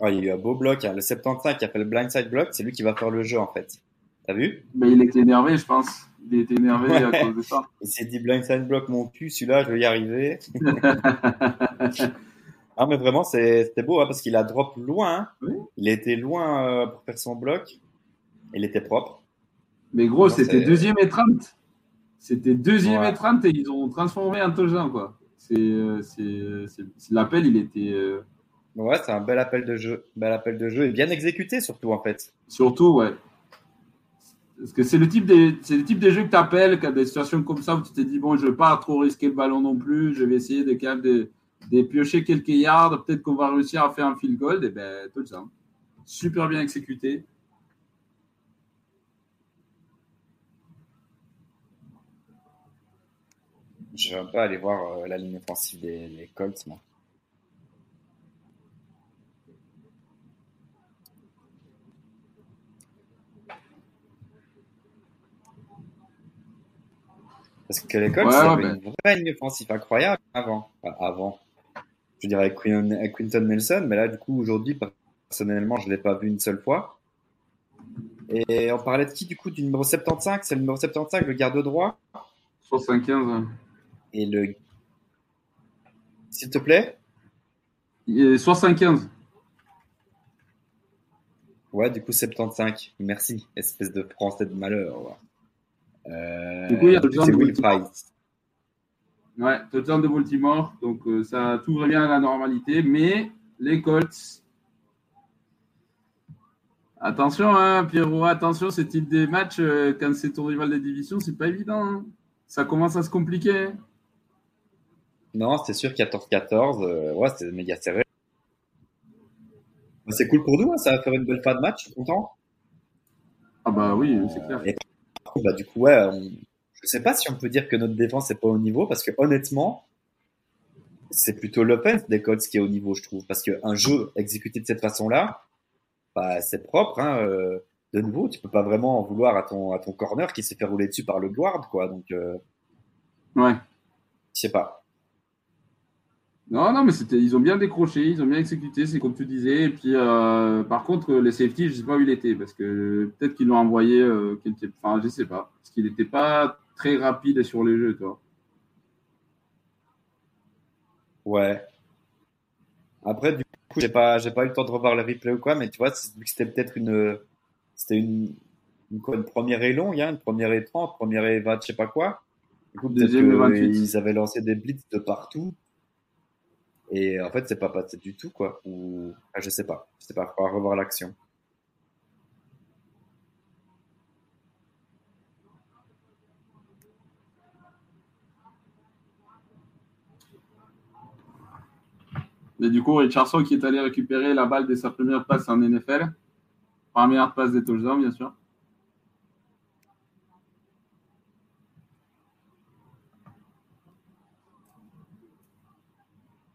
Oh, il y a eu un beau bloc, hein. Le 75 qui appelle blindside block, c'est lui qui va faire le jeu, en fait. T'as vu? Mais il était énervé, je pense. Il était énervé à cause de ça. Il s'est dit blindside block mon cul, celui-là, je vais y arriver. Ah, mais vraiment, c'était beau, hein, parce qu'il a drop loin. Oui. Il était loin euh, pour faire son bloc. Il était propre. Mais gros, c'était deuxième et 30. C'était deuxième Ouais. et 30 et ils ont transformé en touchdown, quoi. C'est, euh, c'est, l'appel, il était euh, Ouais, c'est un bel appel de jeu. Bel appel de jeu et bien exécuté, surtout, en fait. surtout, ouais. Parce que c'est le type des, c'est le type des jeux que tu appelles quand des situations comme ça où tu t'es dit, bon, je ne veux pas trop risquer le ballon non plus, je vais essayer de, quand même de, de piocher quelques yards, peut-être qu'on va réussir à faire un field goal, et ben, touchdown. Super bien exécuté. Je vais pas aller voir euh, la ligne offensive des, des Colts, moi. Parce que les Colts, Ouais, ouais, ben. une vraie ligne offensive incroyable avant. Enfin, avant. Je dirais avec Quin- avec Quinton Nelson, mais là, du coup, aujourd'hui, personnellement, je l'ai pas vu une seule fois. Et on parlait de qui, du coup, du numéro 75 C'est le numéro 75, le garde droit? 75. hein. Et le. S'il te plaît? Et 75. Ouais, du coup, 75. Merci, espèce de français de malheur. ouais. Euh, Du coup, il y a Baltimore. Price. Ouais, touchdown de Baltimore. Donc, euh, ça tout revient à la normalité. Mais les Colts. Attention, hein, Pierrot, attention, ce type de match, euh, quand c'est ton rival de division, c'est pas évident. hein. Ça commence à se compliquer. hein. Non, c'est sûr, 14-14. euh, ouais, c'est méga serré. C'est cool pour nous, hein, ça va faire une belle fin de match, je suis content. Ah bah oui, c'est clair. Et bah, du coup, ouais, on- je sais pas si on peut dire que notre défense n'est pas au niveau, parce que honnêtement, c'est plutôt l'offense des Colts qui est au niveau, je trouve. Parce qu'un jeu exécuté de cette façon-là, bah, c'est propre. Hein, euh, de nouveau, tu peux pas vraiment en vouloir à ton, à ton corner qui s'est fait rouler dessus par le guard, quoi. Donc, euh, Ouais. je sais pas. Non, non, mais c'était, ils ont bien décroché, ils ont bien exécuté, c'est comme tu disais. Et puis, euh, par contre, les safety, je ne sais pas où il était, parce que peut-être qu'ils l'ont envoyé, enfin, je ne sais pas, parce qu'il n'était pas très rapide sur les jeux, toi. Ouais. Après, du coup, j'ai pas, j'ai pas eu le temps de revoir le replay ou quoi, mais tu vois, c'était peut-être une, c'était une, une, première et longue, hein, une première et 30, première et 20, je sais pas quoi. Du coup, peut-être ils avaient lancé des blitz de partout. Et en fait, c'est pas passé du tout, quoi. Ou, ah, je sais pas. Je sais pas, faut revoir l'action. Et du coup, Richardson qui est allé récupérer la balle de sa première passe en NFL. Première passe des touchdowns, bien sûr.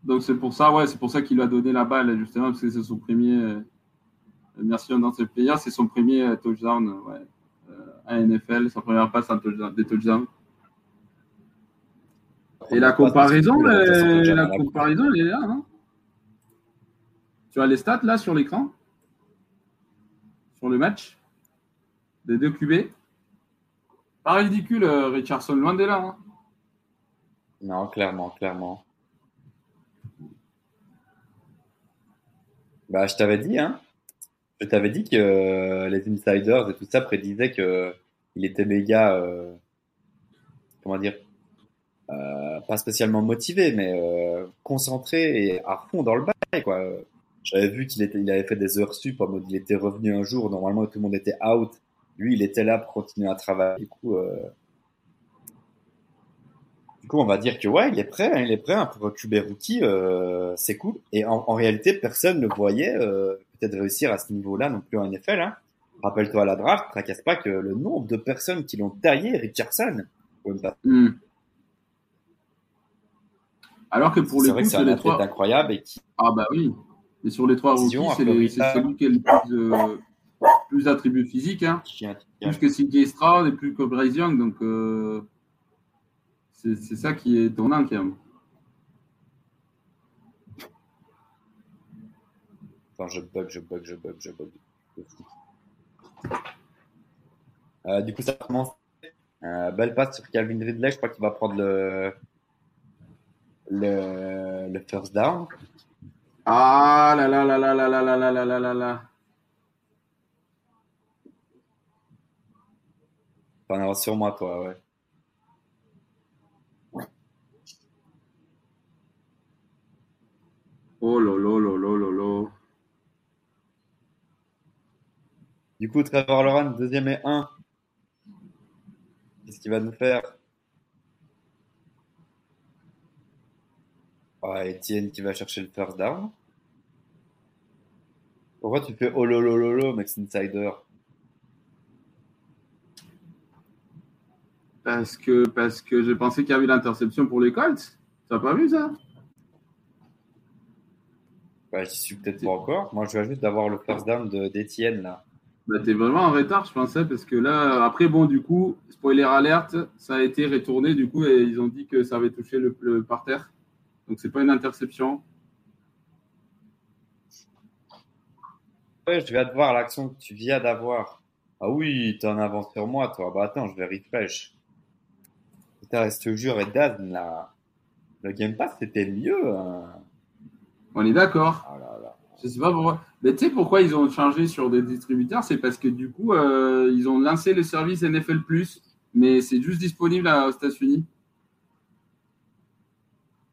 Donc c'est pour ça, ouais, c'est pour ça qu'il a donné la balle, justement, parce que c'est son premier. Euh, merci players, c'est son premier euh, touchdown ouais, euh, à NFL, sa première passe en touchdown, des touchdowns. Et la comparaison, la comparaison, elle est là, non Tu as les stats là sur l'écran Sur le match Des deux QB Pas ridicule, Richardson, loin de là. Hein. Non, clairement, clairement. Bah, je t'avais dit, hein. Je t'avais dit que euh, les insiders et tout ça prédisaient que il était méga, euh, comment dire, euh, pas spécialement motivé, mais concentré et à fond dans le bail, quoi. J'avais vu qu'il était, il avait fait des heures sup en mode, il était revenu un jour, normalement tout le monde était out. Lui, il était là pour continuer à travailler. Du coup, du coup, on va dire que ouais, il est prêt, hein, il est prêt hein, pour rookie, euh, c'est cool. Et en, réalité, personne ne voyait euh, peut-être réussir à ce niveau-là non plus en NFL. Hein. Rappelle-toi à la draft, tracasse pas que le nombre de personnes qui l'ont taillé, Richardson. Hmm. Alors que pour les coups, c'est les trois incroyable et qui... Ah bah oui. Mais sur les trois rookies, c'est celui qui a le plus, euh, plus d'attributs physiques, hein. plus que CJ Stroud et plus que Bryce Young, donc. Euh... C'est ça qui est étonnant quand même. Je bug, je bug, je bug, je bug. Euh, du coup, ça commence. Euh, belle passe sur Calvin Ridley. Je crois qu'il va prendre le, le, le first down. Ah là là là là là là là là là là là. T'en as sur moi, toi, ouais. Oh lolo, lolo, lolo. Du coup, Trevor Lawrence, deuxième et un. Qu'est-ce qu'il va nous faire ah, Etienne qui va chercher le first down. Pourquoi tu fais oh lolo, lolo, Max Insider? Parce que, parce que j'ai pensé qu'il y avait l'interception pour les Colts. T'as pas vu ça? Bah, j'y suis peut-être pas encore. Moi, je viens juste d'avoir le first down d'Etienne là. Bah, t'es vraiment en retard, je pensais, parce que là, après, bon, du coup, spoiler alerte, ça a été retourné, du coup, et ils ont dit que ça avait touché le, le parterre. Donc, c'est pas une interception. Ouais, je viens de voir l'action que tu viens d'avoir. Ah oui, t'es en avance sur moi, toi. Bah attends, je vais refresh. Putain, je te jure, et le Game Pass, c'était mieux. Hein. On est d'accord. Je oh Je sais pas pourquoi. Mais tu sais pourquoi ils ont changé sur des distributeurs C'est parce que du coup, euh, ils ont lancé le service NFL Plus, mais c'est juste disponible aux États-Unis.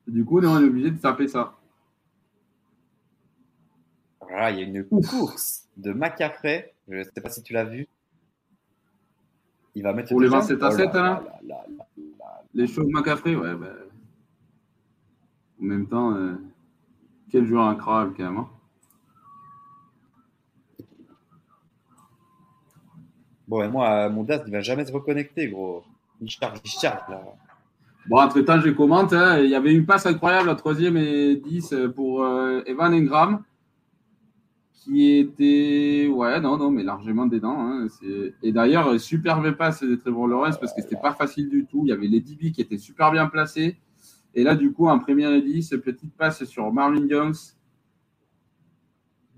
Du coup, on est obligé de taper ça. Voilà, il y a une course de Macafrey. Je ne sais pas si tu l'as vu. Il va mettre pour les 27 à 7, là, Les shows Macafrey, ouais. Bah... En même temps. Euh... Quel joueur incroyable quand même. Hein. bon, et moi, mon DAS, il va jamais se reconnecter, gros. Il charge, il charge, là. Bon, entre-temps, je commente. Hein. Il y avait une passe incroyable à troisième et 10 pour euh, Evan Ingram qui était, ouais, non, non, mais largement dedans. Hein. Et d'ailleurs, superbe passe de Trevor Lawrence parce que c'était pas facile du tout. Il y avait les DB qui étaient super bien placés. Et là, du coup, en première et 10, petite passe sur Marlon Jones.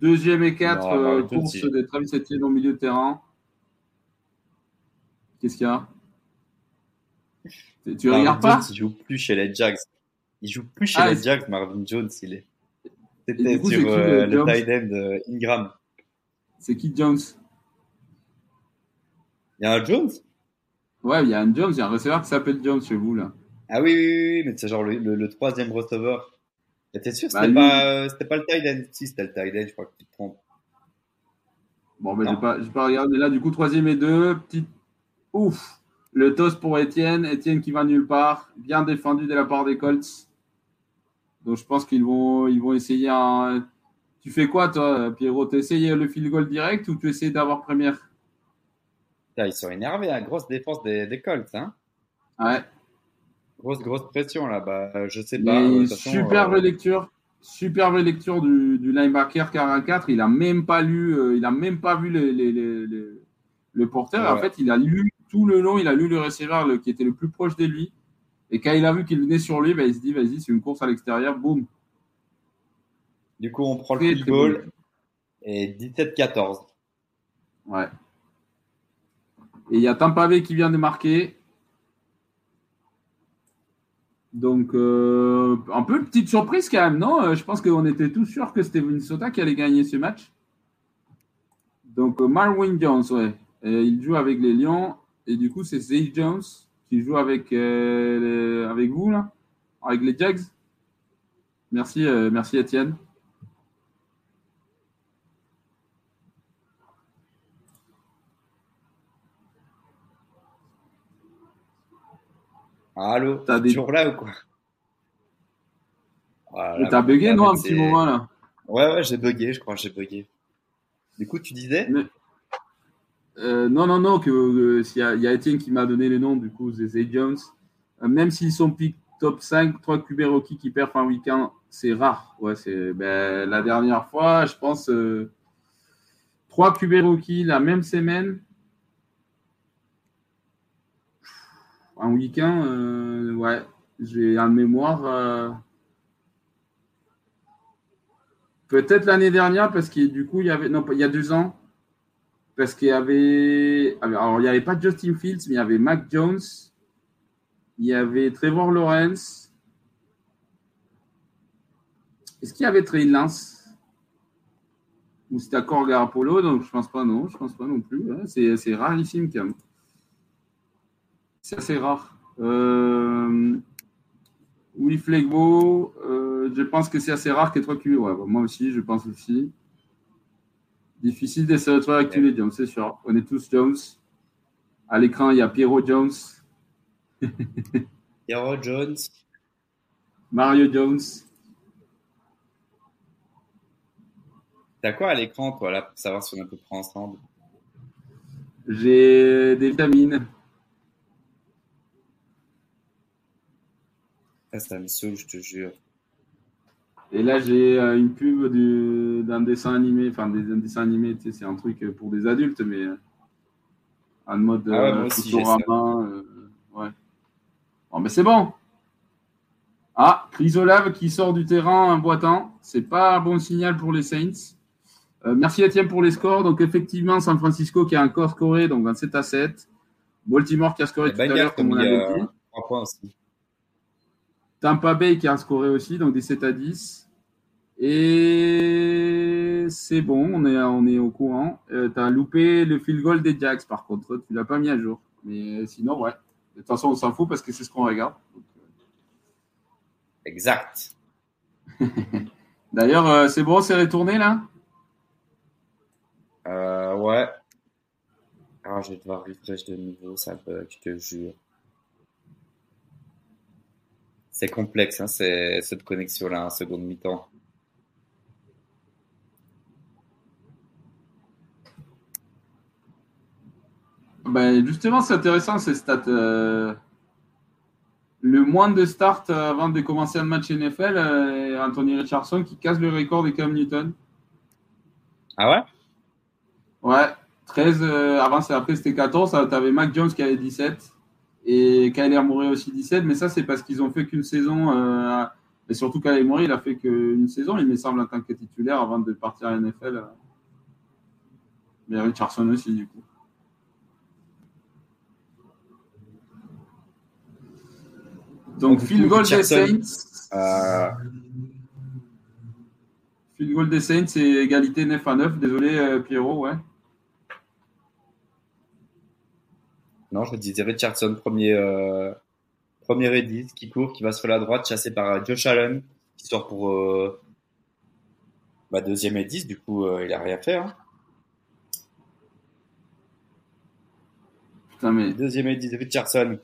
Deuxième et 4, euh, course de Travis Etienne au milieu de terrain. Qu'est-ce qu'il y a? Tu regardes pas Il joue plus chez les Jags. Il joue plus chez ah, les Jags, Marvin Jones. Il est. C'était sur euh, le tight end euh, Ingram. C'est qui Jones? Il y a un Jones? Ouais, il y a un Jones, il y a un receveur qui s'appelle Jones chez vous là. Ah oui, oui, oui, mais c'est genre le, troisième receveur. T'es sûr bah, c'était pas, euh, c'était pas le tight end? Si, c'était le tight end, je crois que tu te trompes. Bon, mais j'ai pas, pas regardé là. Du coup, troisième et deux, petite. Ouf Le toss pour Étienne. Étienne qui va nulle part. Bien défendu de la part des Colts. Donc je pense qu'ils vont, ils vont essayer un. Tu fais quoi, toi, Pierrot? Tu essayé le field goal direct ou tu essayes d'avoir première? Ils sont énervés, hein. grosse défense des, des Colts. Hein ouais. Grosse, grosse pression là. Bah, je sais pas. Euh, superbe euh, lecture. Superbe lecture du, du linebacker 44. Il a même pas lu, euh, il a même pas vu les, les, les, le porteur. En fait, il a lu tout le long, il a lu le receveur qui était le plus proche de lui. Et quand il a vu qu'il venait sur lui, ben, il se dit, vas-y, c'est une course à l'extérieur, boum. Du coup, on prend le football et 17-14. Ouais. Et il y a Tampa Bay qui vient de marquer. Donc, euh, un peu petite surprise quand même, non? Euh, Je pense qu'on était tous sûrs que c'était Minnesota qui allait gagner ce match. Donc, euh, Marwin Jones, ouais. il joue avec les Lions. Et du coup, c'est Zay Jones qui joue avec, euh, avec vous, là, avec les Jags. Merci, euh, merci Étienne. Allô T'as des... toujours là ou quoi? T'as bugué, non, un petit moment là? Ouais, ouais, j'ai bugué, je crois, j'ai bugué. Du coup, tu disais? Euh, non, non, non, que euh, il y, a Etienne qui m'a donné les noms, du coup, Zay Jones. Euh, même s'ils sont pick top 5, 3 QB qui perdent un week-end, c'est rare. Ouais, c'est ben, la dernière fois, je pense, 3 QB la même semaine. Un week-end, ouais, j'ai un mémoire. Peut-être l'année dernière, parce que du coup, il y avait. Non, il y a deux ans parce qu'il y avait. Alors, il n'y avait pas Justin Fields, mais il y avait Mac Jones. Il y avait Trevor Lawrence. Est-ce qu'il y avait Trey Lance? Ou c'était encore Garapolo Donc, je pense pas, non. Je pense pas non plus. C'est rarissime, quand même. C'est assez rare. Euh... Oui, Flegbo, euh, je pense que c'est assez rare ait trois QB. Moi aussi, je pense aussi. Difficile de se retrouver avec tous les Jones, c'est sûr. On est tous Jones. À l'écran, il y a Pierrot Jones. Pierrot Jones. Mario Jones. T'as quoi à l'écran, toi, là, pour savoir si on a peu près ensemble? J'ai des vitamines. Ça, ça me saoule, je te jure. Et là, j'ai euh, une pub d'un dessin animé, enfin des, un dessin animé, tu sais, c'est un truc pour des adultes, mais en mode ah ouais, euh, ouais. Bon, mais c'est bon. Ah, Chrysolave qui sort du terrain en boitant. C'est pas un bon signal pour les Saints. Euh, merci Etienne pour les scores. Donc effectivement, San Francisco qui a encore scoré, donc 27 à 7. Baltimore qui a scoré tout à l'heure, comme on avait dit. Tampa Bay qui a scoré aussi, donc 17 à 10. Et c'est bon, on est, on est au courant. Euh, tu as loupé le field goal des Jacks, par contre. Tu l'as pas mis à jour. Mais sinon, ouais. De toute façon, on s'en fout parce que c'est ce qu'on regarde. Euh. Exact. D'ailleurs, euh, c'est bon, c'est retourné là? Euh, Ouais. Ah, je vais devoir refresh de nouveau, ça bug, je te jure. C'est complexe, hein, cette connexion-là, en seconde mi-temps. Ben, justement, c'est intéressant ces stats. Euh, le moins de starts avant de commencer un match NFL, euh, Anthony Richardson qui casse le record de Cam Newton. Ah ouais? Ouais, 13, euh, avant, après c'était 14, tu avais Mac Jones qui avait 17. Et Kyler Murray aussi 17, mais ça, c'est parce qu'ils ont fait qu'une saison. Euh, et surtout, Kyler Murray, il a fait qu'une saison, il me semble, en tant que titulaire avant de partir à NFL. Mais Richardson aussi, du coup. Donc, Phil Gold des Saints. Euh... Phil Gold des Saints, c'est égalité 9 à 9. Désolé, euh, Pierrot, ouais. Non, je disais Richardson, premier, euh, premier Edith, qui court, qui va sur la droite, chassé par euh, Josh Allen, qui sort pour euh, bah, deuxième et du coup, il a rien fait. Hein. Putain, mais... Deuxième et Richardson.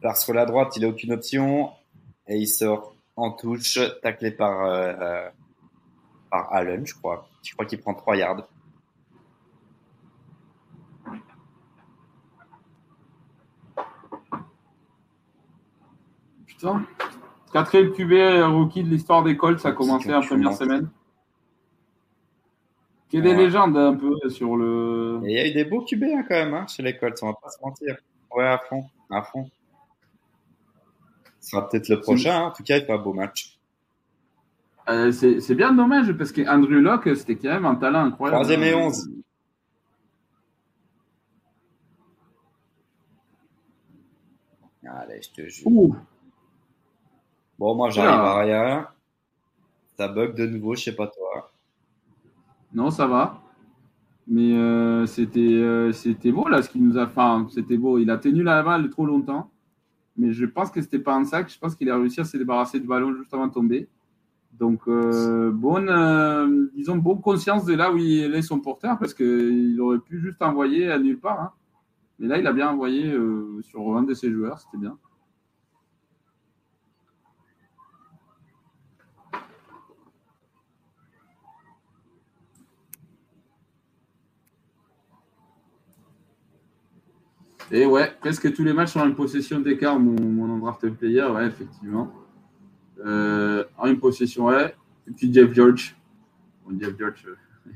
Part sur la droite, il n'a aucune option. Et il sort en touche, taclé par, par Allen, je crois. Je crois qu'il prend 3 yards. Putain. Quatrième QB rookie de l'histoire des Colts, ça a commencé en première semaine. Quelle est légende un peu sur le. Il y a eu des beaux QB hein, quand même hein, chez les Colts, on va pas se mentir. Ouais, à fond, à fond. Ce sera peut-être le prochain, hein. en tout cas, il fait un beau match. Euh, c'est bien dommage parce qu'Andrew Locke, c'était quand même un talent incroyable. Troisième et onze. Allez, je te jure. Bon, moi, j'arrive à rien. Ça bug de nouveau, je sais pas toi. Non, ça va. Mais euh, c'était euh, c'était beau là ce qu'il nous a fait. c'était beau. Il a tenu la balle trop longtemps. Mais je pense que c'était pas un sac. Je pense qu'il a réussi à se débarrasser du ballon juste avant de tomber. Donc, euh, bonne, euh, disons, bonne conscience de là où il est son porteur, parce qu'il aurait pu juste envoyer à nulle part. Hein. Mais là, il a bien envoyé euh, sur un de ses joueurs, c'était bien. Et ouais, presque tous les matchs sont en possession d'écart, mon, mon draft player, ouais, effectivement. Euh, une possession, ouais. Et puis Jeff George. Bon, Jeff George. Euh,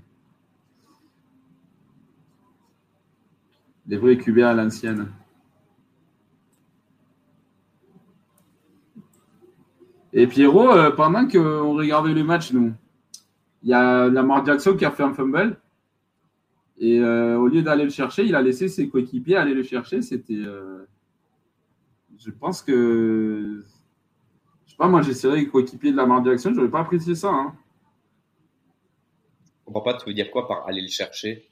des vrais QB à l'ancienne. Et Pierrot, euh, pendant qu'on regardait le match, nous, il y a Lamar Jackson qui a fait un fumble. Et au lieu d'aller le chercher, il a laissé ses coéquipiers aller le chercher. C'était. je pense que je sais pas, moi j'essaierais coéquipier de la marque Jackson, j'aurais pas apprécié ça. Hein. Je comprends pas, tu veux dire quoi par aller le chercher?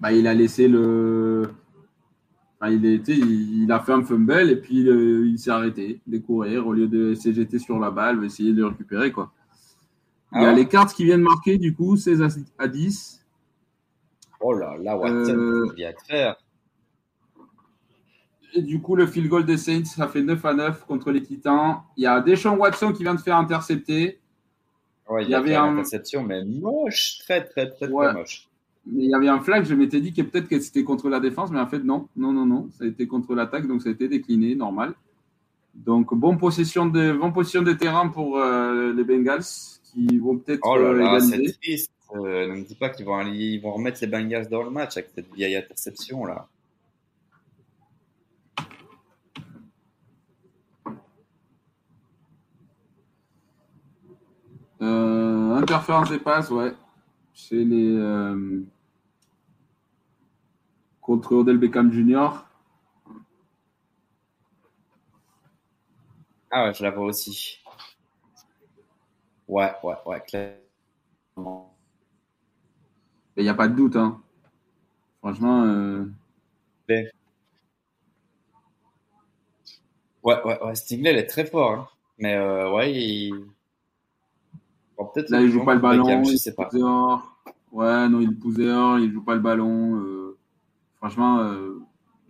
Bah, Il a laissé le. il, a il, a fait un fumble et puis euh, il s'est arrêté de courir au lieu de CGT sur la balle, essayer de le récupérer. Quoi. il y a ah les cartes qui viennent marquer du coup, 16 à 10. Oh là là, Watson euh... vient de faire? Du coup, le field goal des Saints, ça fait 9 à 9 contre les Titans. Il y a Deschamps Watson qui vient de faire intercepter. Ouais, il y, avait une interception, mais moche, très, très, très, très moche. Mais il y avait un flag, je m'étais dit que peut-être que c'était contre la défense, mais en fait, non, non, non, non. Ça a été contre l'attaque, donc ça a été décliné, normal. Donc, bonne possession de, bonne position de terrain pour euh, les Bengals qui vont peut-être oh là là, c'est triste. Euh, ne me dis pas qu'ils vont, ils vont remettre les Bengals dans le match avec cette vieille interception là. Euh, interférence des passes, ouais. Chez les. Euh, contre Odell Beckham Jr. Ah ouais, je la vois aussi. Ouais, ouais, ouais, clairement. Il n'y a pas de doute, hein. Franchement. Euh... Ouais, ouais, ouais. Stingley, il est très fort. Hein. Mais euh, ouais, il peut-être Là, il joue pas le ballon. je sais pas. Ouais, non, il pousse dehors, il joue pas le ballon. Euh, franchement,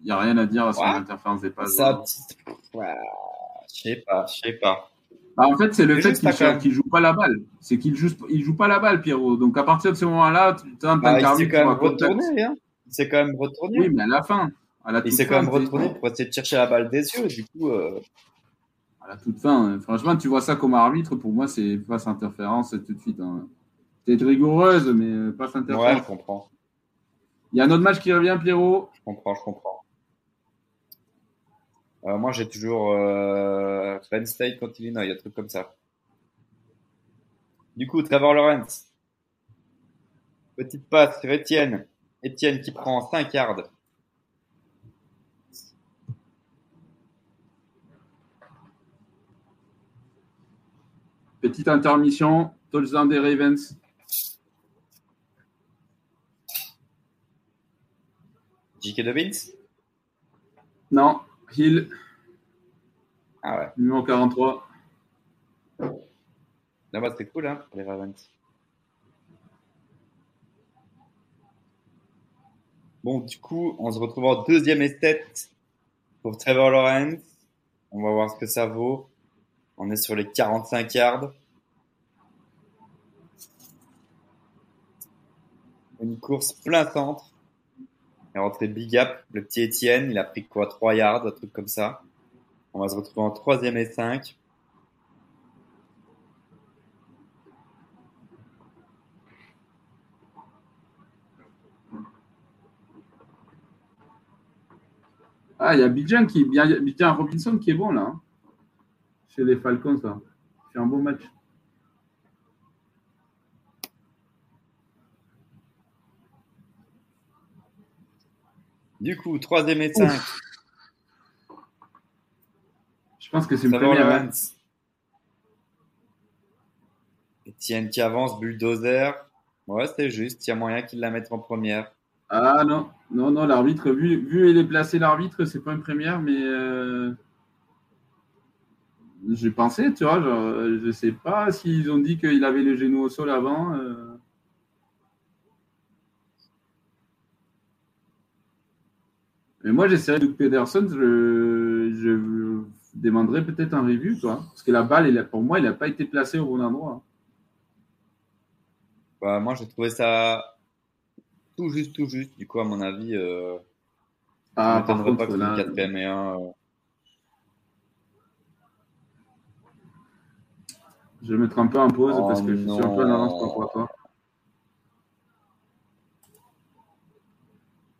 il n'y a rien à dire à son interférence des passes. Ça, ouais, je sais pas, je sais pas. Bah, en fait, c'est le fait qu'il ne joue pas la balle. C'est qu'il joue, il joue pas la balle, Pierrot. Donc, à partir de ce moment-là, tu as bah, Il s'est quand même retourné. Hein. Il s'est quand même retourné. Oui, mais à la fin. À la il s'est quand même retourné pour essayer de chercher la balle des yeux. Du coup, euh, à la toute fin. Hein. Franchement, tu vois ça comme arbitre, pour moi, c'est face interférence tout de suite. Hein. Peut-être rigoureuse, mais euh, pas s'interfère. Ouais, je comprends. Il y a un autre match qui revient, Pierrot? Je comprends, je comprends. Euh, moi, j'ai toujours euh, Penn State contre Illinois, il y a un truc comme ça. Du coup, Trevor Lawrence. Petite passe sur Etienne. Etienne qui prend 5 yards. Petite intermission. Touchdown des Ravens. J.K. Dobbins? Non. Hill, Ah ouais. numéro 43. Non, bah, c'était cool, hein, pour les Ravens. Bon, du coup, on se retrouve en deuxième esthète pour Trevor Lawrence. On va voir ce que ça vaut. On est sur les 45 yards. Une course plein centre. Est rentré big up. Le petit Étienne, il a pris quoi 3 yards, un truc comme ça. On va se retrouver en troisième et 5. Ah, il y a Bijan qui Bijan Robinson qui est bon là. hein. Chez les Falcons, ça. Fait un beau match. Du coup, troisième et 5. Je pense que c'est une hein. Lawrence. Etienne qui avance, bulldozer. Ouais, c'est juste. Il y a moyen qu'il la mette en première. Ah non, non, non, l'arbitre, vu, vu il est placé l'arbitre, c'est pas une première, mais euh, j'ai pensé, tu vois, genre, euh, je sais pas s'ils ont dit qu'il avait les genoux au sol avant. euh. Mais moi, j'essaierai Doug Pederson, je, je demanderai peut-être un review, toi, parce que la balle, il a- pour moi, il n'a pas été placé au bon endroit. Bah, moi, j'ai trouvé ça tout juste, tout juste. Du coup, à mon avis, euh, Ah, par pas que là, le quatrième et un. euh, je vais mettre un peu en pause Oh parce que je suis un peu en avance par rapport à toi.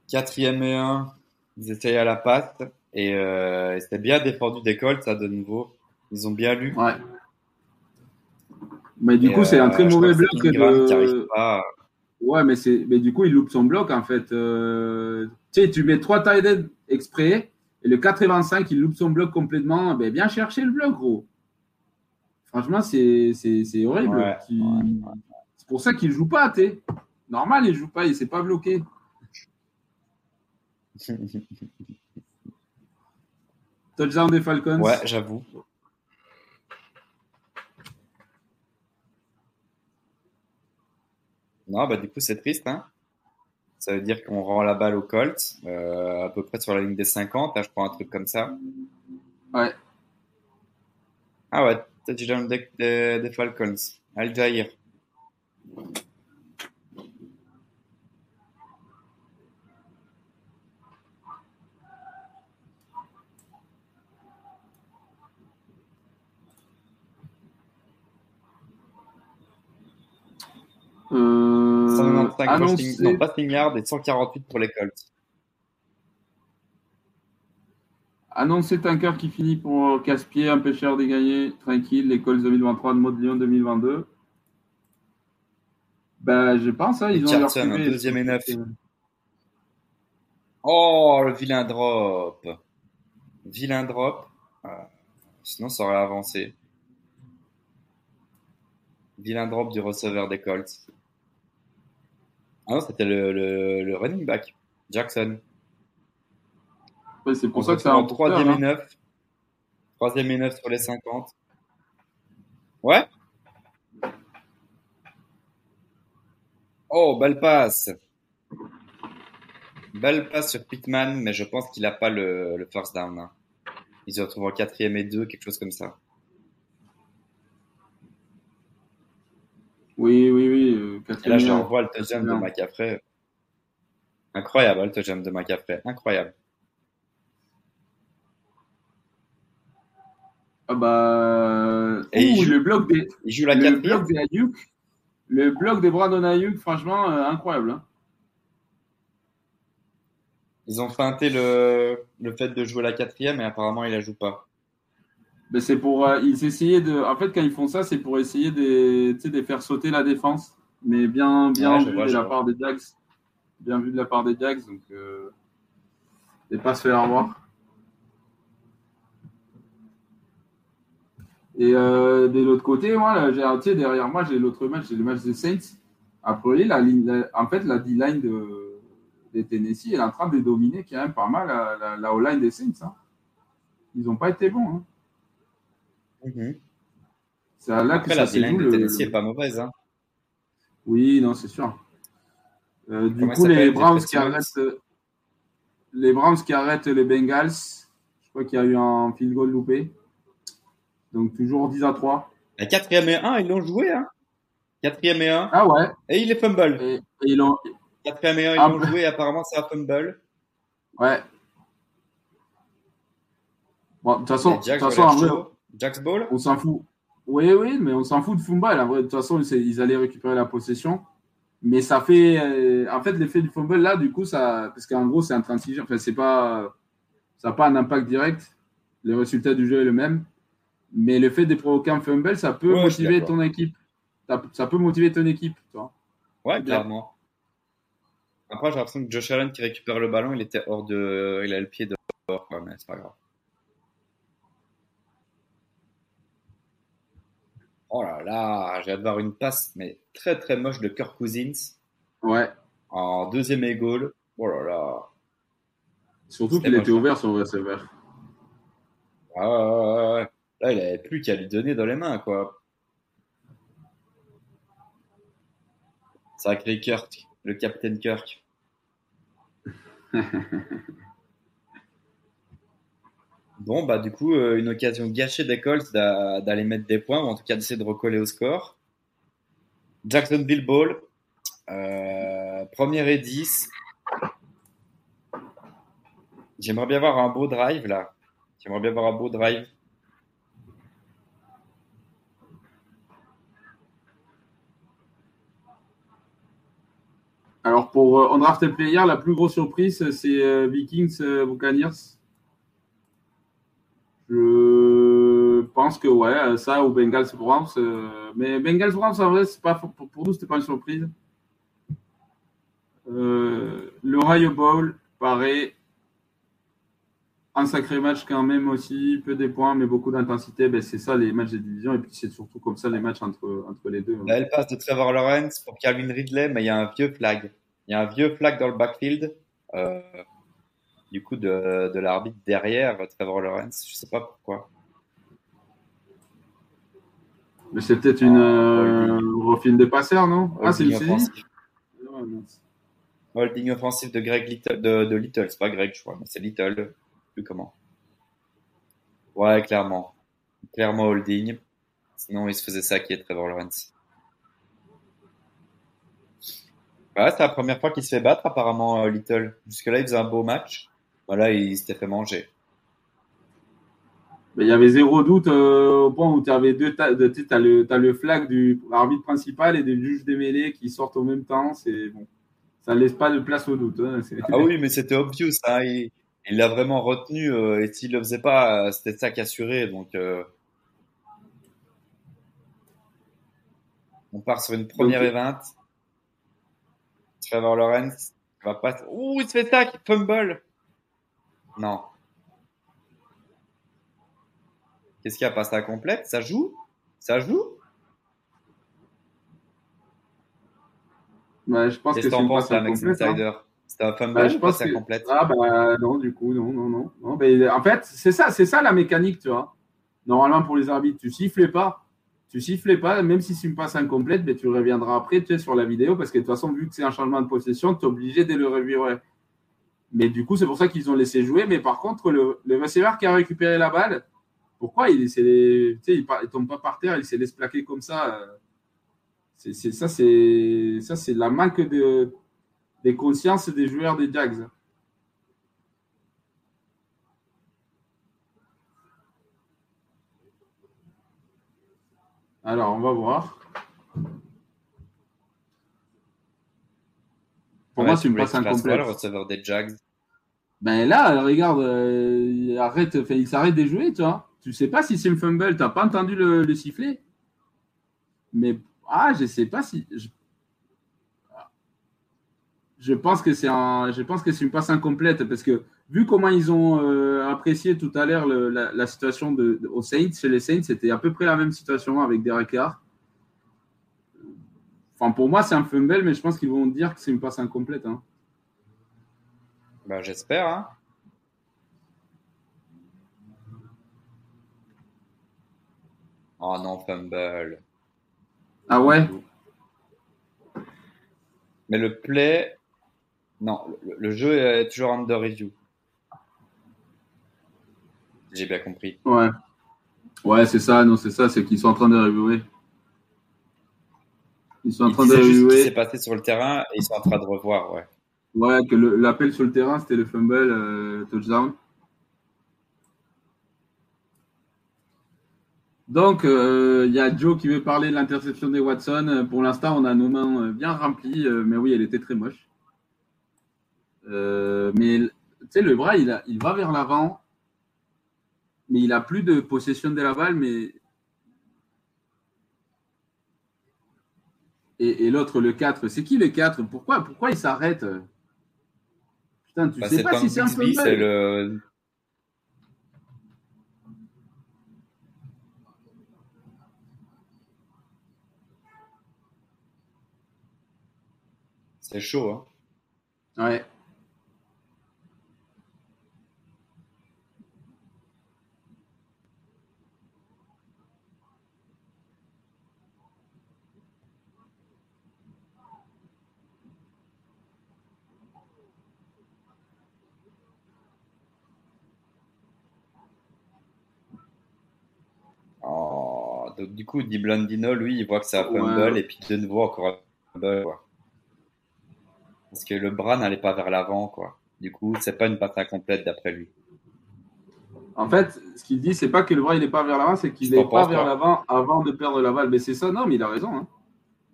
Quatrième et un. Ils essayaient à la passe. Et, euh, et c'était bien défendu des Colts, ça, de nouveau. Ils ont bien lu. Ouais. Mais du Et, coup, c'est un euh, très mauvais bloc de. pas. Ouais, mais c'est, mais du coup, il loupe son bloc en fait. Euh, Tu sais, tu mets trois tight ends exprès et le 85, il loupe son bloc complètement. Ben, viens chercher le bloc, gros. Franchement, c'est, horrible. Ouais, Tu- ouais, C'est pour ça qu'il joue pas, tu sais. Normal, il joue pas, il s'est pas bloqué. Touchdown des Falcons? Ouais, j'avoue. Non, bah du coup c'est triste, hein. Ça veut dire qu'on rend la balle au Colts, euh, à peu près sur la ligne des 50. Là, je prends un truc comme ça. Ouais. Ah ouais, touchdown des, des, des Falcons. Al Jair. Euh, 195 annoncé- rushing, non, passing yard et 148 pour les Colts. Annoncé Tanker qui finit pour casse-pied, un pêcheur dégagné, tranquille, l'école 2023 de mode Lyon 2022. Ben, je pense, hein, ils ont leur un deuxième et neuf. Oh, le vilain drop. Vilain drop. Euh, sinon, ça aurait avancé. Vilain drop du receveur des Colts. Ah non, c'était le, le, le running back, Jackson. Ouais, c'est pour On ça que c'est un porteur, troisième et hein. neuf. Troisième et neuf sur les 50. Ouais. Oh, belle passe. Belle passe sur Pittman, mais je pense qu'il n'a pas le, le first down. hein. Il se retrouve en quatrième et deux, quelque chose comme ça. Oui, oui, oui. euh, Et là, je et un. revois le touchdown de bien. McCaffrey. Incroyable, le touchdown de McCaffrey. Incroyable. Ah bah... Et il Ouh, joue le bloc des, Il joue la le bloc des Ayuk. Le bloc de Brandon Ayuk, franchement, euh, incroyable. Hein. Ils ont feinté le, le fait de jouer la quatrième et apparemment il la joue pas. Ben, c'est pour euh, ils essayaient de. En fait, quand ils font ça, c'est pour essayer de, de faire sauter la défense. Mais bien, bien Ouais, vu vois, de la vois. part des Jags. Bien vu de la part des Jags, donc euh, et pas se faire avoir. Et euh, de l'autre côté, moi, là, j'ai derrière moi, j'ai l'autre match, j'ai le match des Saints. Après, la ligne, la- en fait, la D-line de, des Tennessee, elle est en train de dominer quand même pas mal la, la, la O-line des Saints. hein. Ils n'ont pas été bons. hein. C'est là que Après, ça la de Tennessee pas mauvaise. Hein. Oui, non, c'est sûr. Euh, du coup, les Browns qui arrêtent, euh, les Browns qui arrêtent les Bengals. Je crois qu'il y a eu un field goal loupé. Donc toujours 10 à 3. La quatrième et 1, ils l'ont joué. Hein. Quatrième et 1. Ah ouais. Et il est fumble. Et, et ils l'ont. Quatrième et 1, ils Ah, l'ont joué. Apparemment, c'est un fumble. Ouais. Bon, de toute façon, de toute façon, en vrai, Jack's Ball. on s'en fout. Oui, oui, mais on s'en fout de vrai, de toute façon, ils allaient récupérer la possession. Mais ça fait. euh, en fait, l'effet du fumble, là, du coup, ça. Parce qu'en gros, c'est intransigeant. Enfin, c'est pas. Ça n'a pas un impact direct. Le résultat du jeu est le même. Mais le fait de provoquer un fumble, ça peut Ouais, motiver ton équipe. Ça, ça peut motiver ton équipe. Tu vois. Ouais, clairement. Après, j'ai l'impression que Josh Allen qui récupère le ballon, il était hors de. Il a le pied dehors, quoi, mais c'est pas grave. Oh là là, j'ai hâte de voir une passe, mais très très moche de Kirk Cousins Ouais. en deuxième et goal. Oh là là. Surtout qu'il était ouvert son receveur. Ah. Là, il avait plus qu'à lui donner dans les mains, quoi. Sacré Kirk, le capitaine Kirk. Bon, bah, du coup, euh, une occasion gâchée des Colts d'a- d'aller mettre des points, ou en tout cas d'essayer de recoller au score. Jacksonville Ball, euh, première et 10. J'aimerais bien voir un beau drive, là. J'aimerais bien voir un beau drive. Alors, pour euh, Undrafted Player, la plus grosse surprise, c'est euh, Vikings euh, Buccaneers. Je pense que, ouais, euh, ça ou Bengals Browns. euh, mais Bengals Browns, en vrai, pas, pour, pour nous, c'était pas une surprise. Euh, L'Ohio Bowl, pareil. Un sacré match quand même aussi, peu des points, mais beaucoup d'intensité. Ben, c'est ça les matchs de division, et puis c'est surtout comme ça les matchs entre, entre les deux. Là, elle passe de Trevor Lawrence pour Calvin Ridley, mais il y a un vieux flag. Il y a un vieux flag dans le backfield. euh, du coup, de, de l'arbitre derrière Trevor Lawrence. Je sais pas pourquoi. Mais c'est peut-être une Ah, euh, refile des passeurs, non? Ah, c'est une Holding offensif. Ah, mince. Holding offensif de Greg Little, de, de Little. C'est pas Greg, je crois, mais c'est Little. Plus comment. Ouais, clairement. Clairement holding. Sinon, il se faisait ça qui est Trevor Lawrence. Ouais, c'est la première fois qu'il se fait battre, apparemment, euh, Little. Jusque-là, il faisait un beau match. Voilà, il s'était fait manger. Mais il y avait zéro doute euh, au point où tu avais deux. Tu as le, flag du arbitre principal et du juge des mêlées qui sortent en même temps. C'est bon. Ça laisse pas de place au doute. hein, Ah oui, mais c'était obvious. Hein. Il l'a vraiment retenu. euh, et s'il le faisait pas, euh, c'était ça qu'assurer. Donc, euh, on part sur une première et 20. Trevor Lawrence va pas. Ouh, il se fait tac, fumble. Non. Qu'est-ce qu'il y a? Passe à complète? Ça joue? Ça joue? Ouais, je pense que Qu'est-ce c'est que t'en penses, là, Max incomplète, hein. C'était un fumble Bah, je pense passe à que- complète? Ah bah non, du coup, non, non, non. non mais en fait, c'est ça, c'est ça la mécanique, tu vois. Normalement, pour les arbitres, tu siffles pas. Tu siffles pas, même si c'est une passe incomplète, mais tu reviendras après tu sais, sur la vidéo, parce que de toute façon, vu que c'est un changement de possession, tu es obligé de le revirer. Mais du coup, c'est pour ça qu'ils ont laissé jouer. Mais par contre, le, le qui a récupéré la balle, pourquoi il ne tombe pas par terre, il s'est laissé plaquer comme ça euh, Ça, c'est ça, c'est la manque de, des consciences des joueurs des Jags. Alors, on va voir. Moi, c'est une passe incomplète. le receveur des Jags Ben là, regarde, euh, arrête, il s'arrête de jouer, tu vois. Tu sais pas si c'est une fumble, t'as pas entendu le, le, sifflet. Mais ah, je sais pas si. Je, je pense que c'est un, je pense que c'est une passe incomplète parce que vu comment ils ont euh, apprécié tout à l'heure la, la, situation de, de, aux Saints, chez les Saints, c'était à peu près la même situation avec Derek Carr. Enfin, pour moi, c'est un fumble, mais je pense qu'ils vont dire que c'est une passe incomplète. Hein. Ben, j'espère. Hein. Oh non, fumble. Ah ouais? Mais le play. Non, le, le jeu est toujours under review. J'ai bien compris. Ouais. Ouais, c'est ça, non, c'est ça, c'est qu'ils sont en train de reviewer. Ils sont en train de C'est juste ce qui s'est passé sur le terrain et ils sont en train de revoir, ouais. Ouais, que l'appel sur le terrain, c'était le fumble euh, touchdown. Donc, euh, il y a Joe qui veut parler de l'interception des Watson. Euh, Pour l'instant, on a nos mains bien remplies, mais oui, elle était très moche. Euh, mais tu sais, le bras, il, a- il va vers l'avant, mais il a plus de possession de la balle, mais et, et l'autre, le 4, c'est qui le 4 Pourquoi, pourquoi il s'arrête? Putain, tu Bah, sais pas si c'est un c'est le. C'est chaud, hein. Ouais. Oh, donc du coup, Di Blandino, lui, il voit que c'est un fumble Ouais. et puis de nouveau encore un fumble, quoi. Parce que le bras n'allait pas vers l'avant, quoi. Du coup, c'est pas une passe incomplète d'après lui. En fait, ce qu'il dit, c'est pas que le bras il est pas vers l'avant, c'est qu'il n'est pas vers l'avant avant de perdre la balle. Mais c'est ça, non, mais il a raison. hein.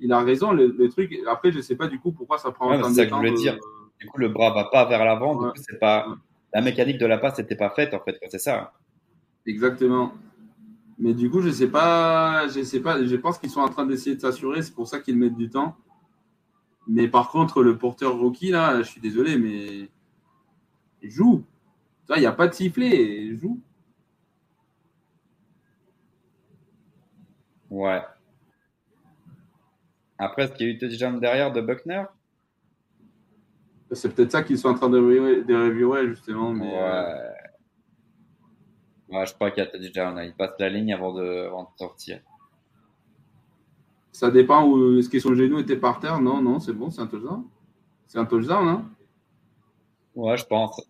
Il a raison. Le, le truc. Après, je sais pas du coup pourquoi ça prend Ouais, autant de ça que je voulais dire. Du coup, le bras va pas vers l'avant, Ouais. du coup, c'est pas. La mécanique de la passe n'était pas faite, en fait, c'est ça. Exactement. Mais du coup, je sais pas. Je sais pas. Je pense qu'ils sont en train d'essayer de s'assurer. C'est pour ça qu'ils mettent du temps. Mais par contre, le porteur rookie là, je suis désolé, mais il joue. Il n'y a pas de sifflet. Il joue. Ouais. Après, est-ce qu'il y a eu touchdown derrière de Buckner? C'est peut-être ça qu'ils sont en train de reviewer, de reviewer, justement. Mais, euh, Ouais. Je crois qu'il y a touchdown. Il passe la ligne avant de, avant de sortir. Ça dépend où est-ce que son genou était par terre? Non, non, c'est bon, c'est un touchdown. C'est un touchdown, hein Ouais, je pense.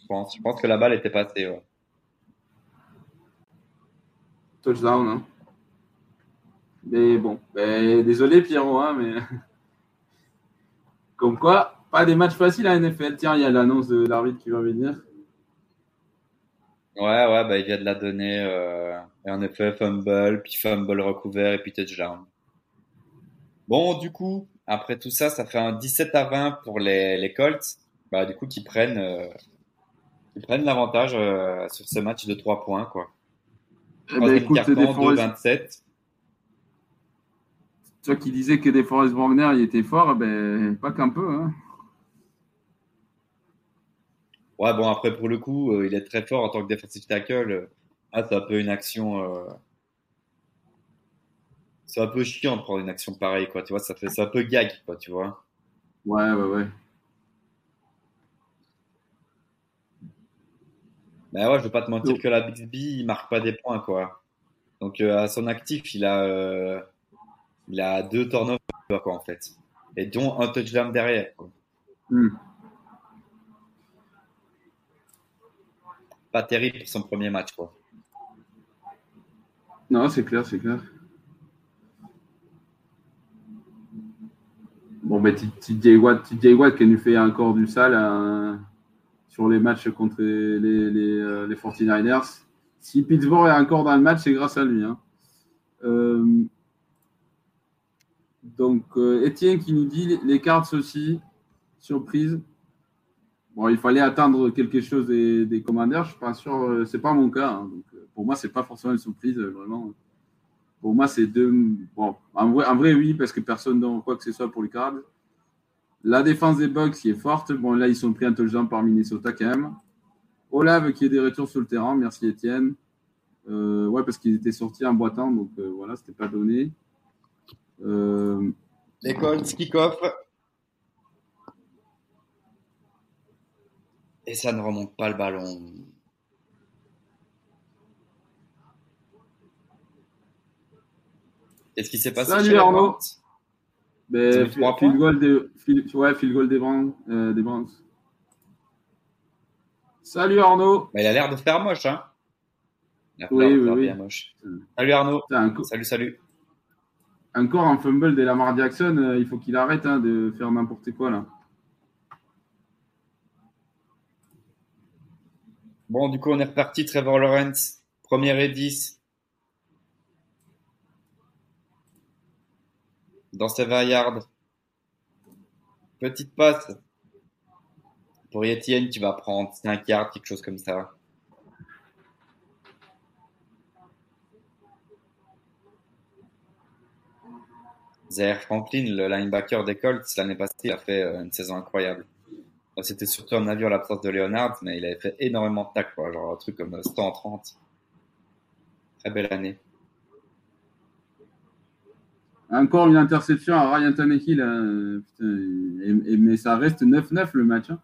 Je pense. Je pense que la balle était passée, ouais. Touchdown, hein Mais bon, ben, désolé Pierrot, hein, mais comme quoi, pas des matchs faciles à NFL. Tiens, il y a l'annonce de l'arbitre qui va venir. Ouais, ouais, bah, il vient de la donner. Euh, et en effet, fumble, puis fumble recouvert, et puis touchdown. Bon, du coup, après tout ça, ça fait un 17 à 20 pour les, les Colts. Bah, du coup, qui prennent, euh, qui prennent l'avantage euh, sur ce match de 3 points, quoi. Eh ben, écoute, carton, DeForest, 2-27. toi qui disais que DeForest Wagner il était fort, eh ben, pas qu'un peu. Hein. Ouais, bon, après, pour le coup, euh, il est très fort en tant que defensive tackle. Ah, c'est un peu une action. euh, C'est un peu chiant de prendre une action pareille, quoi. Tu vois, ça fait, c'est un peu gag, quoi, tu vois. Ouais, ouais, ouais. Ben ouais, je vais pas te mentir que la Bixby, il marque pas des points, quoi. Donc, euh, à son actif, il a, il a deux turnovers, quoi, en fait. Et dont un touchdown derrière, quoi. Hmm. Pas terrible pour son premier match, quoi. Non, c'est clair, c'est clair. Bon, ben, TJ Watt, Watt qui nous fait encore du sale hein, sur les matchs contre les, les, les, euh, les 49ers. Si Pittsburgh est encore dans le match, c'est grâce à lui. hein. Euh, donc, euh, Étienne qui nous dit les- cards aussi surprise. Bon, il fallait attendre quelque chose des, commandeurs. Je suis pas sûr. euh, C'est pas mon cas. hein. Donc, euh, pour moi, c'est pas forcément une surprise, euh, vraiment. Pour moi, c'est deux. Bon, en vrai, en vrai, oui, parce que personne n'a quoi que ce soit pour les Cards. La défense des Bucks qui est forte. Bon, là, ils sont pris touchdown par Minnesota quand même. Olave qui est des retours sur le terrain. Merci Étienne. Ouais, parce qu'ils étaient sortis en boitant, donc euh, voilà, c'était pas donné. Euh, Les Colts, kick-off. Et ça ne remonte pas le ballon. Qu'est-ce qui s'est passé Salut, chez Arnaud. Ben, field goal field- ouais, field goal des Browns. euh, des. Salut Arnaud. Bah, Il a l'air de faire moche, hein Il a Oui, l'air de oui, oui. bien moche. Salut Arnaud. Salut, salut. encore un fumble de Lamar Jackson. euh, il faut qu'il arrête hein, de faire n'importe quoi là. Bon, du coup, on est reparti. Trevor Lawrence, première et 10. Dans ses 20 yards. Petite passe. Pour Etienne, tu vas prendre 5 yards, quelque chose comme ça. Zaire Franklin, le linebacker des Colts, l'année passée, a fait euh, une saison incroyable. C'était surtout un avis à l'absence de Leonard, mais il avait fait énormément de tacles, quoi, genre un truc comme 130. Très belle année. Encore une interception à Ryan Tannehill. hein, putain, et- et- mais ça reste 9-9 le match. hein.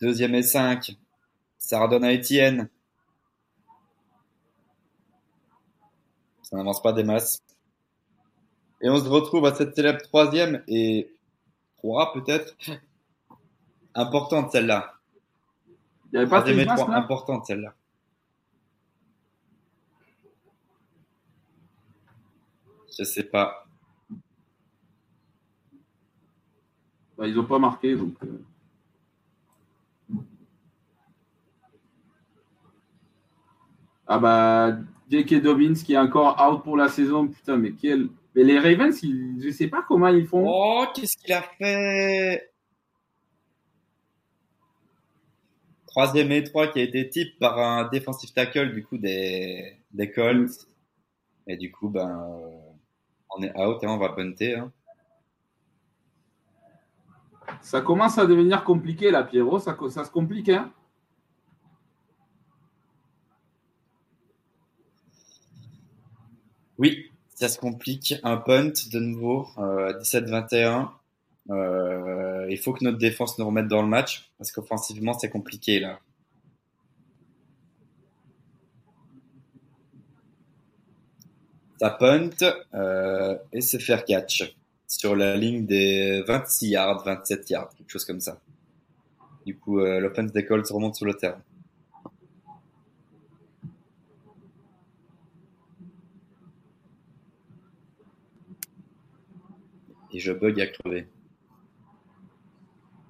Deuxième et 5. Ça redonne à Etienne. Ça n'avance pas des masses. Et on se retrouve à cette célèbre troisième et trois peut-être. Importante celle-là. Il n'y avait pas de là importante celle-là. Je sais pas. Bah, Ils n'ont pas marqué. Donc, euh. Ah bah, J.K. Dobbins qui est encore out pour la saison. Putain, mais quel. Mais les Ravens, ils... je sais pas comment ils font. Oh, qu'est-ce qu'il a fait? Troisième et trois qui a été type par un defensive tackle du coup des, des Colts. Et du coup, ben, on est out et on va punter. Hein. Ça commence à devenir compliqué là, Pierrot. Ça, ça se complique, hein Oui, ça se complique. Un punt de nouveau, euh, 17-21. Euh, il faut que notre défense nous remette dans le match parce qu'offensivement c'est compliqué là. Ça punt euh, et c'est faire catch sur la ligne des 26 yards, 27 yards, quelque chose comme ça. Du coup, euh, l'offense des Colts remonte sur le terrain. Et je bug à crever.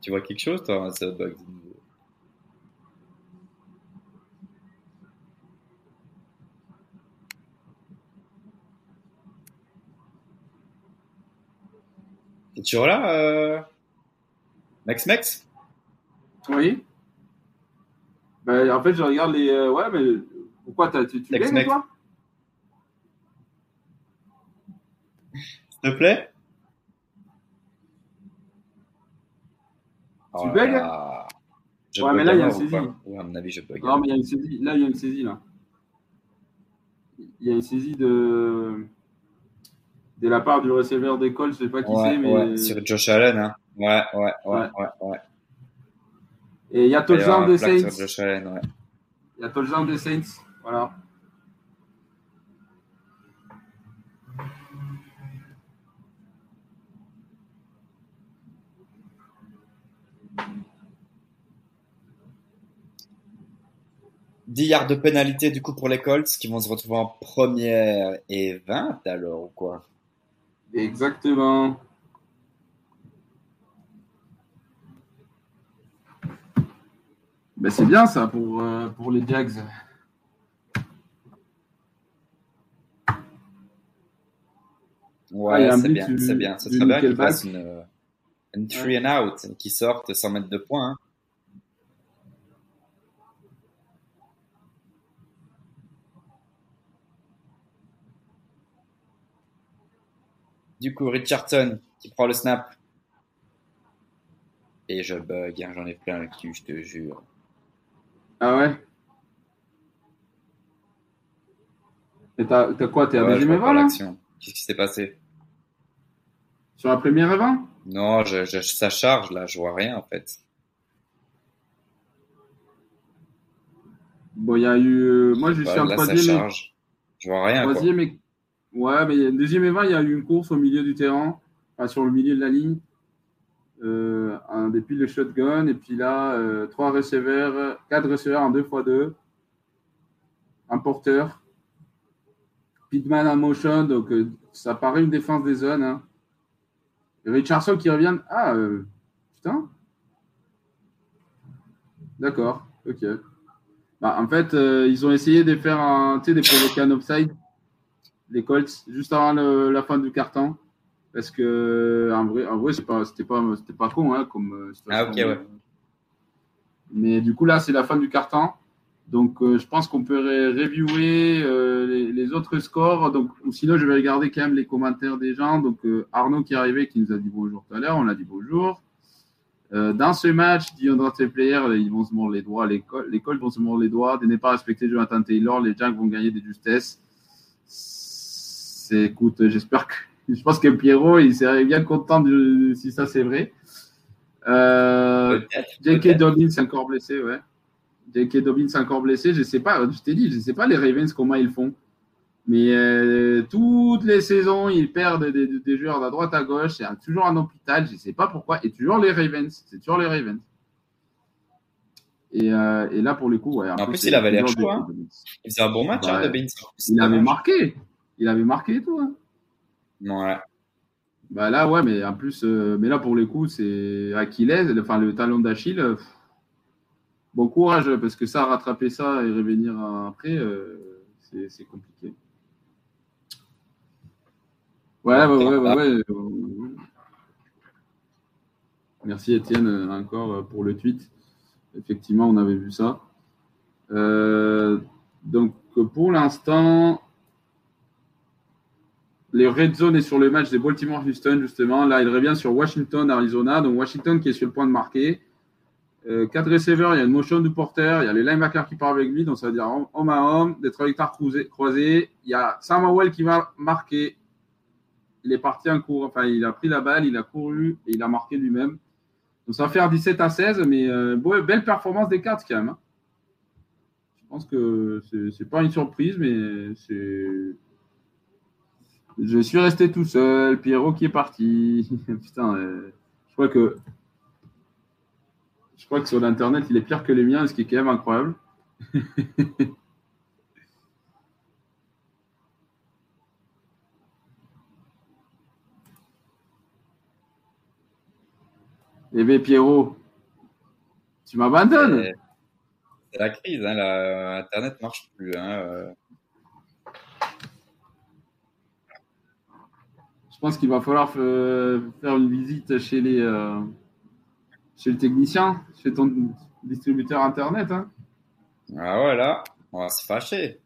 Tu vois quelque chose, toi, ça bug de nouveau? T'es toujours là, euh... Max Max? Oui. Bah, en fait, je regarde les. euh, ouais, mais pourquoi t'as- tu, tu gagnes, Mex. toi? S'il te plaît Tu Oh bugs là là. Je Ouais, mais là, il y a à un mort ou saisie. pas Ouais, à mon avis, je bug. Non, mais il y a une saisie. Là, il y a une saisie, là. Il y a une saisie de. De la part du receveur d'école, je sais pas qui Ouais, c'est, mais. ouais, sur Josh Allen, hein. Ouais, ouais, ouais, Ouais. ouais. Et il y a touchdown sur Saints. Il y a touchdown des Saints. Voilà. Dix yards de pénalité du coup pour les Colts qui vont se retrouver en première et 20 alors ou quoi? Exactement. Ben, c'est bien ça pour, euh, pour les Jags. Ouais, Ah, c'est bien, c'est bien. Ce serait bien qu'ils fassent une, un three and out, qui sortent sans mettre de points. Hein. Du coup, Richardson qui prend le snap. Et je bug, hein, j'en ai plein le cul, je te jure. Ah ouais? Et t'as quoi T'es à deuxième évent là? Qu'est-ce qui s'est passé? Sur la première évent Non, je, je, ça charge là, je vois rien en fait. Bon, il y a eu. Moi, je suis en troisième. Je vois rien. Troisième. Ouais, mais deuxième évent, il y a eu une course au milieu du terrain, enfin, sur le milieu de la ligne. Euh, des piles de shotgun, et puis là, euh, trois receveurs, quatre receveurs en 2x2, un porteur, Pitman en motion, donc euh, ça paraît une défense des zones. Hein. Richardson qui revient. Ah, putain. D'accord, ok. Bah, en fait, ils ont essayé de faire un, des provoquer un offside les Colts juste avant la fin du carton. Parce que en vrai, en vrai c'était pas, c'était pas con hein, comme euh, Ah ok ouais. Mais du coup là, c'est la fin du carton. Donc euh, je pense qu'on peut reviewer euh, les, autres scores. Donc sinon, je vais regarder quand même les commentaires des gens. Donc Arnaud qui est arrivé, qui nous a dit bonjour tout à l'heure, on a dit bonjour. dans ce match, dit Player, ils vont se mordre les doigts, les Colts vont se mordre les doigts, de ne pas respecter Jonathan Taylor, les Jacks vont gagner des justesses écoute, j'espère que, je pense que Pierrot, il serait bien content de, si ça c'est vrai. Euh, J.K. Dobbins encore blessé, ouais. J.K. Dobbins encore blessé, je sais pas, je t'ai dit, je sais pas les Ravens comment ils font. Mais euh, toutes les saisons, ils perdent des, joueurs à droite à gauche, c'est toujours un hôpital, je sais pas pourquoi, et toujours les Ravens, c'est toujours les Ravens. Et, euh, et, là, pour le coup, ouais. En, plus, il avait l'air chaud. Hein. Il faisait un bon match, hein, Dobbins. Il avait marqué. Il avait marqué et tout. Hein. Ouais. Bah là, ouais, mais en plus, euh, mais là pour le coup, c'est Achilles, enfin le talon d'Achille. Euh, bon courage, parce que ça, rattraper ça et revenir après, euh, c'est compliqué. Ouais, ouais, ouais, ouais, Merci Étienne encore pour le tweet. Effectivement, on avait vu ça. donc pour l'instant, les red zone est sur le match des Baltimore-Houston, justement. Là, il revient sur Washington-Arizona. Donc, Washington qui est sur le point de marquer. Euh, quatre receveurs, il y a une motion du porteur, il y a les linebackers qui partent avec lui, donc ça veut dire homme à homme, des trajectoires croisées. Il y a Sam Howell qui va marquer. Il est parti en cours, enfin, il a pris la balle, il a couru et il a marqué lui-même. Donc, ça va faire 17 à 16, mais euh, belle performance des quatre quand même. Hein. Je pense que c'est pas une surprise, mais c'est je suis resté tout seul. Pierrot qui est parti. Putain, euh, je crois que. Je crois que sur l'internet, il est pire que les miens, ce qui est quand même incroyable. Eh bien, Pierrot, tu m'abandonnes. C'est la crise, hein, la... Internet marche plus. Hein, euh. Je pense qu'il va falloir faire une visite chez les euh, chez le technicien, chez ton distributeur internet. Hein. Ah voilà, on va se fâcher.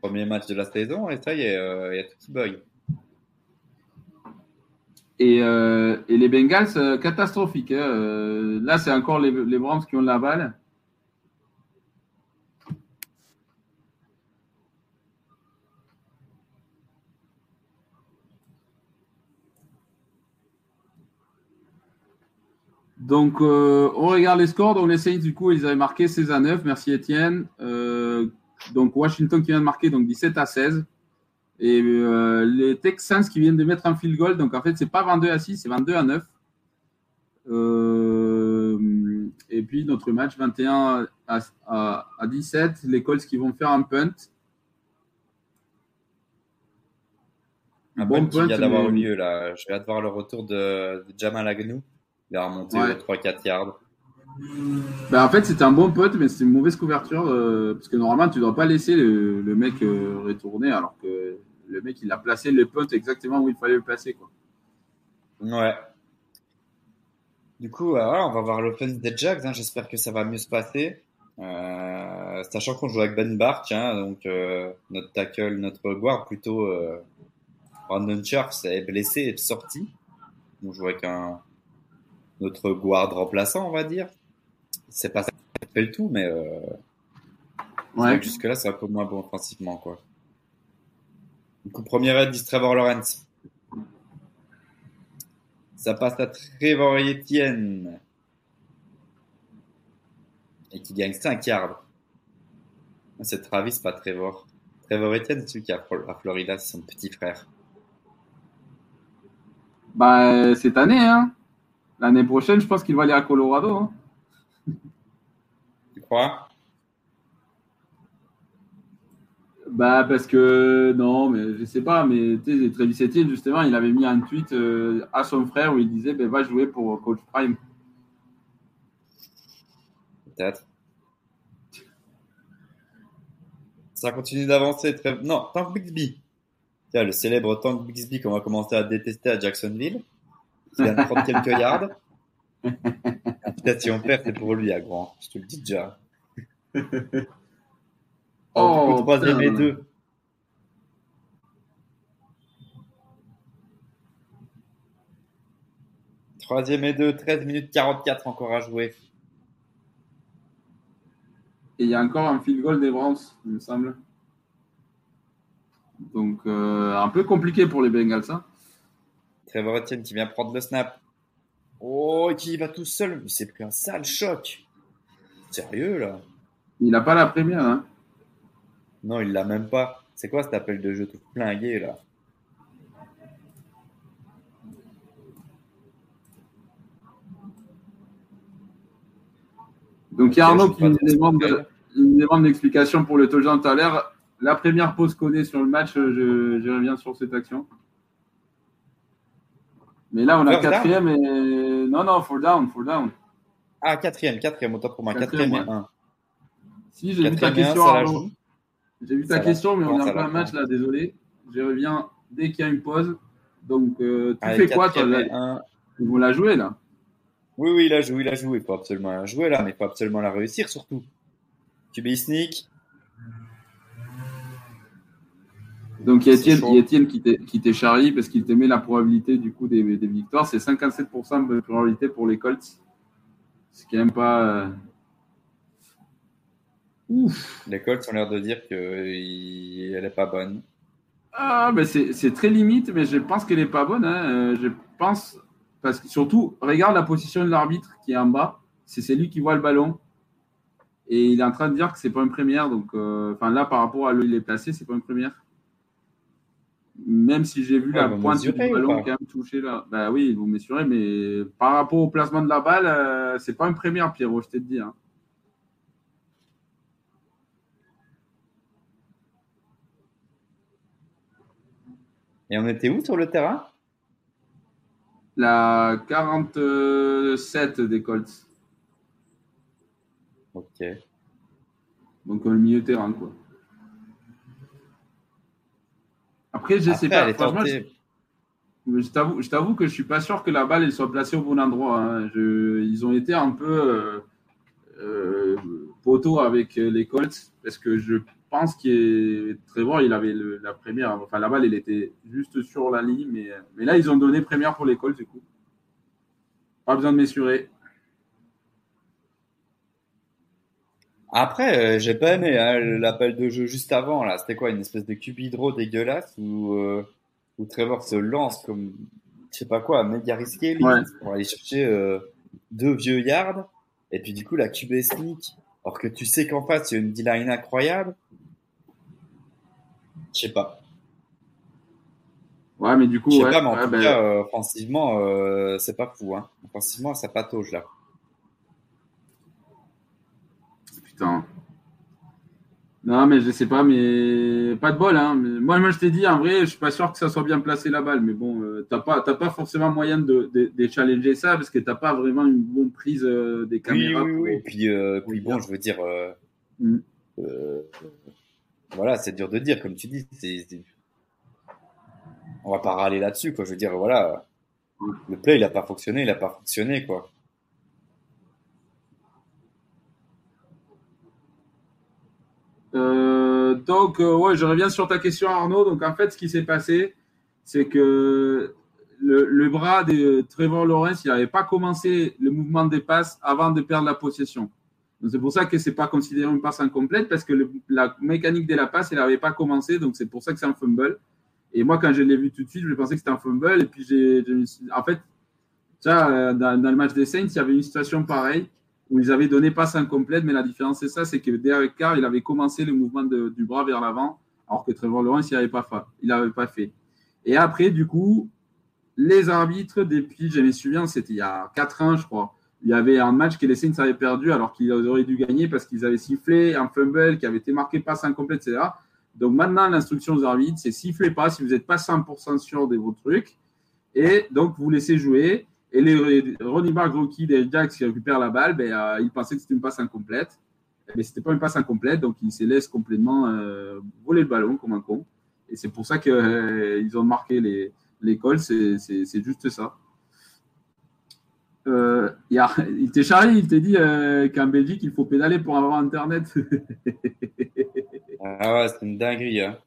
Premier match de la saison et ça y est, euh, il y a tout qui bug. Et, euh, et, les Bengals, catastrophique. Hein. là, c'est encore les, les Browns qui ont la balle. Donc, euh, on regarde les scores. Donc, les Saints, du coup, ils avaient marqué 16 à 9. Merci, Étienne. Euh, donc, Washington qui vient de marquer donc 17 à 16. Et euh, les Texans qui viennent de mettre un field goal. Donc, en fait, c'est pas 22 à 6, c'est 22 à 9. et puis, notre match 21 à, 17. Les Colts qui vont faire un punt. Un bon punt, qui vient d'avoir eu lieu, là. Je vais hâte voir le retour de, de Jamal Agnew. Il a remonté 3-4 yards. Ben, en fait, c'était un bon pote, mais c'est une mauvaise couverture. Euh, parce que normalement, tu ne dois pas laisser le, mec euh, retourner, alors que le mec, il a placé le punt exactement où il fallait le placer. Quoi. Ouais. Du coup, euh, voilà, on va voir l'offense des Jags. Hein. J'espère que ça va mieux se passer. Euh, sachant qu'on joue avec Ben Bark, hein, donc euh, notre tackle, notre guard plutôt, euh, Brandon Scherf est blessé et sorti. On joue avec un notre guard remplaçant, on va dire. C'est pas ça qui fait le tout, mais euh, Ouais. jusque là, c'est un peu moins bon offensivement, quoi. Du coup, première aide, dit Trevor Lawrence. Ça passe à Trevor Etienne. Et qui gagne 5 yards. Ah, C'est Travis, pas Trevor. Trevor Etienne, c'est celui qui est à Flo- à Florida, c'est son petit frère. Bah, cette année, hein. L'année prochaine, je pense qu'il va aller à Colorado. hein. Tu crois? Bah, parce que, non, mais je sais pas, mais tu sais, Travis Etienne, justement, il avait mis un tweet euh, à son frère où il disait, ben, va jouer pour Coach Prime. Peut-être. Ça continue d'avancer. Très... Non, Tank Bixby. Tiens, le célèbre Tank Bixby qu'on va commencer à détester à Jacksonville. Qui vient de prendre quelques yards. Peut-être si on perd, c'est pour lui à grand. Je te le dis déjà. Oh, coup, troisième et deux. Troisième et deux, 13 minutes 44 encore à jouer. Et il y a encore un field goal des Browns, il me semble. Donc, euh, un peu compliqué pour les Bengals, hein. Trevor Etienne qui vient prendre le snap. Oh, qui y va tout seul. Mais c'est pris un sale choc. Sérieux, là Il n'a pas la première, hein. Non, il l'a même pas. C'est quoi cet appel de jeu tout flingué, là? Donc, il y a Arnaud qui ce demande, demande l'explication pour le touchdown tout à l'heure. La première pause qu'on est sur le match, je, je reviens sur cette action. Mais là, on a quatrième et. Non, non, four down, four down. Ah, quatrième, quatrième, autant pour moi. Quatrième, Quatrième, et un. Si, j'ai vu ta un, question. J'ai vu ta question, mais on est en plein la match là, désolé. Je reviens dès qu'il y a une pause. Donc, euh, tu Allez, fais quoi, toi là un. Ils vont la jouer là. Oui, oui, il a joué, il a joué. Il faut absolument la jouer, là, mais il faut absolument la réussir, surtout. QB sneak. Donc, il y a C'est Étienne, chaud. il y a Étienne qui t'est- charrie parce qu'il t'aimait la probabilité du coup des, des victoires? C'est 57% de probabilité pour les Colts. C'est quand même pas. euh, Ouf! Les Colts ont l'air de dire qu'elle est pas bonne. Ah, ben c'est c'est très limite, mais je pense qu'elle n'est pas bonne. hein. Euh, Je pense. Parce que surtout, regarde la position de l'arbitre qui est en bas. C'est c'est lui qui voit le ballon. Et il est en train de dire que c'est pas une première. Donc, euh, enfin, là, par rapport à lui, il est placé, c'est pas une première. Même si j'ai vu Ouais, la pointe du ballon quand même toucher là. Bah oui, vont mesurer, mais par rapport au placement de la balle, euh, c'est pas une première, Pierrot, je t'ai dit. hein. Et on était où sur le terrain? La 47 des Colts. Ok. Donc, au milieu terrain, quoi. Après, je sais Après, pas. Franchement, je, t'avoue, que je suis pas sûr que la balle elle soit placée au bon endroit. hein. Je- ils ont été un peu euh, euh, poteau avec euh, les Colts parce que je pense est Trevor, il avait le- la première. Enfin, la balle, elle était juste sur la ligne, mais, mais là, ils ont donné première pour les Colts du coup. Pas besoin de m'essurer. Après, euh, j'ai pas aimé hein, l'appel de jeu juste avant là. C'était quoi, une espèce de cube draw dégueulasse où, euh, où Trevor se lance comme je sais pas quoi, méga risqué Ouais. pour aller chercher euh, deux vieux yards. Et puis du coup la QB sneak, alors que tu sais qu'en face il y a une D-line incroyable. Je sais pas. Ouais, mais du coup, Je sais ouais, pas, mais en ouais, tout ben, cas, euh, offensivement, euh, c'est pas fou. Hein. Offensivement, ça patauge là. Putain. Non, mais je sais pas, mais pas de bol. Hein. Moi, moi, je t'ai dit, en vrai, je suis pas sûr que ça soit bien placé la balle. Mais bon, euh, t'as pas, t'as pas forcément moyen de, de, de challenger ça parce que t'as pas vraiment une bonne prise euh, des Oui, caméras. oui, pour- oui. Puis, euh, pour puis le bon, je veux dire, euh, Mm. euh, voilà, c'est dur de dire, comme tu dis. c'est- c'est- On va pas râler là-dessus, quoi. Je veux dire, voilà, le play, il a pas fonctionné, il a pas fonctionné, quoi. Euh, donc, euh, ouais, je reviens sur ta question, Arnaud. Donc, en fait, ce qui s'est passé, c'est que le, bras de Trevor Lawrence, il n'avait pas commencé le mouvement des passes avant de perdre la possession. C'est pour ça que c'est pas considéré une passe incomplète parce que la mécanique de la passe, elle n'avait pas commencé. Donc, c'est pour ça que c'est un fumble. Et moi, quand je l'ai vu tout de suite, je pensais que c'était un fumble. Et puis, j'ai, en fait, ça, dans, dans, le match des Saints, il y avait une situation pareille où ils avaient donné passe incomplète. Mais la différence, c'est ça, c'est que Derek Carr, il avait commencé le mouvement du bras vers l'avant, alors que Trevor Lawrence, il n'avait pas pas fait. Et après, du coup, les arbitres, depuis, je me souviens, c'était il y a 4 ans, je crois il y avait un match que les Saints avaient perdu alors qu'ils auraient dû gagner parce qu'ils avaient sifflé un fumble qui avait été marqué passe incomplète, etc. Donc maintenant, l'instruction aux arbitres, c'est sifflez pas si vous n'êtes pas 100% sûr de vos trucs. Et donc, vous laissez jouer. Et les Ronnie Bar rookie des Jacks qui récupèrent la balle, ben, euh, ils pensaient que c'était une passe incomplète. Mais ce n'était pas une passe incomplète, donc ils se laissent complètement euh, voler le ballon comme un con. Et c'est pour ça qu'ils euh, ont marqué l'école, c'est juste ça. Euh, il, a, il t'est chargé, il t'a dit qu'en Belgique, il faut pédaler pour avoir Internet. ah ouais, c'est une dinguerie. Hein.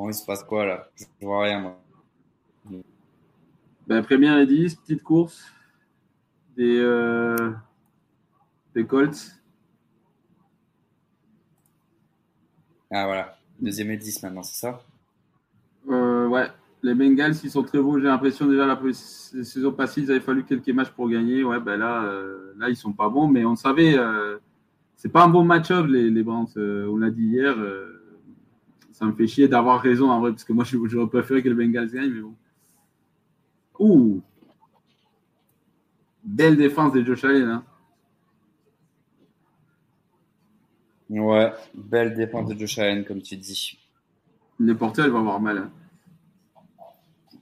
Bon, il se passe quoi là? Je vois rien moi. Ben, première et 10, petite course des, euh, des Colts. Ah voilà, deuxième et 10 maintenant, c'est ça? Euh, Ouais, les Bengals, ils sont très beaux. J'ai l'impression déjà la saison passée, il avait fallu quelques matchs pour gagner. Ouais, ben là, euh, là ils sont pas bons, mais on savait, euh, c'est pas un bon match-up les, les Browns. On l'a dit hier. Ça me fait chier d'avoir raison en vrai, parce que moi, j'aurais préféré que le Bengals gagne, mais bon. Ouh! Belle défense de Josh Allen. Hein. Ouais, belle défense de Josh Allen, comme tu dis. Le porteur, il va avoir mal. Hein.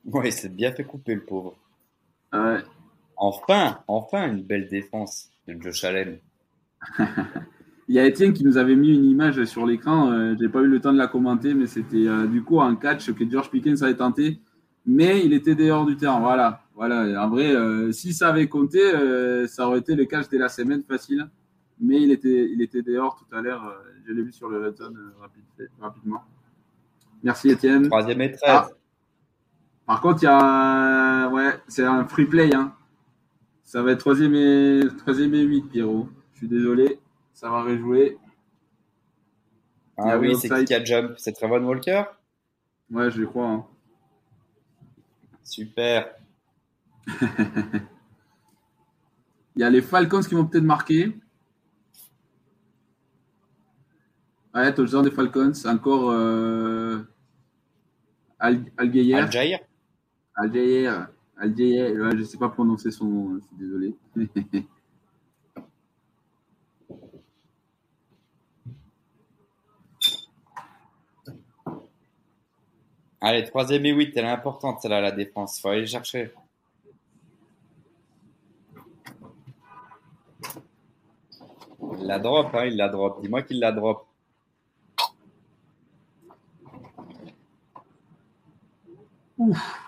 Ouais, c'est bien fait couper, le pauvre. Ouais. Enfin, enfin, une belle défense de Josh Allen. Il y a Étienne qui nous avait mis une image sur l'écran. Euh, je n'ai pas eu le temps de la commenter, mais c'était euh, du coup un catch que George Pickens avait tenté, mais il était dehors du terrain. Voilà, voilà. En vrai, euh, si ça avait compté, ça aurait été le catch de la semaine facile, mais il était, il était dehors tout à l'heure. je l'ai vu sur le red rapidement. Merci Étienne. Troisième et 13. Ah. Par contre, il y a, ouais, c'est un free play. Hein. Ça va être troisième et troisième et 8, Pierrot. Je suis désolé. Ça va rejouer. Ah oui, c'est qui qui a jump? C'est Trevon Walker? Ouais, je crois. Hein. Super. Il y a les Falcons qui vont peut-être marquer. Ouais, touchdown des Falcons. Encore euh... Al Algeyer. Algeyer. Algeyer. Algeyer. Ouais, je ne sais pas prononcer son nom, je suis désolé. Allez, troisième et huit, elle est importante, celle-là, la défense. Faut aller chercher. Il la drop, hein, il la drop. Dis-moi qu'il la drop. Ouf.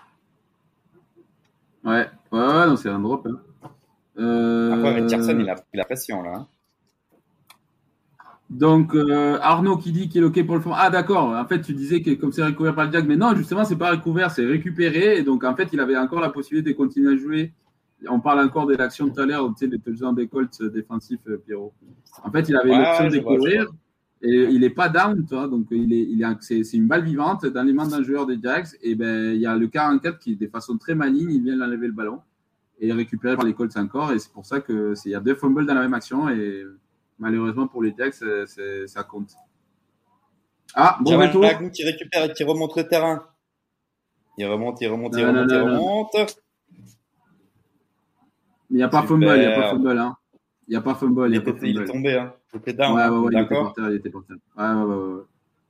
Ouais, ouais, ouais, non, c'est un drop. Hein. Euh... Après, Richardson, il a pris la pression, là. Donc, euh, Arnaud qui dit qu'il est OK pour le fond. Ah, d'accord. En fait, tu disais que comme c'est recouvert par le Jack, mais non, justement, c'est pas recouvert, c'est récupéré. Et donc, en fait, il avait encore la possibilité de continuer à jouer. On parle encore de l'action tout à l'heure, tu sais, des touchdowns des Colts défensifs, euh, Pierrot. En fait, il avait l'option de courir et il n'est pas down, toi. Donc, il est, il est, c'est, une balle vivante dans les mains d'un joueur des Jacks. Et ben, il y a le 44 qui, de façon très maligne, il vient d'enlever le ballon et récupéré par les Colts encore. Et c'est pour ça que c'est, il y a deux fumbles dans la même action et malheureusement pour les Jacks, ça compte. Ah, bon retour. qui récupère et qui remonte le terrain. Il remonte, il remonte, il remonte, il remonte. Il n'y a pas fumble, il n'y a pas fumble. Hein. Il n'y a pas fumble. Il, il, est tombé, hein. Il était down. Ouais, ouais, ouais, il était par terre, il était par terre. Ouais, ouais, ouais.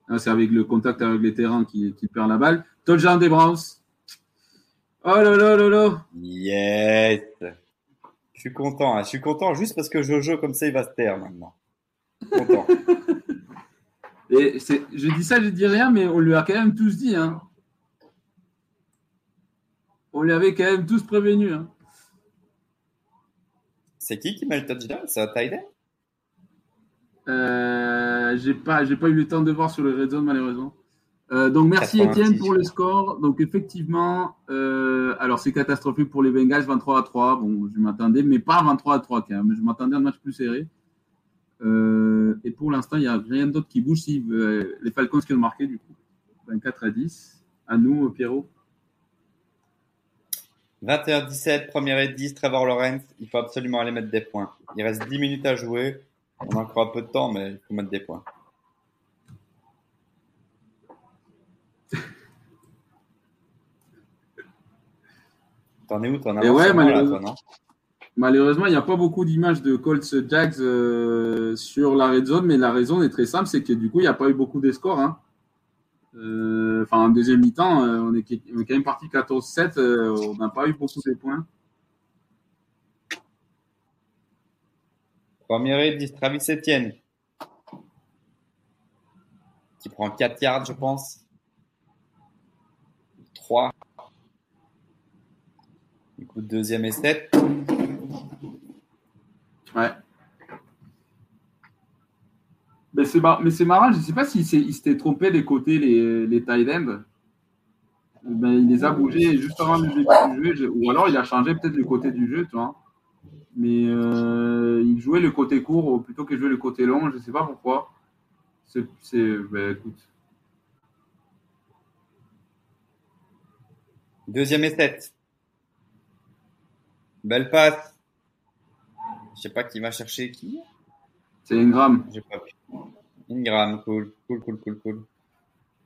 Hein, c'est avec le contact avec les terrains qui, qui perd la balle. Toljan des Browns. Oh là là là là. Yes. Je suis content. hein. Je suis content juste parce que Jojo, comme ça, il va se taire maintenant. Content. Et c'est, je dis ça, je dis rien, mais on lui a quand même tous dit. Hein. On lui avait quand même tous prévenu. Hein. C'est qui qui met le touchdown? C'est end? Euh, j'ai pas, j'ai pas eu le temps de voir sur le red zone malheureusement. Euh, donc merci 86, Étienne pour le score. Donc effectivement, euh, alors c'est catastrophique pour les Bengals, 23 à 3. Bon, je m'attendais, mais pas 23 à 3 quand même. Je m'attendais à un match plus serré. Euh, et pour l'instant, il n'y a rien d'autre qui bouge si les Falcons qui ont marqué du coup. 24 à 10. À nous, Pierrot. 21-17, première et 10, Trevor Lawrence. Il faut absolument aller mettre des points. Il reste 10 minutes à jouer. On a encore un peu de temps, mais il faut mettre des points. T'en es où T'en as Et ouais, là, malheureusement. toi, non? Malheureusement, il n'y a pas beaucoup d'images de Colts Jags euh, sur la red zone, mais la raison est très simple, c'est que du coup, il n'y a pas eu beaucoup de scores. Hein. Euh, Enfin, en deuxième mi-temps, euh, on, est, quand même parti 14-7, euh, on n'a pas eu beaucoup de points. Première et 10, Travis Etienne. Qui prend 4 yards, je pense. 3. Coup, deuxième 7. Ouais. Mais c'est mar- mais c'est marrant, je ne sais pas s'il il s'était trompé des côtés, les, les tight ends. Ben, il les a bougés juste avant le début du jeu, je- ou alors il a changé peut-être le côté du jeu, tu vois. Mais euh, il jouait le côté court plutôt que jouer le côté long, je ne sais pas pourquoi. C'est, c'est- ben, écoute. Deuxième et 7. Belle passe. Je sais pas qui va chercher qui. C'est Ingram. J'ai pas vu. Ingram, cool, cool, cool, cool, cool.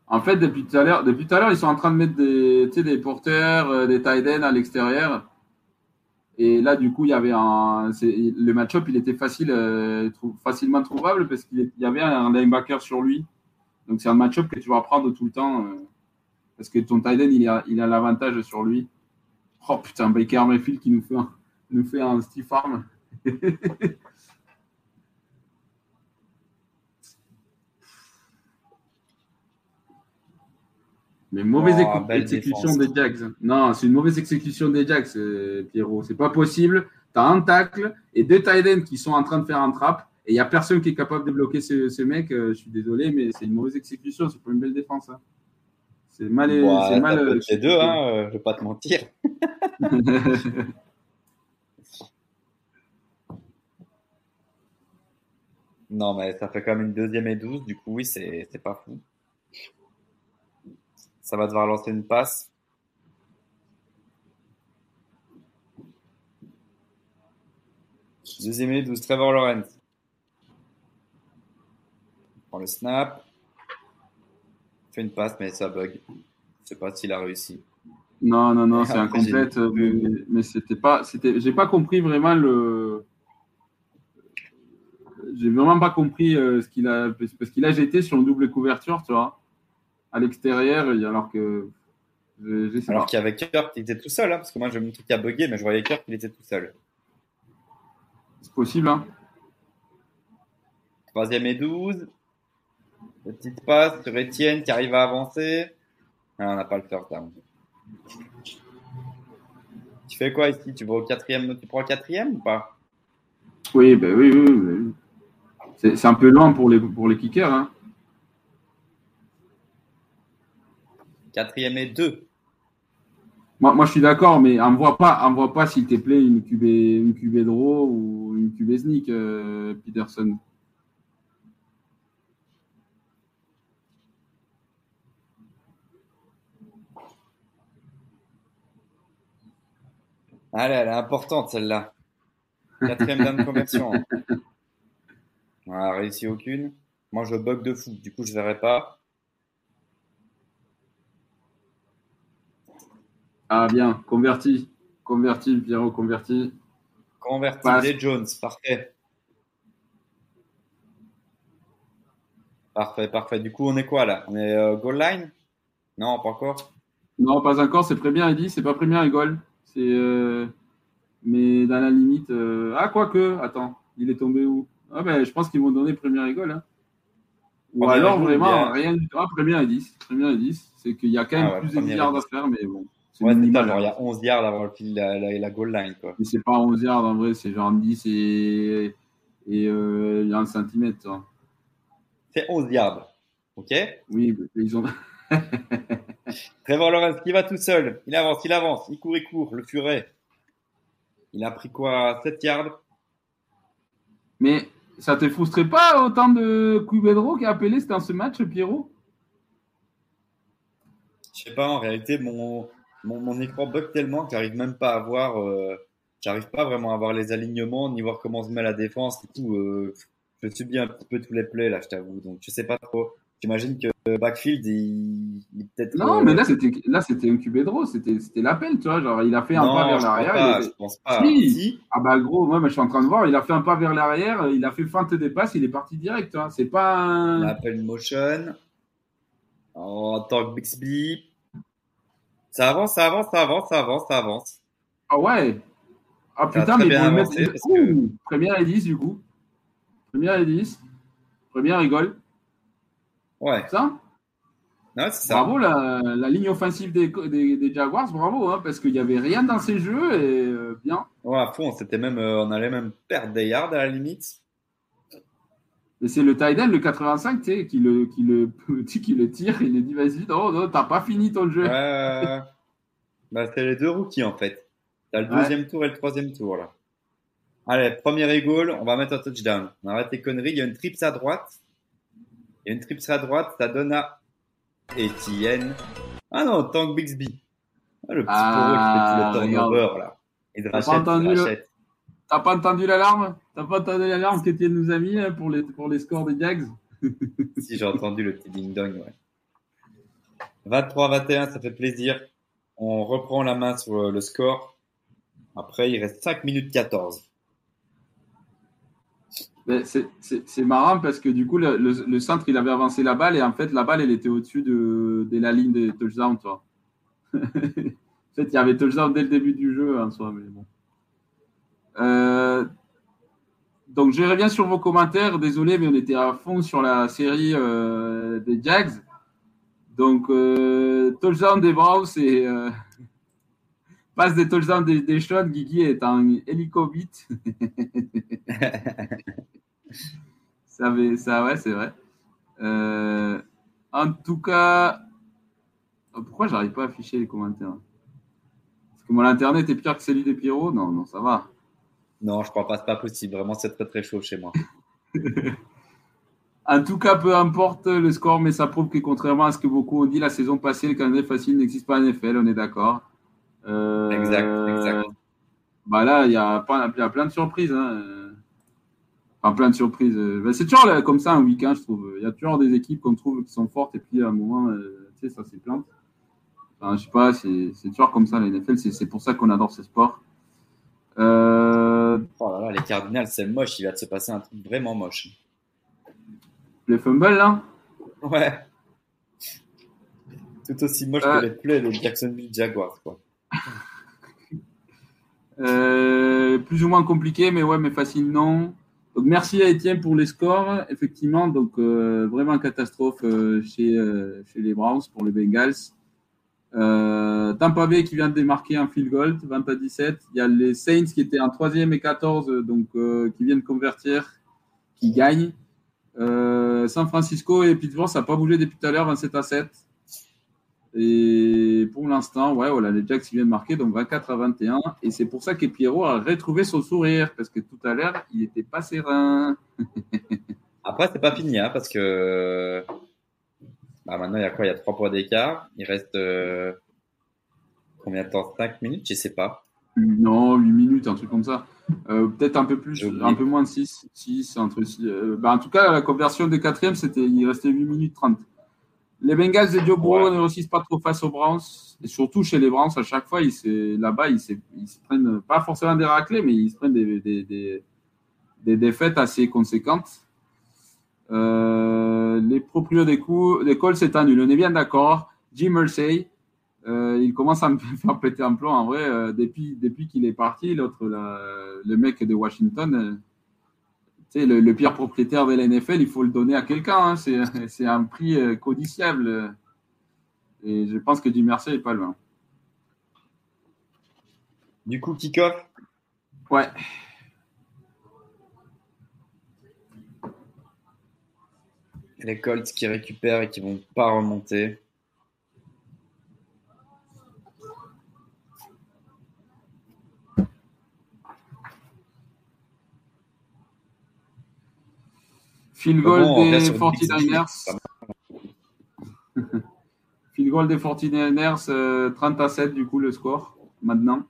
En fait, depuis tout à l'heure, depuis tout à l'heure, ils sont en train de mettre des, des porteurs, euh, des tight ends à l'extérieur. Et là, du coup, il y avait un, c'est- le match-up, il était facile, euh, trou- facilement trouvable parce qu'il y avait un linebacker sur lui. Donc, c'est un match-up que tu vas prendre tout le temps euh, parce que ton tight end, il a, il a l'avantage sur lui. Oh putain, Baker Mayfield qui nous fait un, nous fait un Steve Farm. Mais mauvaise Oh, exécution des Jags. Non, c'est une mauvaise exécution des Jags, euh, Pierrot. C'est pas possible. Tu as un tacle et deux tight ends qui sont en train de faire un trap et il n'y a personne qui est capable de bloquer ce, ce mec. Euh, je suis désolé, mais c'est une mauvaise exécution. C'est pas une belle défense. hein. C'est mal. Bah, c'est mal t'as euh, les deux, hein, euh, je vais pas te mentir. Non, mais ça fait quand même une deuxième et 12, du coup, oui, c'est c'est pas fou. Ça va devoir lancer une passe. Deuxième et 12, Trevor Lawrence. Il prend le snap. Fait une passe, mais ça bug. Je sais pas s'il a réussi. non, non, non, c'est incomplète. euh, Mais, mais c'était pas. C'était. J'ai pas compris vraiment le. J'ai vraiment pas compris euh, ce qu'il a. Parce qu'il a jeté sur une double couverture, tu vois, à l'extérieur, et alors que. Je, je sais Alors qu'il y avait Kirk qui était tout seul, hein, parce que moi j'ai mon truc à bugger, mais je voyais Kirk il était tout seul. C'est possible, hein. Troisième et 12. Petite passe sur Etienne qui arrive à avancer. Ah, on n'a pas le first down. Tu fais quoi ici? Tu vas au quatrième Tu prends le quatrième ou pas? Oui, ben oui, oui, oui. C'est un peu lent pour les, pour les kickers. Hein. Quatrième et deux. Moi, moi, je suis d'accord, mais envoie pas, envoie pas s'il te plaît, une QB, une QB draw ou une QB sneak, euh, Peterson. Allez, elle est importante celle-là. Quatrième down de conversion. On a réussi aucune. Moi je bug de fou, du coup je verrai pas. Ah, bien, converti. Converti, Pierrot, converti. Converti Passe. des Jones, parfait. Parfait, parfait. Du coup, on est quoi là? On est euh, goal line? Non, pas encore. Non, pas encore. C'est première et 10, c'est pas première et goal. C'est. euh, Mais dans la limite. euh, Ah, quoique. Attends, il est tombé où? Ah, ben, je pense qu'ils vont donner première goal. Hein. Ou Première alors vraiment rien du tout. Ah, première et 10. Première et 10. C'est qu'il y a quand même Ah ouais, plus de yards à 10. faire, mais bon. C'est Ouais, c'est ça. minimal. Genre, il y a 11 yards avant la, la, la goal line, quoi. Mais c'est pas 11 yards en vrai, c'est genre 10 et. Et euh, il y a un centimètre. tu vois. C'est 11 yards. Ok? Oui, mais ils ont. Trevor Lawrence qui va tout seul. Il avance, il avance. Il court, il court. Le furet. Il a pris quoi 7 yards? Mais ça te frustrait pas autant de Cubedro qui a appelé c'était dans ce match, Pierrot? Je sais pas, en réalité, mon, mon, mon écran bug tellement que j'arrive même pas à voir. euh, j'arrive pas vraiment à voir les alignements, ni voir comment se met la défense et tout. euh, je subis un petit peu tous les plays là, je t'avoue. Donc je sais pas trop. J'imagine que le backfield, il, il peut-être. Non, euh, mais là c'était là c'était un Cubedro, c'était c'était l'appel, tu vois, genre il a fait un non, pas vers l'arrière. je pense pas. Si. Si. Ah bah gros, moi, je suis en train de voir, il a fait un pas vers l'arrière, il a fait feinte des passes, il est parti direct, tu vois. C'est pas un... On appelle motion. En tant que Bixby. Ça avance, ça avance, ça avance, ça avance, ça avance. Ah ouais. Ah Ça putain, mais ils vont mettre. que- Première et 10 du coup. Première et 10. Première goal. Ouais, Ça non, ça. Bravo la, la ligne offensive des, des, des Jaguars, bravo, hein, parce qu'il n'y avait rien dans ces jeux et euh, bien. Ouais, à fond, c'était même, euh, on allait même perdre des yards à la limite. Et c'est le tight end, le 85, tu sais, qui le, qui, le, qui le tire, il lui dit vas-y, non, non, t'as pas fini ton jeu. Ouais. bah, c'est les deux rookies en fait. T'as le Ouais. deuxième tour et le troisième tour là. Allez, premier goal, on va mettre un touchdown. On arrête les conneries. Il y a une trips à droite. Il y a une trips à droite, ça donne à Etienne. Ah non, Tank Bixby. Ah, le petit Ah, qui fait tout le turnover là. Il pas rachète. T'as pas entendu l'alarme? T'as pas entendu l'alarme qu'Étienne nous a mis hein, pour les, pour les scores des Jags? Si j'ai entendu le petit ding dong, ouais. 23-21, ça fait plaisir. On reprend la main sur le score. Après, il reste 5 minutes 14. C'est marrant parce que du coup, le, centre, il avait avancé la balle et en fait, la balle, elle était au-dessus de, la ligne des touchdowns. tu vois. en fait, il y avait touchdown dès le début du jeu en soi. Euh, donc, je reviens sur vos commentaires. Désolé, mais on était à fond sur la série euh, des Jags. Donc, euh, touchdown des Browns et passe des touchdowns des, des Sean. Guigui est en hélicobite. Ça, avait- ça ouais, c'est vrai. Euh, en tout cas, oh, pourquoi j'arrive pas à afficher les commentaires? Parce que mon internet est pire que celui des Pierrot Non, non, ça va. Non, je crois pas, c'est pas possible. Vraiment, c'est très très chaud chez moi. En tout cas, peu importe le score, mais ça prouve que contrairement à ce que beaucoup ont dit la saison passée, le calendrier facile n'existe pas en NFL, on est d'accord. Euh, Exact, exact. Bah là, il y y a plein de surprises. Hein. Enfin, plein de surprises. Euh, bah, c'est toujours là, comme ça un week-end, je trouve. Il y a toujours des équipes qu'on trouve qui sont fortes et puis à un moment, euh, tu sais, ça s'éplante. Enfin, je sais pas, c'est toujours comme ça, la NFL. C'est c'est pour ça qu'on adore ce sport. Euh, Oh là là, les Cardinals, c'est moche. Il va se passer un truc vraiment moche. les fumbles, là? Ouais. Tout aussi moche Euh. que les plays des Jacksonville Jaguars, quoi. Euh, plus ou moins compliqué, mais ouais, mais facile, non. Donc, merci à Étienne pour les scores. Effectivement, donc euh, vraiment catastrophe euh, chez, euh, chez les Browns pour les Bengals. Tampa Bay qui vient de démarquer un field goal, 20 à 17. Il y a les Saints qui étaient en 3e et 14, euh, donc qui viennent convertir, qui gagnent. San Francisco et Pittsburgh, ça n'a pas bougé depuis tout à l'heure, 27 à 7. Et pour l'instant, ouais, voilà, les Jacks ils viennent marquer, donc 24 à 21. Et c'est pour ça que Pierrot a retrouvé son sourire, parce que tout à l'heure, il n'était pas serein. Après, c'est pas fini, hein, parce que bah, maintenant, il y a quoi? Il y a 3 points d'écart. Il reste euh, combien de temps? 5 minutes? Je sais pas. Non, 8 minutes, un truc comme ça. Euh, Peut-être un peu plus, un peu moins de 6. 6 entre six, euh, bah, en tout cas, la conversion des quatrièmes, il restait 8 minutes 30. Les Bengals et Joe Burrow Ouais. ne réussissent pas trop face aux Browns. Et surtout chez les Browns, à chaque fois, là-bas, ils, se- ils se prennent pas forcément des raclés, mais ils se prennent des, des, des- des défaites assez conséquentes. Euh, les proprios des, coups, des c'est annulé. On est bien d'accord. Jim Mersey, euh, il commence à me faire péter un plomb. En vrai, euh, depuis, depuis qu'il est parti, l'autre, le mec de Washington, le, le, pire propriétaire de la NFL, il faut le donner à quelqu'un. Hein. C'est un prix codiciable. Et je pense que Jim Mersey n'est pas loin. Du coup, kick-off? Ouais. Les Colts qui récupèrent et qui vont pas remonter. Field goal des 49ers. Field goal des 49ers, 30 à 7 du coup le score maintenant.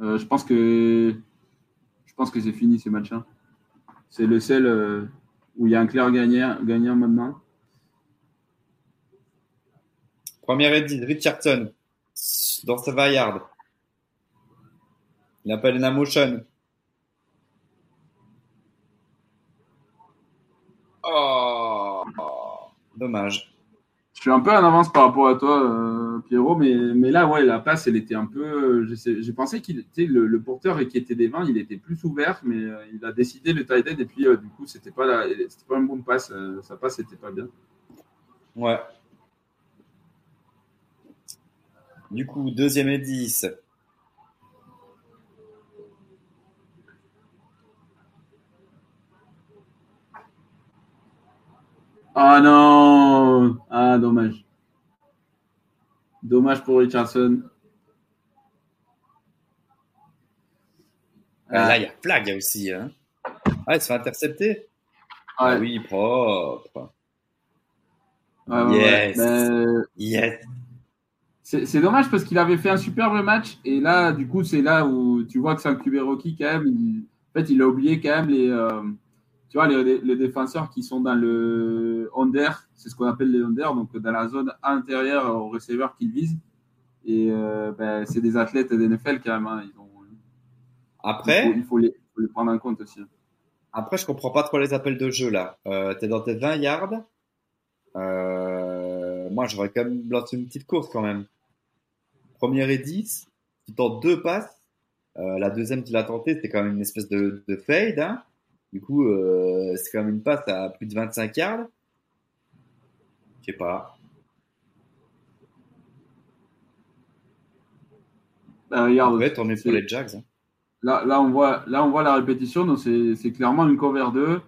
Euh, je pense que je pense que c'est fini ces matchs. Hein. C'est le seul euh, où il y a un clair gagnant, gagnant maintenant. Première edit, Richardson dans sa vaillarde. Il appelle une motion. Oh, dommage. Je suis un peu en avance par rapport à toi, euh, Pierrot, mais, mais là, ouais, la passe, elle était un peu. J'ai pensé qu'il était le, le, porteur et qui était des vins, il était plus ouvert, mais euh, il a décidé le tight end et puis euh, du coup, c'était pas, pas une bonne passe. sa passe, c'était pas bien. Ouais. Du coup, deuxième et 10. Ah non Ah, dommage. Dommage pour Richardson. Ah, là, il y a flag aussi. Hein. Ah, il se fait intercepter. Ah oui, propre. yes. Ben, yes. C'est dommage parce qu'il avait fait un superbe match et là, du coup, c'est là où tu vois que c'est un QB rookie quand même. en fait, il a oublié quand même les, euh, tu vois, les, défenseurs qui sont dans le under, c'est ce qu'on appelle les under, donc dans la zone intérieure au receveur qu'ils visent. Et euh, ben, c'est des athlètes d'NFL quand même. Hein. Ils ont, Après, il faut, les, prendre en compte aussi. Après, je comprends pas trop les appels de jeu là. Euh, tu es dans tes 20 yards. Euh, moi, j'aurais quand même lancé une petite course quand même. Première et 10, tu tentes deux passes. la deuxième, tu l'as tenté, c'était quand même une espèce de, de fade. Hein. Du coup, euh, c'est quand même une passe à plus de 25 yards. Je sais pas. Bah, regarde, ouais, pour les Jags. Hein. Là, là, on voit, là, on voit la répétition. Donc, c'est clairement une cover 2.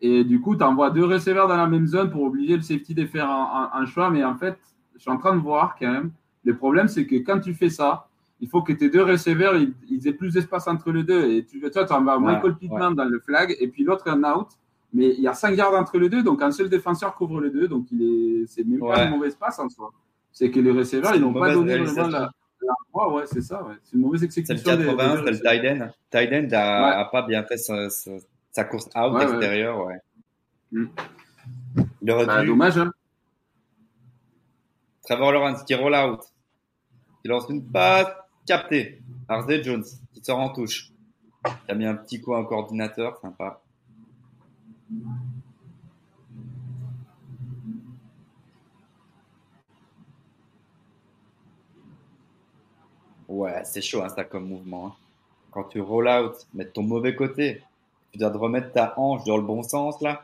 Et du coup, tu envoies deux receveurs dans la même zone pour obliger le safety de faire un, un, choix. Mais en fait, je suis en train de voir quand même. Le problème, c'est que quand tu fais ça, il faut que tes deux receveurs, ils, aient plus d'espace entre les deux. Et tu, toi, tu envoies Michael Pittman dans le flag et puis l'autre un out. Mais il y a 5 yards entre les deux, donc un seul défenseur couvre les deux. Donc, il est, c'est même pas un mauvais espace en soi. C'est que les receveurs, ils n'ont pas donné vraiment la. la... ouais, c'est ça. Ouais. C'est une mauvaise exécution. C'est le 81, c'est le Tiden. Tiden n'a pas bien fait sa, sa, course out extérieure. Ouais. Mm. Le bah, dommage. Hein. Trevor Lawrence qui roll out. Il lance une passe Capté. Arzé Jones, qui sort en touche. Il a mis un petit coup à un coordinateur, sympa. Ouais, c'est chaud hein, ça comme mouvement. Hein. Quand tu roll out, mettre ton mauvais côté, tu dois te remettre ta hanche dans le bon sens là.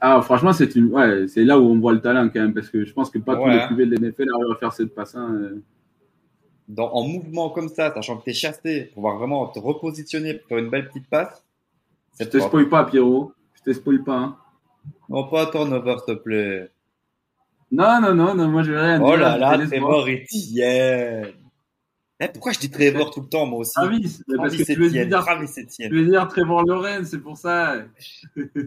Ah, franchement, c'est une, ouais, c'est là où on voit le talent quand même, parce que je pense que pas tous les QB de l'NFL arrivent à faire cette passe. Hein dans, en mouvement comme ça, sachant que tu es chassé, pour pouvoir vraiment te repositionner pour faire une belle petite passe. Je te spoil pas, Pierrot. Je te spoil pas. Hein. Non, pas turnover, s'il te plaît. Non, non, non, non moi je vais rien oh dire. Oh là là, Trevor Etienne. Eh, pourquoi je dis Trevor tout le temps, moi aussi? Travis, parce que tu veux, dire, Travis tu veux dire Trevor Loren, c'est pour ça.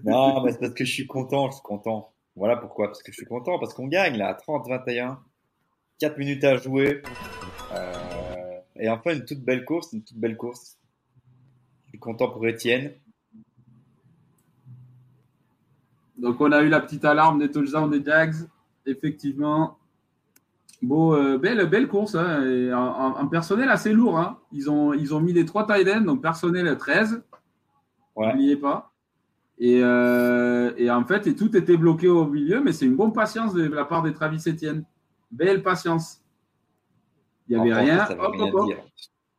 non, mais c'est parce que je suis content, je suis content. Voilà pourquoi, parce que je suis content, parce qu'on gagne là, 30-21. 4 minutes à jouer. Euh, et enfin, une toute belle course, une toute belle course. Je suis content pour Étienne. Donc, on a eu la petite alarme des touchdowns des Jags. Effectivement. Beau, euh, belle, belle course. Hein, et un, personnel assez lourd. Hein. Ils, ont, ils ont mis les trois tight ends, donc personnel 13. N'oubliez pas. Et, euh, et, en fait, et tout était bloqué au milieu, mais c'est une bonne patience de la part des Travis Etienne. Belle patience. Il n'y avait rien. Hop, hop, hop.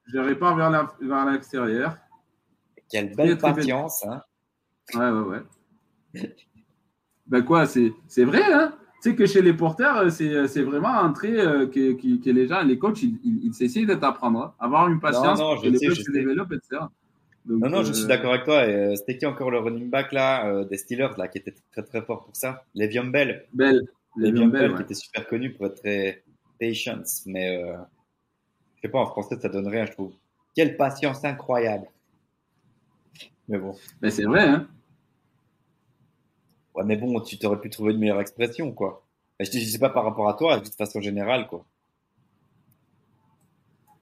Je répare vers l'extérieur. Quelle belle patience. Hein. Ouais, ouais, ouais. ben quoi, c'est vrai, hein tu sais que chez les porteurs, c'est vraiment un trait euh, que, que, les gens, les coachs, ils, ils, ils de t'apprendre. Hein. Avoir une patience non, non, je les sais, coachs se développent, etc. Donc, non, non, je suis euh, d'accord avec toi. Euh, C'était qui encore le running back là, euh, des Steelers là, qui était très très fort pour ça? Le'Veon Bell. Bell. Le'Veon Bell, Bell qui était super connu pour être très patience. Mais euh, je sais pas, en français, ça donne rien, je trouve. Quelle patience incroyable. Mais bon. Mais c'est vrai, hein Ouais, mais bon, tu t'aurais pu trouver une meilleure expression, quoi. Je ne sais pas par rapport à toi, de façon générale, quoi.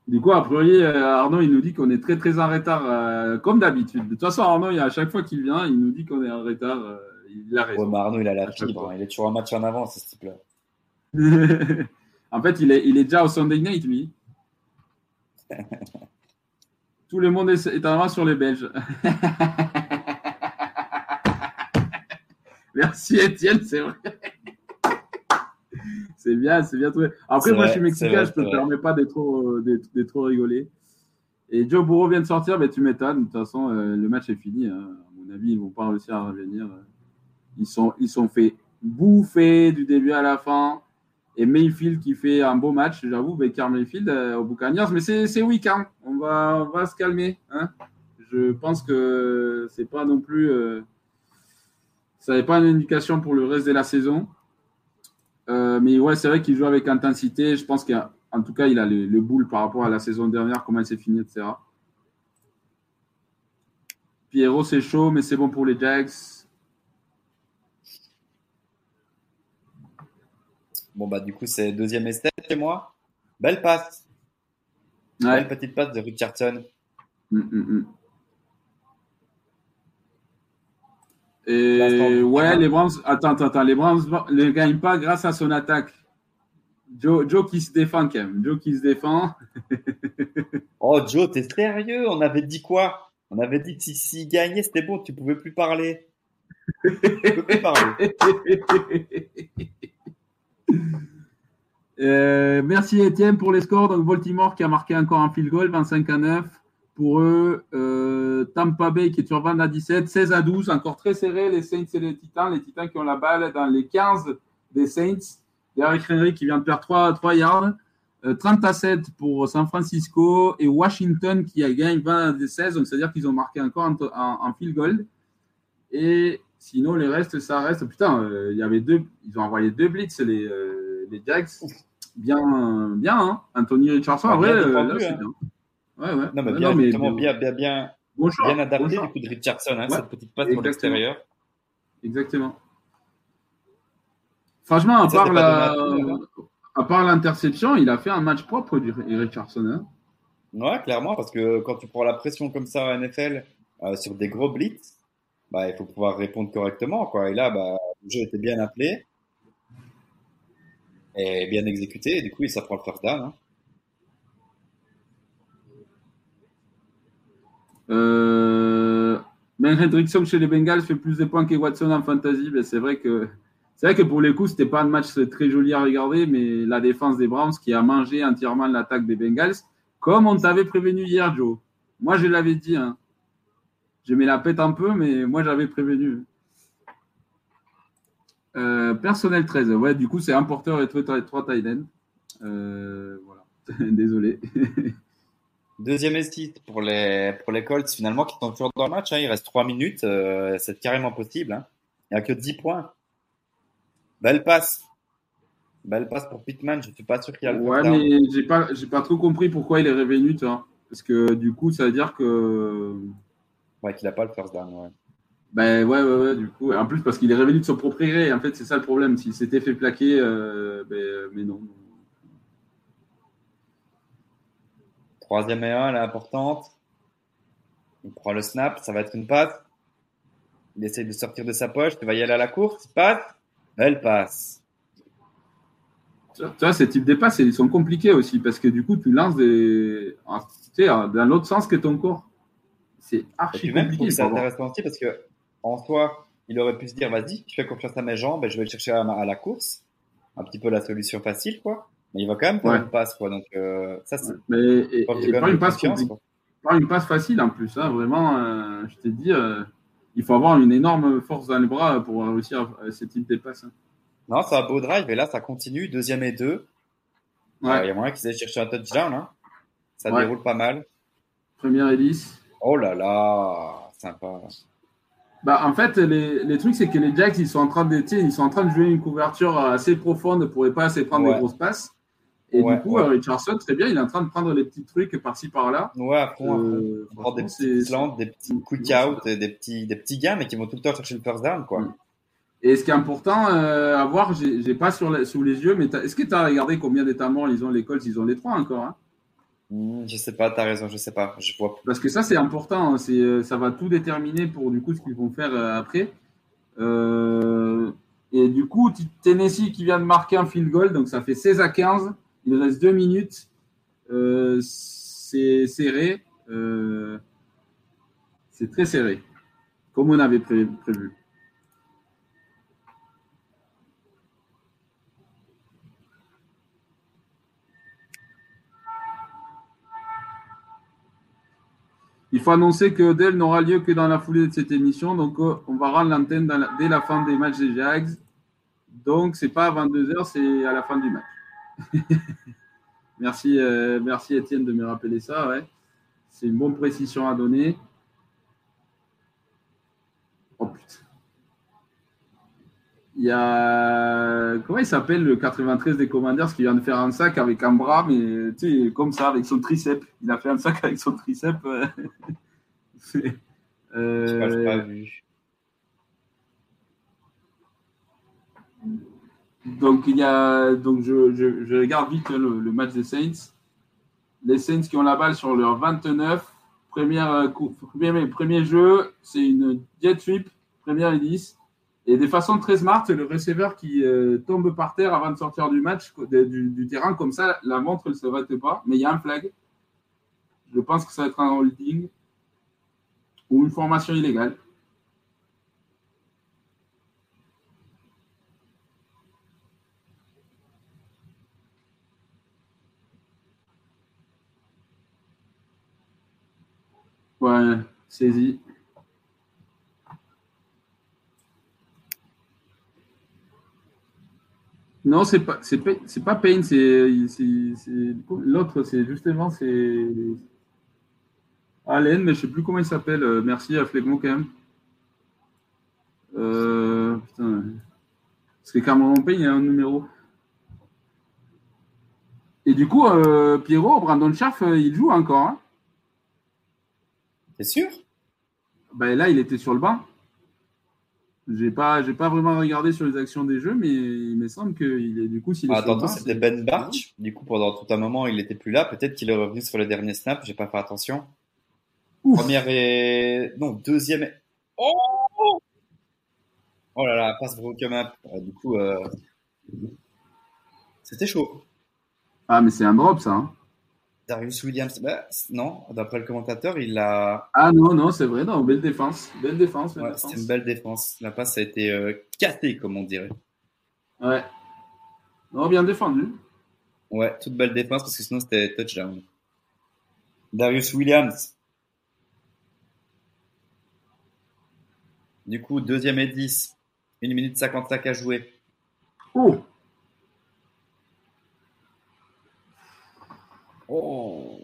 Du coup, a priori, Arnaud, il nous dit qu'on est très très en retard, euh, comme d'habitude. De toute façon, Arnaud, il, à chaque fois qu'il vient, il nous dit qu'on est en retard. Euh, il a raison. Ouais, Arnaud, il a la fibre. Il est toujours un match en avance, ce type-là. en fait, il est, il est déjà au Sunday Night, lui. Tout le monde est, est en avance sur les Belges. Merci Étienne, c'est vrai. c'est bien, c'est bien trouvé. Après, moi, je suis mexicain, je ne me permets pas d'être trop, trop rigoler. Et Joe Burrow vient de sortir, mais tu m'étonnes. De toute façon, euh, le match est fini. Hein. À mon avis, ils ne vont pas réussir à revenir. Ils sont, ils sont fait bouffer du début à la fin. Et Mayfield qui fait un beau match, j'avoue, Baker Mayfield euh, au Buccaneers. Mais c'est week-end. On va, on va se calmer. Hein. Je pense que c'est pas non plus. Euh, ça n'est pas une indication pour le reste de la saison. Euh, mais ouais, c'est vrai qu'il joue avec intensité. Je pense qu'en tout cas, il a le, le, boule par rapport à la saison dernière, comment elle s'est finie, etc. Pierrot, c'est chaud, mais c'est bon pour les Jags. Bon, bah, du coup, c'est deuxième essai chez moi. Belle passe. Ouais. Belle petite passe de Richardson. Mm, mm, mm. Et ouais, les Browns, attends, attends, attends, les Browns ne gagnent pas grâce à son attaque. Joe, Joe qui se défend quand même. Joe qui se défend. oh, Joe, t'es sérieux? On avait dit quoi? On avait dit que s'il si, gagnait, c'était bon, tu pouvais plus parler. tu peux plus parler. euh, merci Étienne pour les scores. Donc Baltimore qui a marqué encore un field goal, 25 à 9 pour eux. Euh, Tampa Bay qui est sur 20 à 17, 16 à 12, encore très serré, les Saints et les Titans. Les Titans qui ont la balle dans les 15 des Saints. Derrick Henry qui vient de perdre 3, 3 yards. Euh, 30 à 7 pour San Francisco et Washington qui a gagné 20 à 16, donc c'est-à-dire qu'ils ont marqué encore un, un, un, field goal. Et sinon, les restes, ça reste. Putain, euh, il y avait deux, ils ont envoyé deux blitz, les, euh, les Jags. Bien, bien, hein. Anthony Richardson, en vrai, euh, c'est hein. bien. Ouais, ouais. Non, mais bien, non, mais justement, bien- bien, bien, bien, Bon choix, bien adapté bon du coup de Richardson, hein, Ouais, cette petite passe pour l'extérieur. Exactement. Franchement, à ça, part la, hein. à part l'interception, il a fait un match propre du Richardson. hein. Ouais, clairement, parce que quand tu prends la pression comme ça en NFL euh, sur des gros blitz, bah, il faut pouvoir répondre correctement, quoi. Et là, bah, le jeu était bien appelé et bien exécuté, et du coup, il s'apprend le first down. Hein. Euh, ben Hendrickson chez les Bengals fait plus de points que Watson en fantasy. Ben c'est vrai que c'est vrai que pour les coups, c'était pas un match très joli à regarder, mais la défense des Browns qui a mangé entièrement l'attaque des Bengals, comme on t'avait prévenu hier, Joe. Moi, je l'avais dit. Hein. Je mets la pète un peu, mais moi, j'avais prévenu. Euh, personnel 13. Ouais, du coup, c'est un porteur et trois, tight ends. Euh, voilà. Désolé. Deuxième essai pour les, pour les Colts, finalement, qui sont toujours dans le match. Hein. Il reste 3 minutes. euh, c'est carrément possible. Hein. Il n'y a que 10 points. Belle passe. Belle passe pour Pittman. Je suis pas sûr qu'il y a le Ouais, mais j'ai pas, j'ai pas trop compris pourquoi il est revenu, vois. Parce que du coup, ça veut dire que. Ouais, qu'il n'a pas le first down. Ouais. Ben ouais, ouais, ouais, du coup. En plus, parce qu'il est revenu de son propre gré. En fait, c'est ça le problème. S'il s'était fait plaquer, euh, ben, mais non. Troisième et un, elle est importante. Il prend le snap, ça va être une passe. Il essaye de sortir de sa poche, tu vas y aller à la course, passe. Elle passe. Tu vois, ces types de passes, ils sont compliqués aussi. Parce que du coup, tu lances des. ah, Tu sais, dans l'autre sens que ton corps. C'est archi même, compliqué. c'est intéressant aussi parce que en soi, il aurait pu se dire, vas-y, je fais confiance à mes jambes et je vais chercher à, à, la course. Un petit peu la solution facile, quoi. Mais il va quand même faire Ouais. une passe, quoi. Donc, euh, ça, c'est Mais et, et pas une passe confiance, compliquée. quoi. pas une passe facile en plus. Hein, vraiment, euh, je t'ai dit, euh, il faut avoir une énorme force dans les bras pour réussir à, à ce type de passe. hein. Non, c'est un beau drive et là, ça continue. Deuxième et deux. Ouais. Euh, Il y a moyen qu'ils aient cherché un touchdown, hein. Ça Ouais. déroule pas mal. Première et 10. Oh là là, sympa. Bah, en fait, les, les trucs, c'est que les Jacks, ils sont en train de, ils sont en train de jouer une couverture assez profonde pour ne pas assez prendre Ouais. des grosses passes. Et Ouais, du coup, ouais. euh, Richardson, très bien, il est en train de prendre les petits trucs par-ci par-là. Ouais, à fond, à fond. Euh, On prend des c'est- slants, des petits quick c'est- out, et des petits, des petits gains, mais qui vont tout le temps chercher le first down, quoi. Mm. Et ce qui est important euh, à voir, j'ai pas sur sous les yeux, mais est-ce que tu as regardé combien d'états morts ils ont les Colts? Ils ont les trois encore. hein je sais pas, t'as raison, je sais pas. Je vois. Parce que ça, c'est important. hein. Euh, ça va tout déterminer pour du coup ce qu'ils vont faire euh, après. Euh, et du coup, tu- Tennessee qui vient de marquer un field goal, donc ça fait 16 à 15. Il reste deux minutes. C'est serré. C'est très serré, comme on avait pré- prévu. Il faut annoncer que Odell n'aura lieu que dans la foulée de cette émission. Donc, euh, on va rendre l'antenne dès la fin des matchs des Jags. Donc, c'est pas à 22h, c'est à la fin du match. merci, euh, merci Étienne de me rappeler ça. C'est une bonne précision à donner. Oh putain. Il y a. Comment il s'appelle le 93 des Commanders qui vient de faire un sac avec un bras, mais tu sais, comme ça, avec son triceps. Il a fait un sac avec son triceps. euh. C'est- Euh, pas vu. Donc, il y a, donc je, je- je regarde vite le, le match des Saints. Les Saints qui ont la balle sur leur 29. Première, euh, premier, premier jeu, c'est une jet sweep, première et 10. Et de façon très smart, le receveur qui euh, tombe par terre avant de sortir du match, du, terrain, comme ça, la montre ne s'arrête pas. Mais il y a un flag. Je pense que ça va être un holding ou une formation illégale. Ouais, saisi. Non, c'est pas, c'est pas, c'est pas Payne, c'est, l'autre, c'est justement, c'est Allen, mais je sais plus comment il s'appelle. Euh, Merci à Flegmo quand même. Euh, putain. Parce que Cameron Payne, il y a un numéro. Et du coup, euh, Pierrot, Brandon Schaff, il joue encore. Hein T'es sûr? Ben là, il était sur le banc. J'ai pas, j'ai pas vraiment regardé sur les actions des jeux, mais il me semble qu'il est du coup s'il est ah, Tantôt, c'était Ben Barch. Du coup, pendant tout un moment, il était plus là. Peut-être qu'il est revenu sur le dernier snap. J'ai pas fait attention. Ouf. Première et. Non, deuxième. et- Oh Oh là là, passe broken up. Du coup, euh... c'était chaud. Ah, mais c'est un drop ça. hein. Darius Williams, bah, non, d'après le commentateur, il a. Ah non, non, c'est vrai, non, belle défense, belle défense, belle Ouais, défense. c'était une belle défense. La passe a été euh, cassée, comme on dirait. Ouais. Non, bien défendu. Ouais, toute belle défense parce que sinon c'était touchdown. Darius Williams. Du coup, deuxième et 10. 1 minute 55 à jouer. Oh, Oh.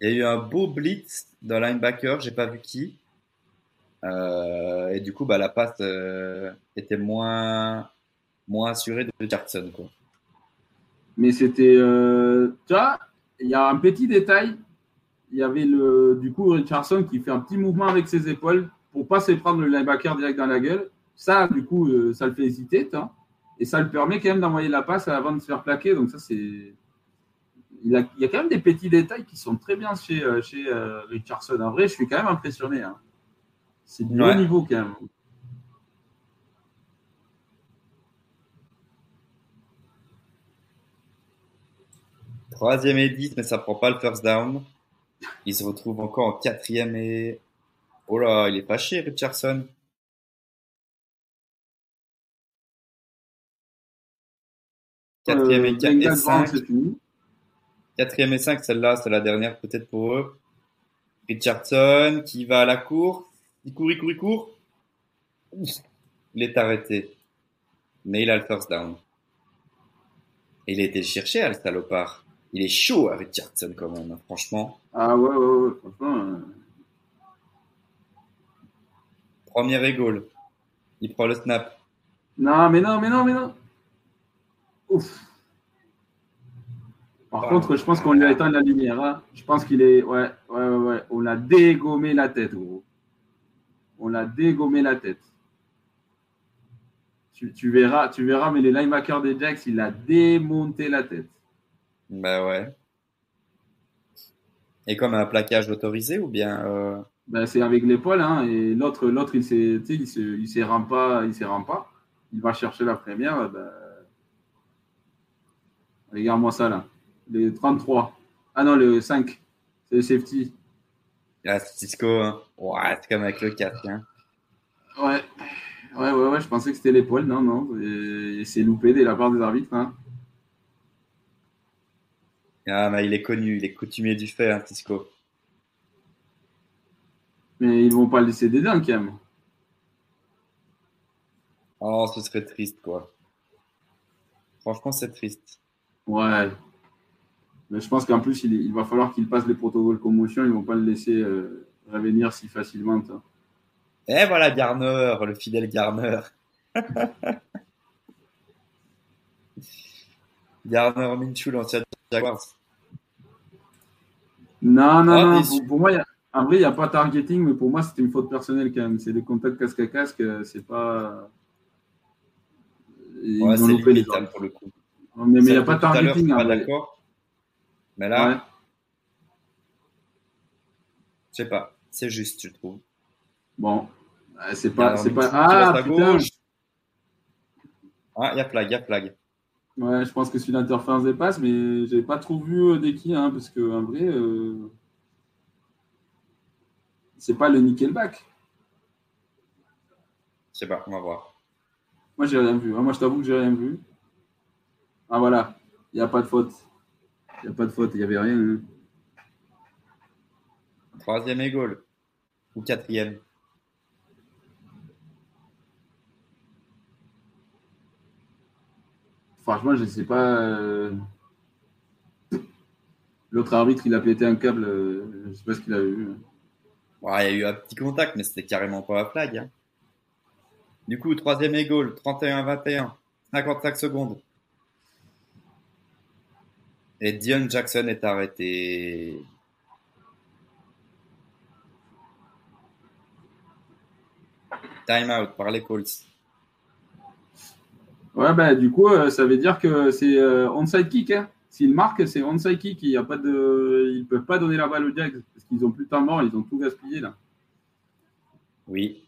Il y a eu un beau blitz d'un linebacker, j'ai pas vu qui. Euh, et du coup, bah, la passe euh, était moins, moins assurée de Jackson. Quoi. mais c'était, euh, tu vois, il y a un petit détail. Il y avait le, du coup, Richardson qui fait un petit mouvement avec ses épaules pour pas se prendre le linebacker direct dans la gueule. Ça, du coup, ça le fait hésiter. Et ça le permet quand même d'envoyer la passe avant de se faire plaquer. Donc ça, c'est, il, a- il y a quand même des petits détails qui sont très bien chez, euh, chez euh, Richardson. En vrai, je suis quand même impressionné. hein. C'est du Ouais. haut niveau quand même. Troisième et 10, mais ça prend pas le first down. Il se retrouve encore en quatrième et Oh là, il est pas chier, Richardson. Quatrième et, Euh, Bengals, et cinq. Browns, c'est fini. Quatrième et 5, celle-là, c'est la dernière peut-être pour eux. Richardson qui va à la cour. Il court, il court, il court. Il est arrêté. Mais il a le first down. Et il a été chercher, à le salopard. Il est chaud à Richardson quand même, hein, franchement. Ah ouais, ouais, ouais, franchement. euh, Premier goal. Il prend le snap. Non, mais non, mais non, mais non. Ouf. Par contre, je pense qu'on lui a éteint la lumière. hein. Je pense qu'il est. Ouais, ouais, ouais, ouais. On l'a dégommé la tête, gros. On l'a dégommé la tête. Tu, tu verras, tu verras, mais les linebackers des Jacks, il a démonté la tête. Bah ouais. Et comme un plaquage autorisé ou bien euh, Ben, c'est avec l'épaule, hein, et l'autre, l'autre, il s'est, tu sais, il se, il s'est rend pas, il s'est rend pas. Il va chercher la première. Ben... Regarde-moi ça là. Les 33. Ah non, le 5. C'est le safety. ah, Cisco, hein. Ouais, c'est comme avec le 4. Hein. Ouais. Ouais, ouais, ouais, je pensais que c'était l'épaule. Non, non. C'est loupé de la part des arbitres. Hein. Ah, mais il est connu, il est coutumier du fait, hein, Cisco. Mais ils vont pas le laisser des dingues quand même. Oh, ce serait triste, quoi. Franchement, c'est triste. Ouais. Mais je pense qu'en plus, il, il va falloir qu'il passe les protocoles commotion. Ils vont pas le laisser euh, revenir si facilement. ça. Et voilà Garner, le fidèle Garner. Garner Minshew, l'ancien Jaguars. Non, non, Ah, non. Pour, pour moi, il y a- en vrai, il n'y a pas targeting, mais pour moi, c'était une faute personnelle quand même. C'est des contacts casque à casque, euh, c'est pas. Ils Ouais, c'est limite hein, pour le coup. Mais mais il n'y a pas de targeting. pas d'accord. Mais là, Ouais. je sais pas. C'est juste, je trouve. Bon. Euh, C'est pas. C'est pas... Ah, putain. gauche. Ah, il y a flag, il y a flag. Ouais, je pense que c'est une interférence des passes, mais j'ai pas trop vu euh, des qui, hein, parce que en vrai, euh, c'est pas le Nickelback. Je sais pas, on va voir. Moi, j'ai rien vu. hein. Moi, je t'avoue que j'ai rien vu. Ah voilà, il n'y a pas de faute. Il n'y a pas de faute, il n'y avait rien. hein. Troisième et goal. Ou quatrième. Franchement, je sais pas. euh, L'autre arbitre, il a pété un câble. euh, Je sais pas ce qu'il a eu. Ouais, il y a eu un petit contact, mais c'était carrément pas la flag. hein. Du coup, troisième et goal, 31-21, 55 secondes. Et Dion Jackson est arrêté. Time out par les Colts. Ouais, bah, du coup, euh, ça veut dire que c'est euh, onside kick. Hein. S'il marque, c'est onside kick. Il y a pas de... Ils peuvent pas donner la balle aux Jags parce qu'ils ont plus de temps mort. Ils ont tout gaspillé là. Oui.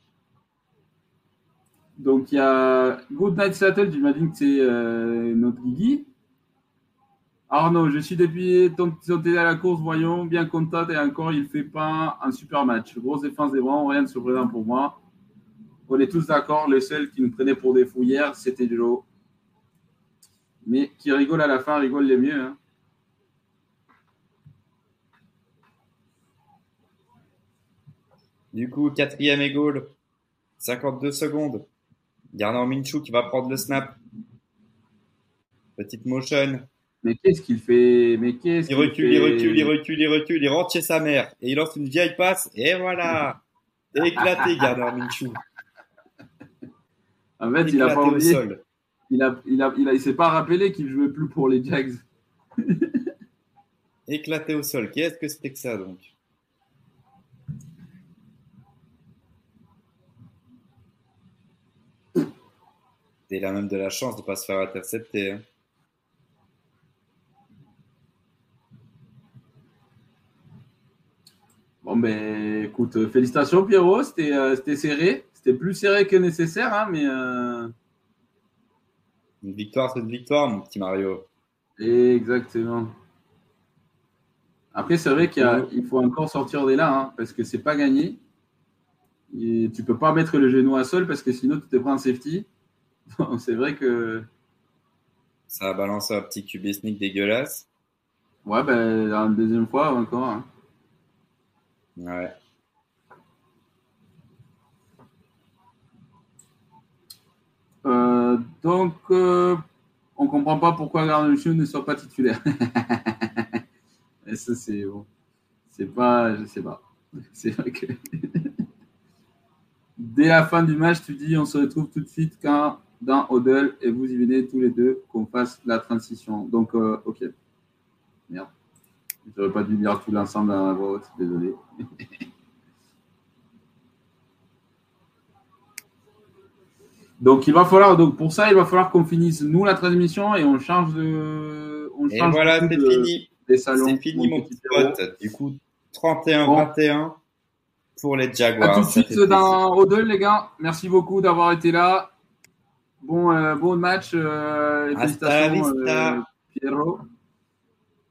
Donc, il y a Good Night Seattle. J'imagine que c'est euh, notre Guigui. Arnaud, je suis depuis ton sauté à la course, voyons, bien content et encore, il fait pas un super match. Grosse défense des Browns, rien de surprenant pour moi. On est tous d'accord, le seul qui nous prenait pour des fous hier, c'était Joe. Mais qui rigole à la fin, rigole les mieux. hein. Du coup, quatrième et goal, 52 secondes. Garner Minshew qui va prendre le snap. Petite motion. Mais qu'est-ce qu'il fait Mais qu'est-ce Il qu'il recule, fait il recule, il recule, il recule, il rentre chez sa mère. Et il lance une vieille passe. Et voilà. Éclaté, Garner Minshew. En fait, il a pas oublié. sol. Il a, il a, il a, il s'est pas rappelé qu'il jouait plus pour les Jags. Éclaté au sol. Qu'est-ce que c'était que ça donc? Il a même de la chance de ne pas se faire intercepter. hein. Bon, ben, écoute, euh, félicitations, Pierrot. C'était euh, c'était serré. C'était plus serré que nécessaire, hein, mais. euh, Une victoire, c'est une victoire, mon petit Mario. Exactement. Après, c'est vrai qu'il faut encore sortir des là, hein, parce que c'est pas gagné. Et tu peux pas mettre le genou à sol parce que sinon tu te prends un safety. c'est vrai que. Ça a balancé un petit sneak dégueulasse. Ouais, ben, la deuxième fois encore. Hein. Ouais. Euh, donc, euh, on comprend pas pourquoi Garnuccio ne soit pas titulaire. Et ça, c'est bon. C'est pas, je sais pas. C'est vrai que dès la fin du match, tu dis on se retrouve tout de suite quand dans Odell et vous y venez tous les deux qu'on fasse la transition. Donc, euh, ok. Merde. J'aurais pas dû dire tout l'ensemble à la voix haute, désolé. donc, il va falloir, donc pour ça, il va falloir qu'on finisse nous la transmission et on change de. On Et voilà, c'est de- fini. des salons. C'est fini, mon petit pote. Du coup, 31-21 pour les Jaguars. À tout de suite dans Odell, les gars. Merci beaucoup d'avoir été là. Bon, euh, bon match. Euh, Hasta félicitations, vista. euh, Pierrot.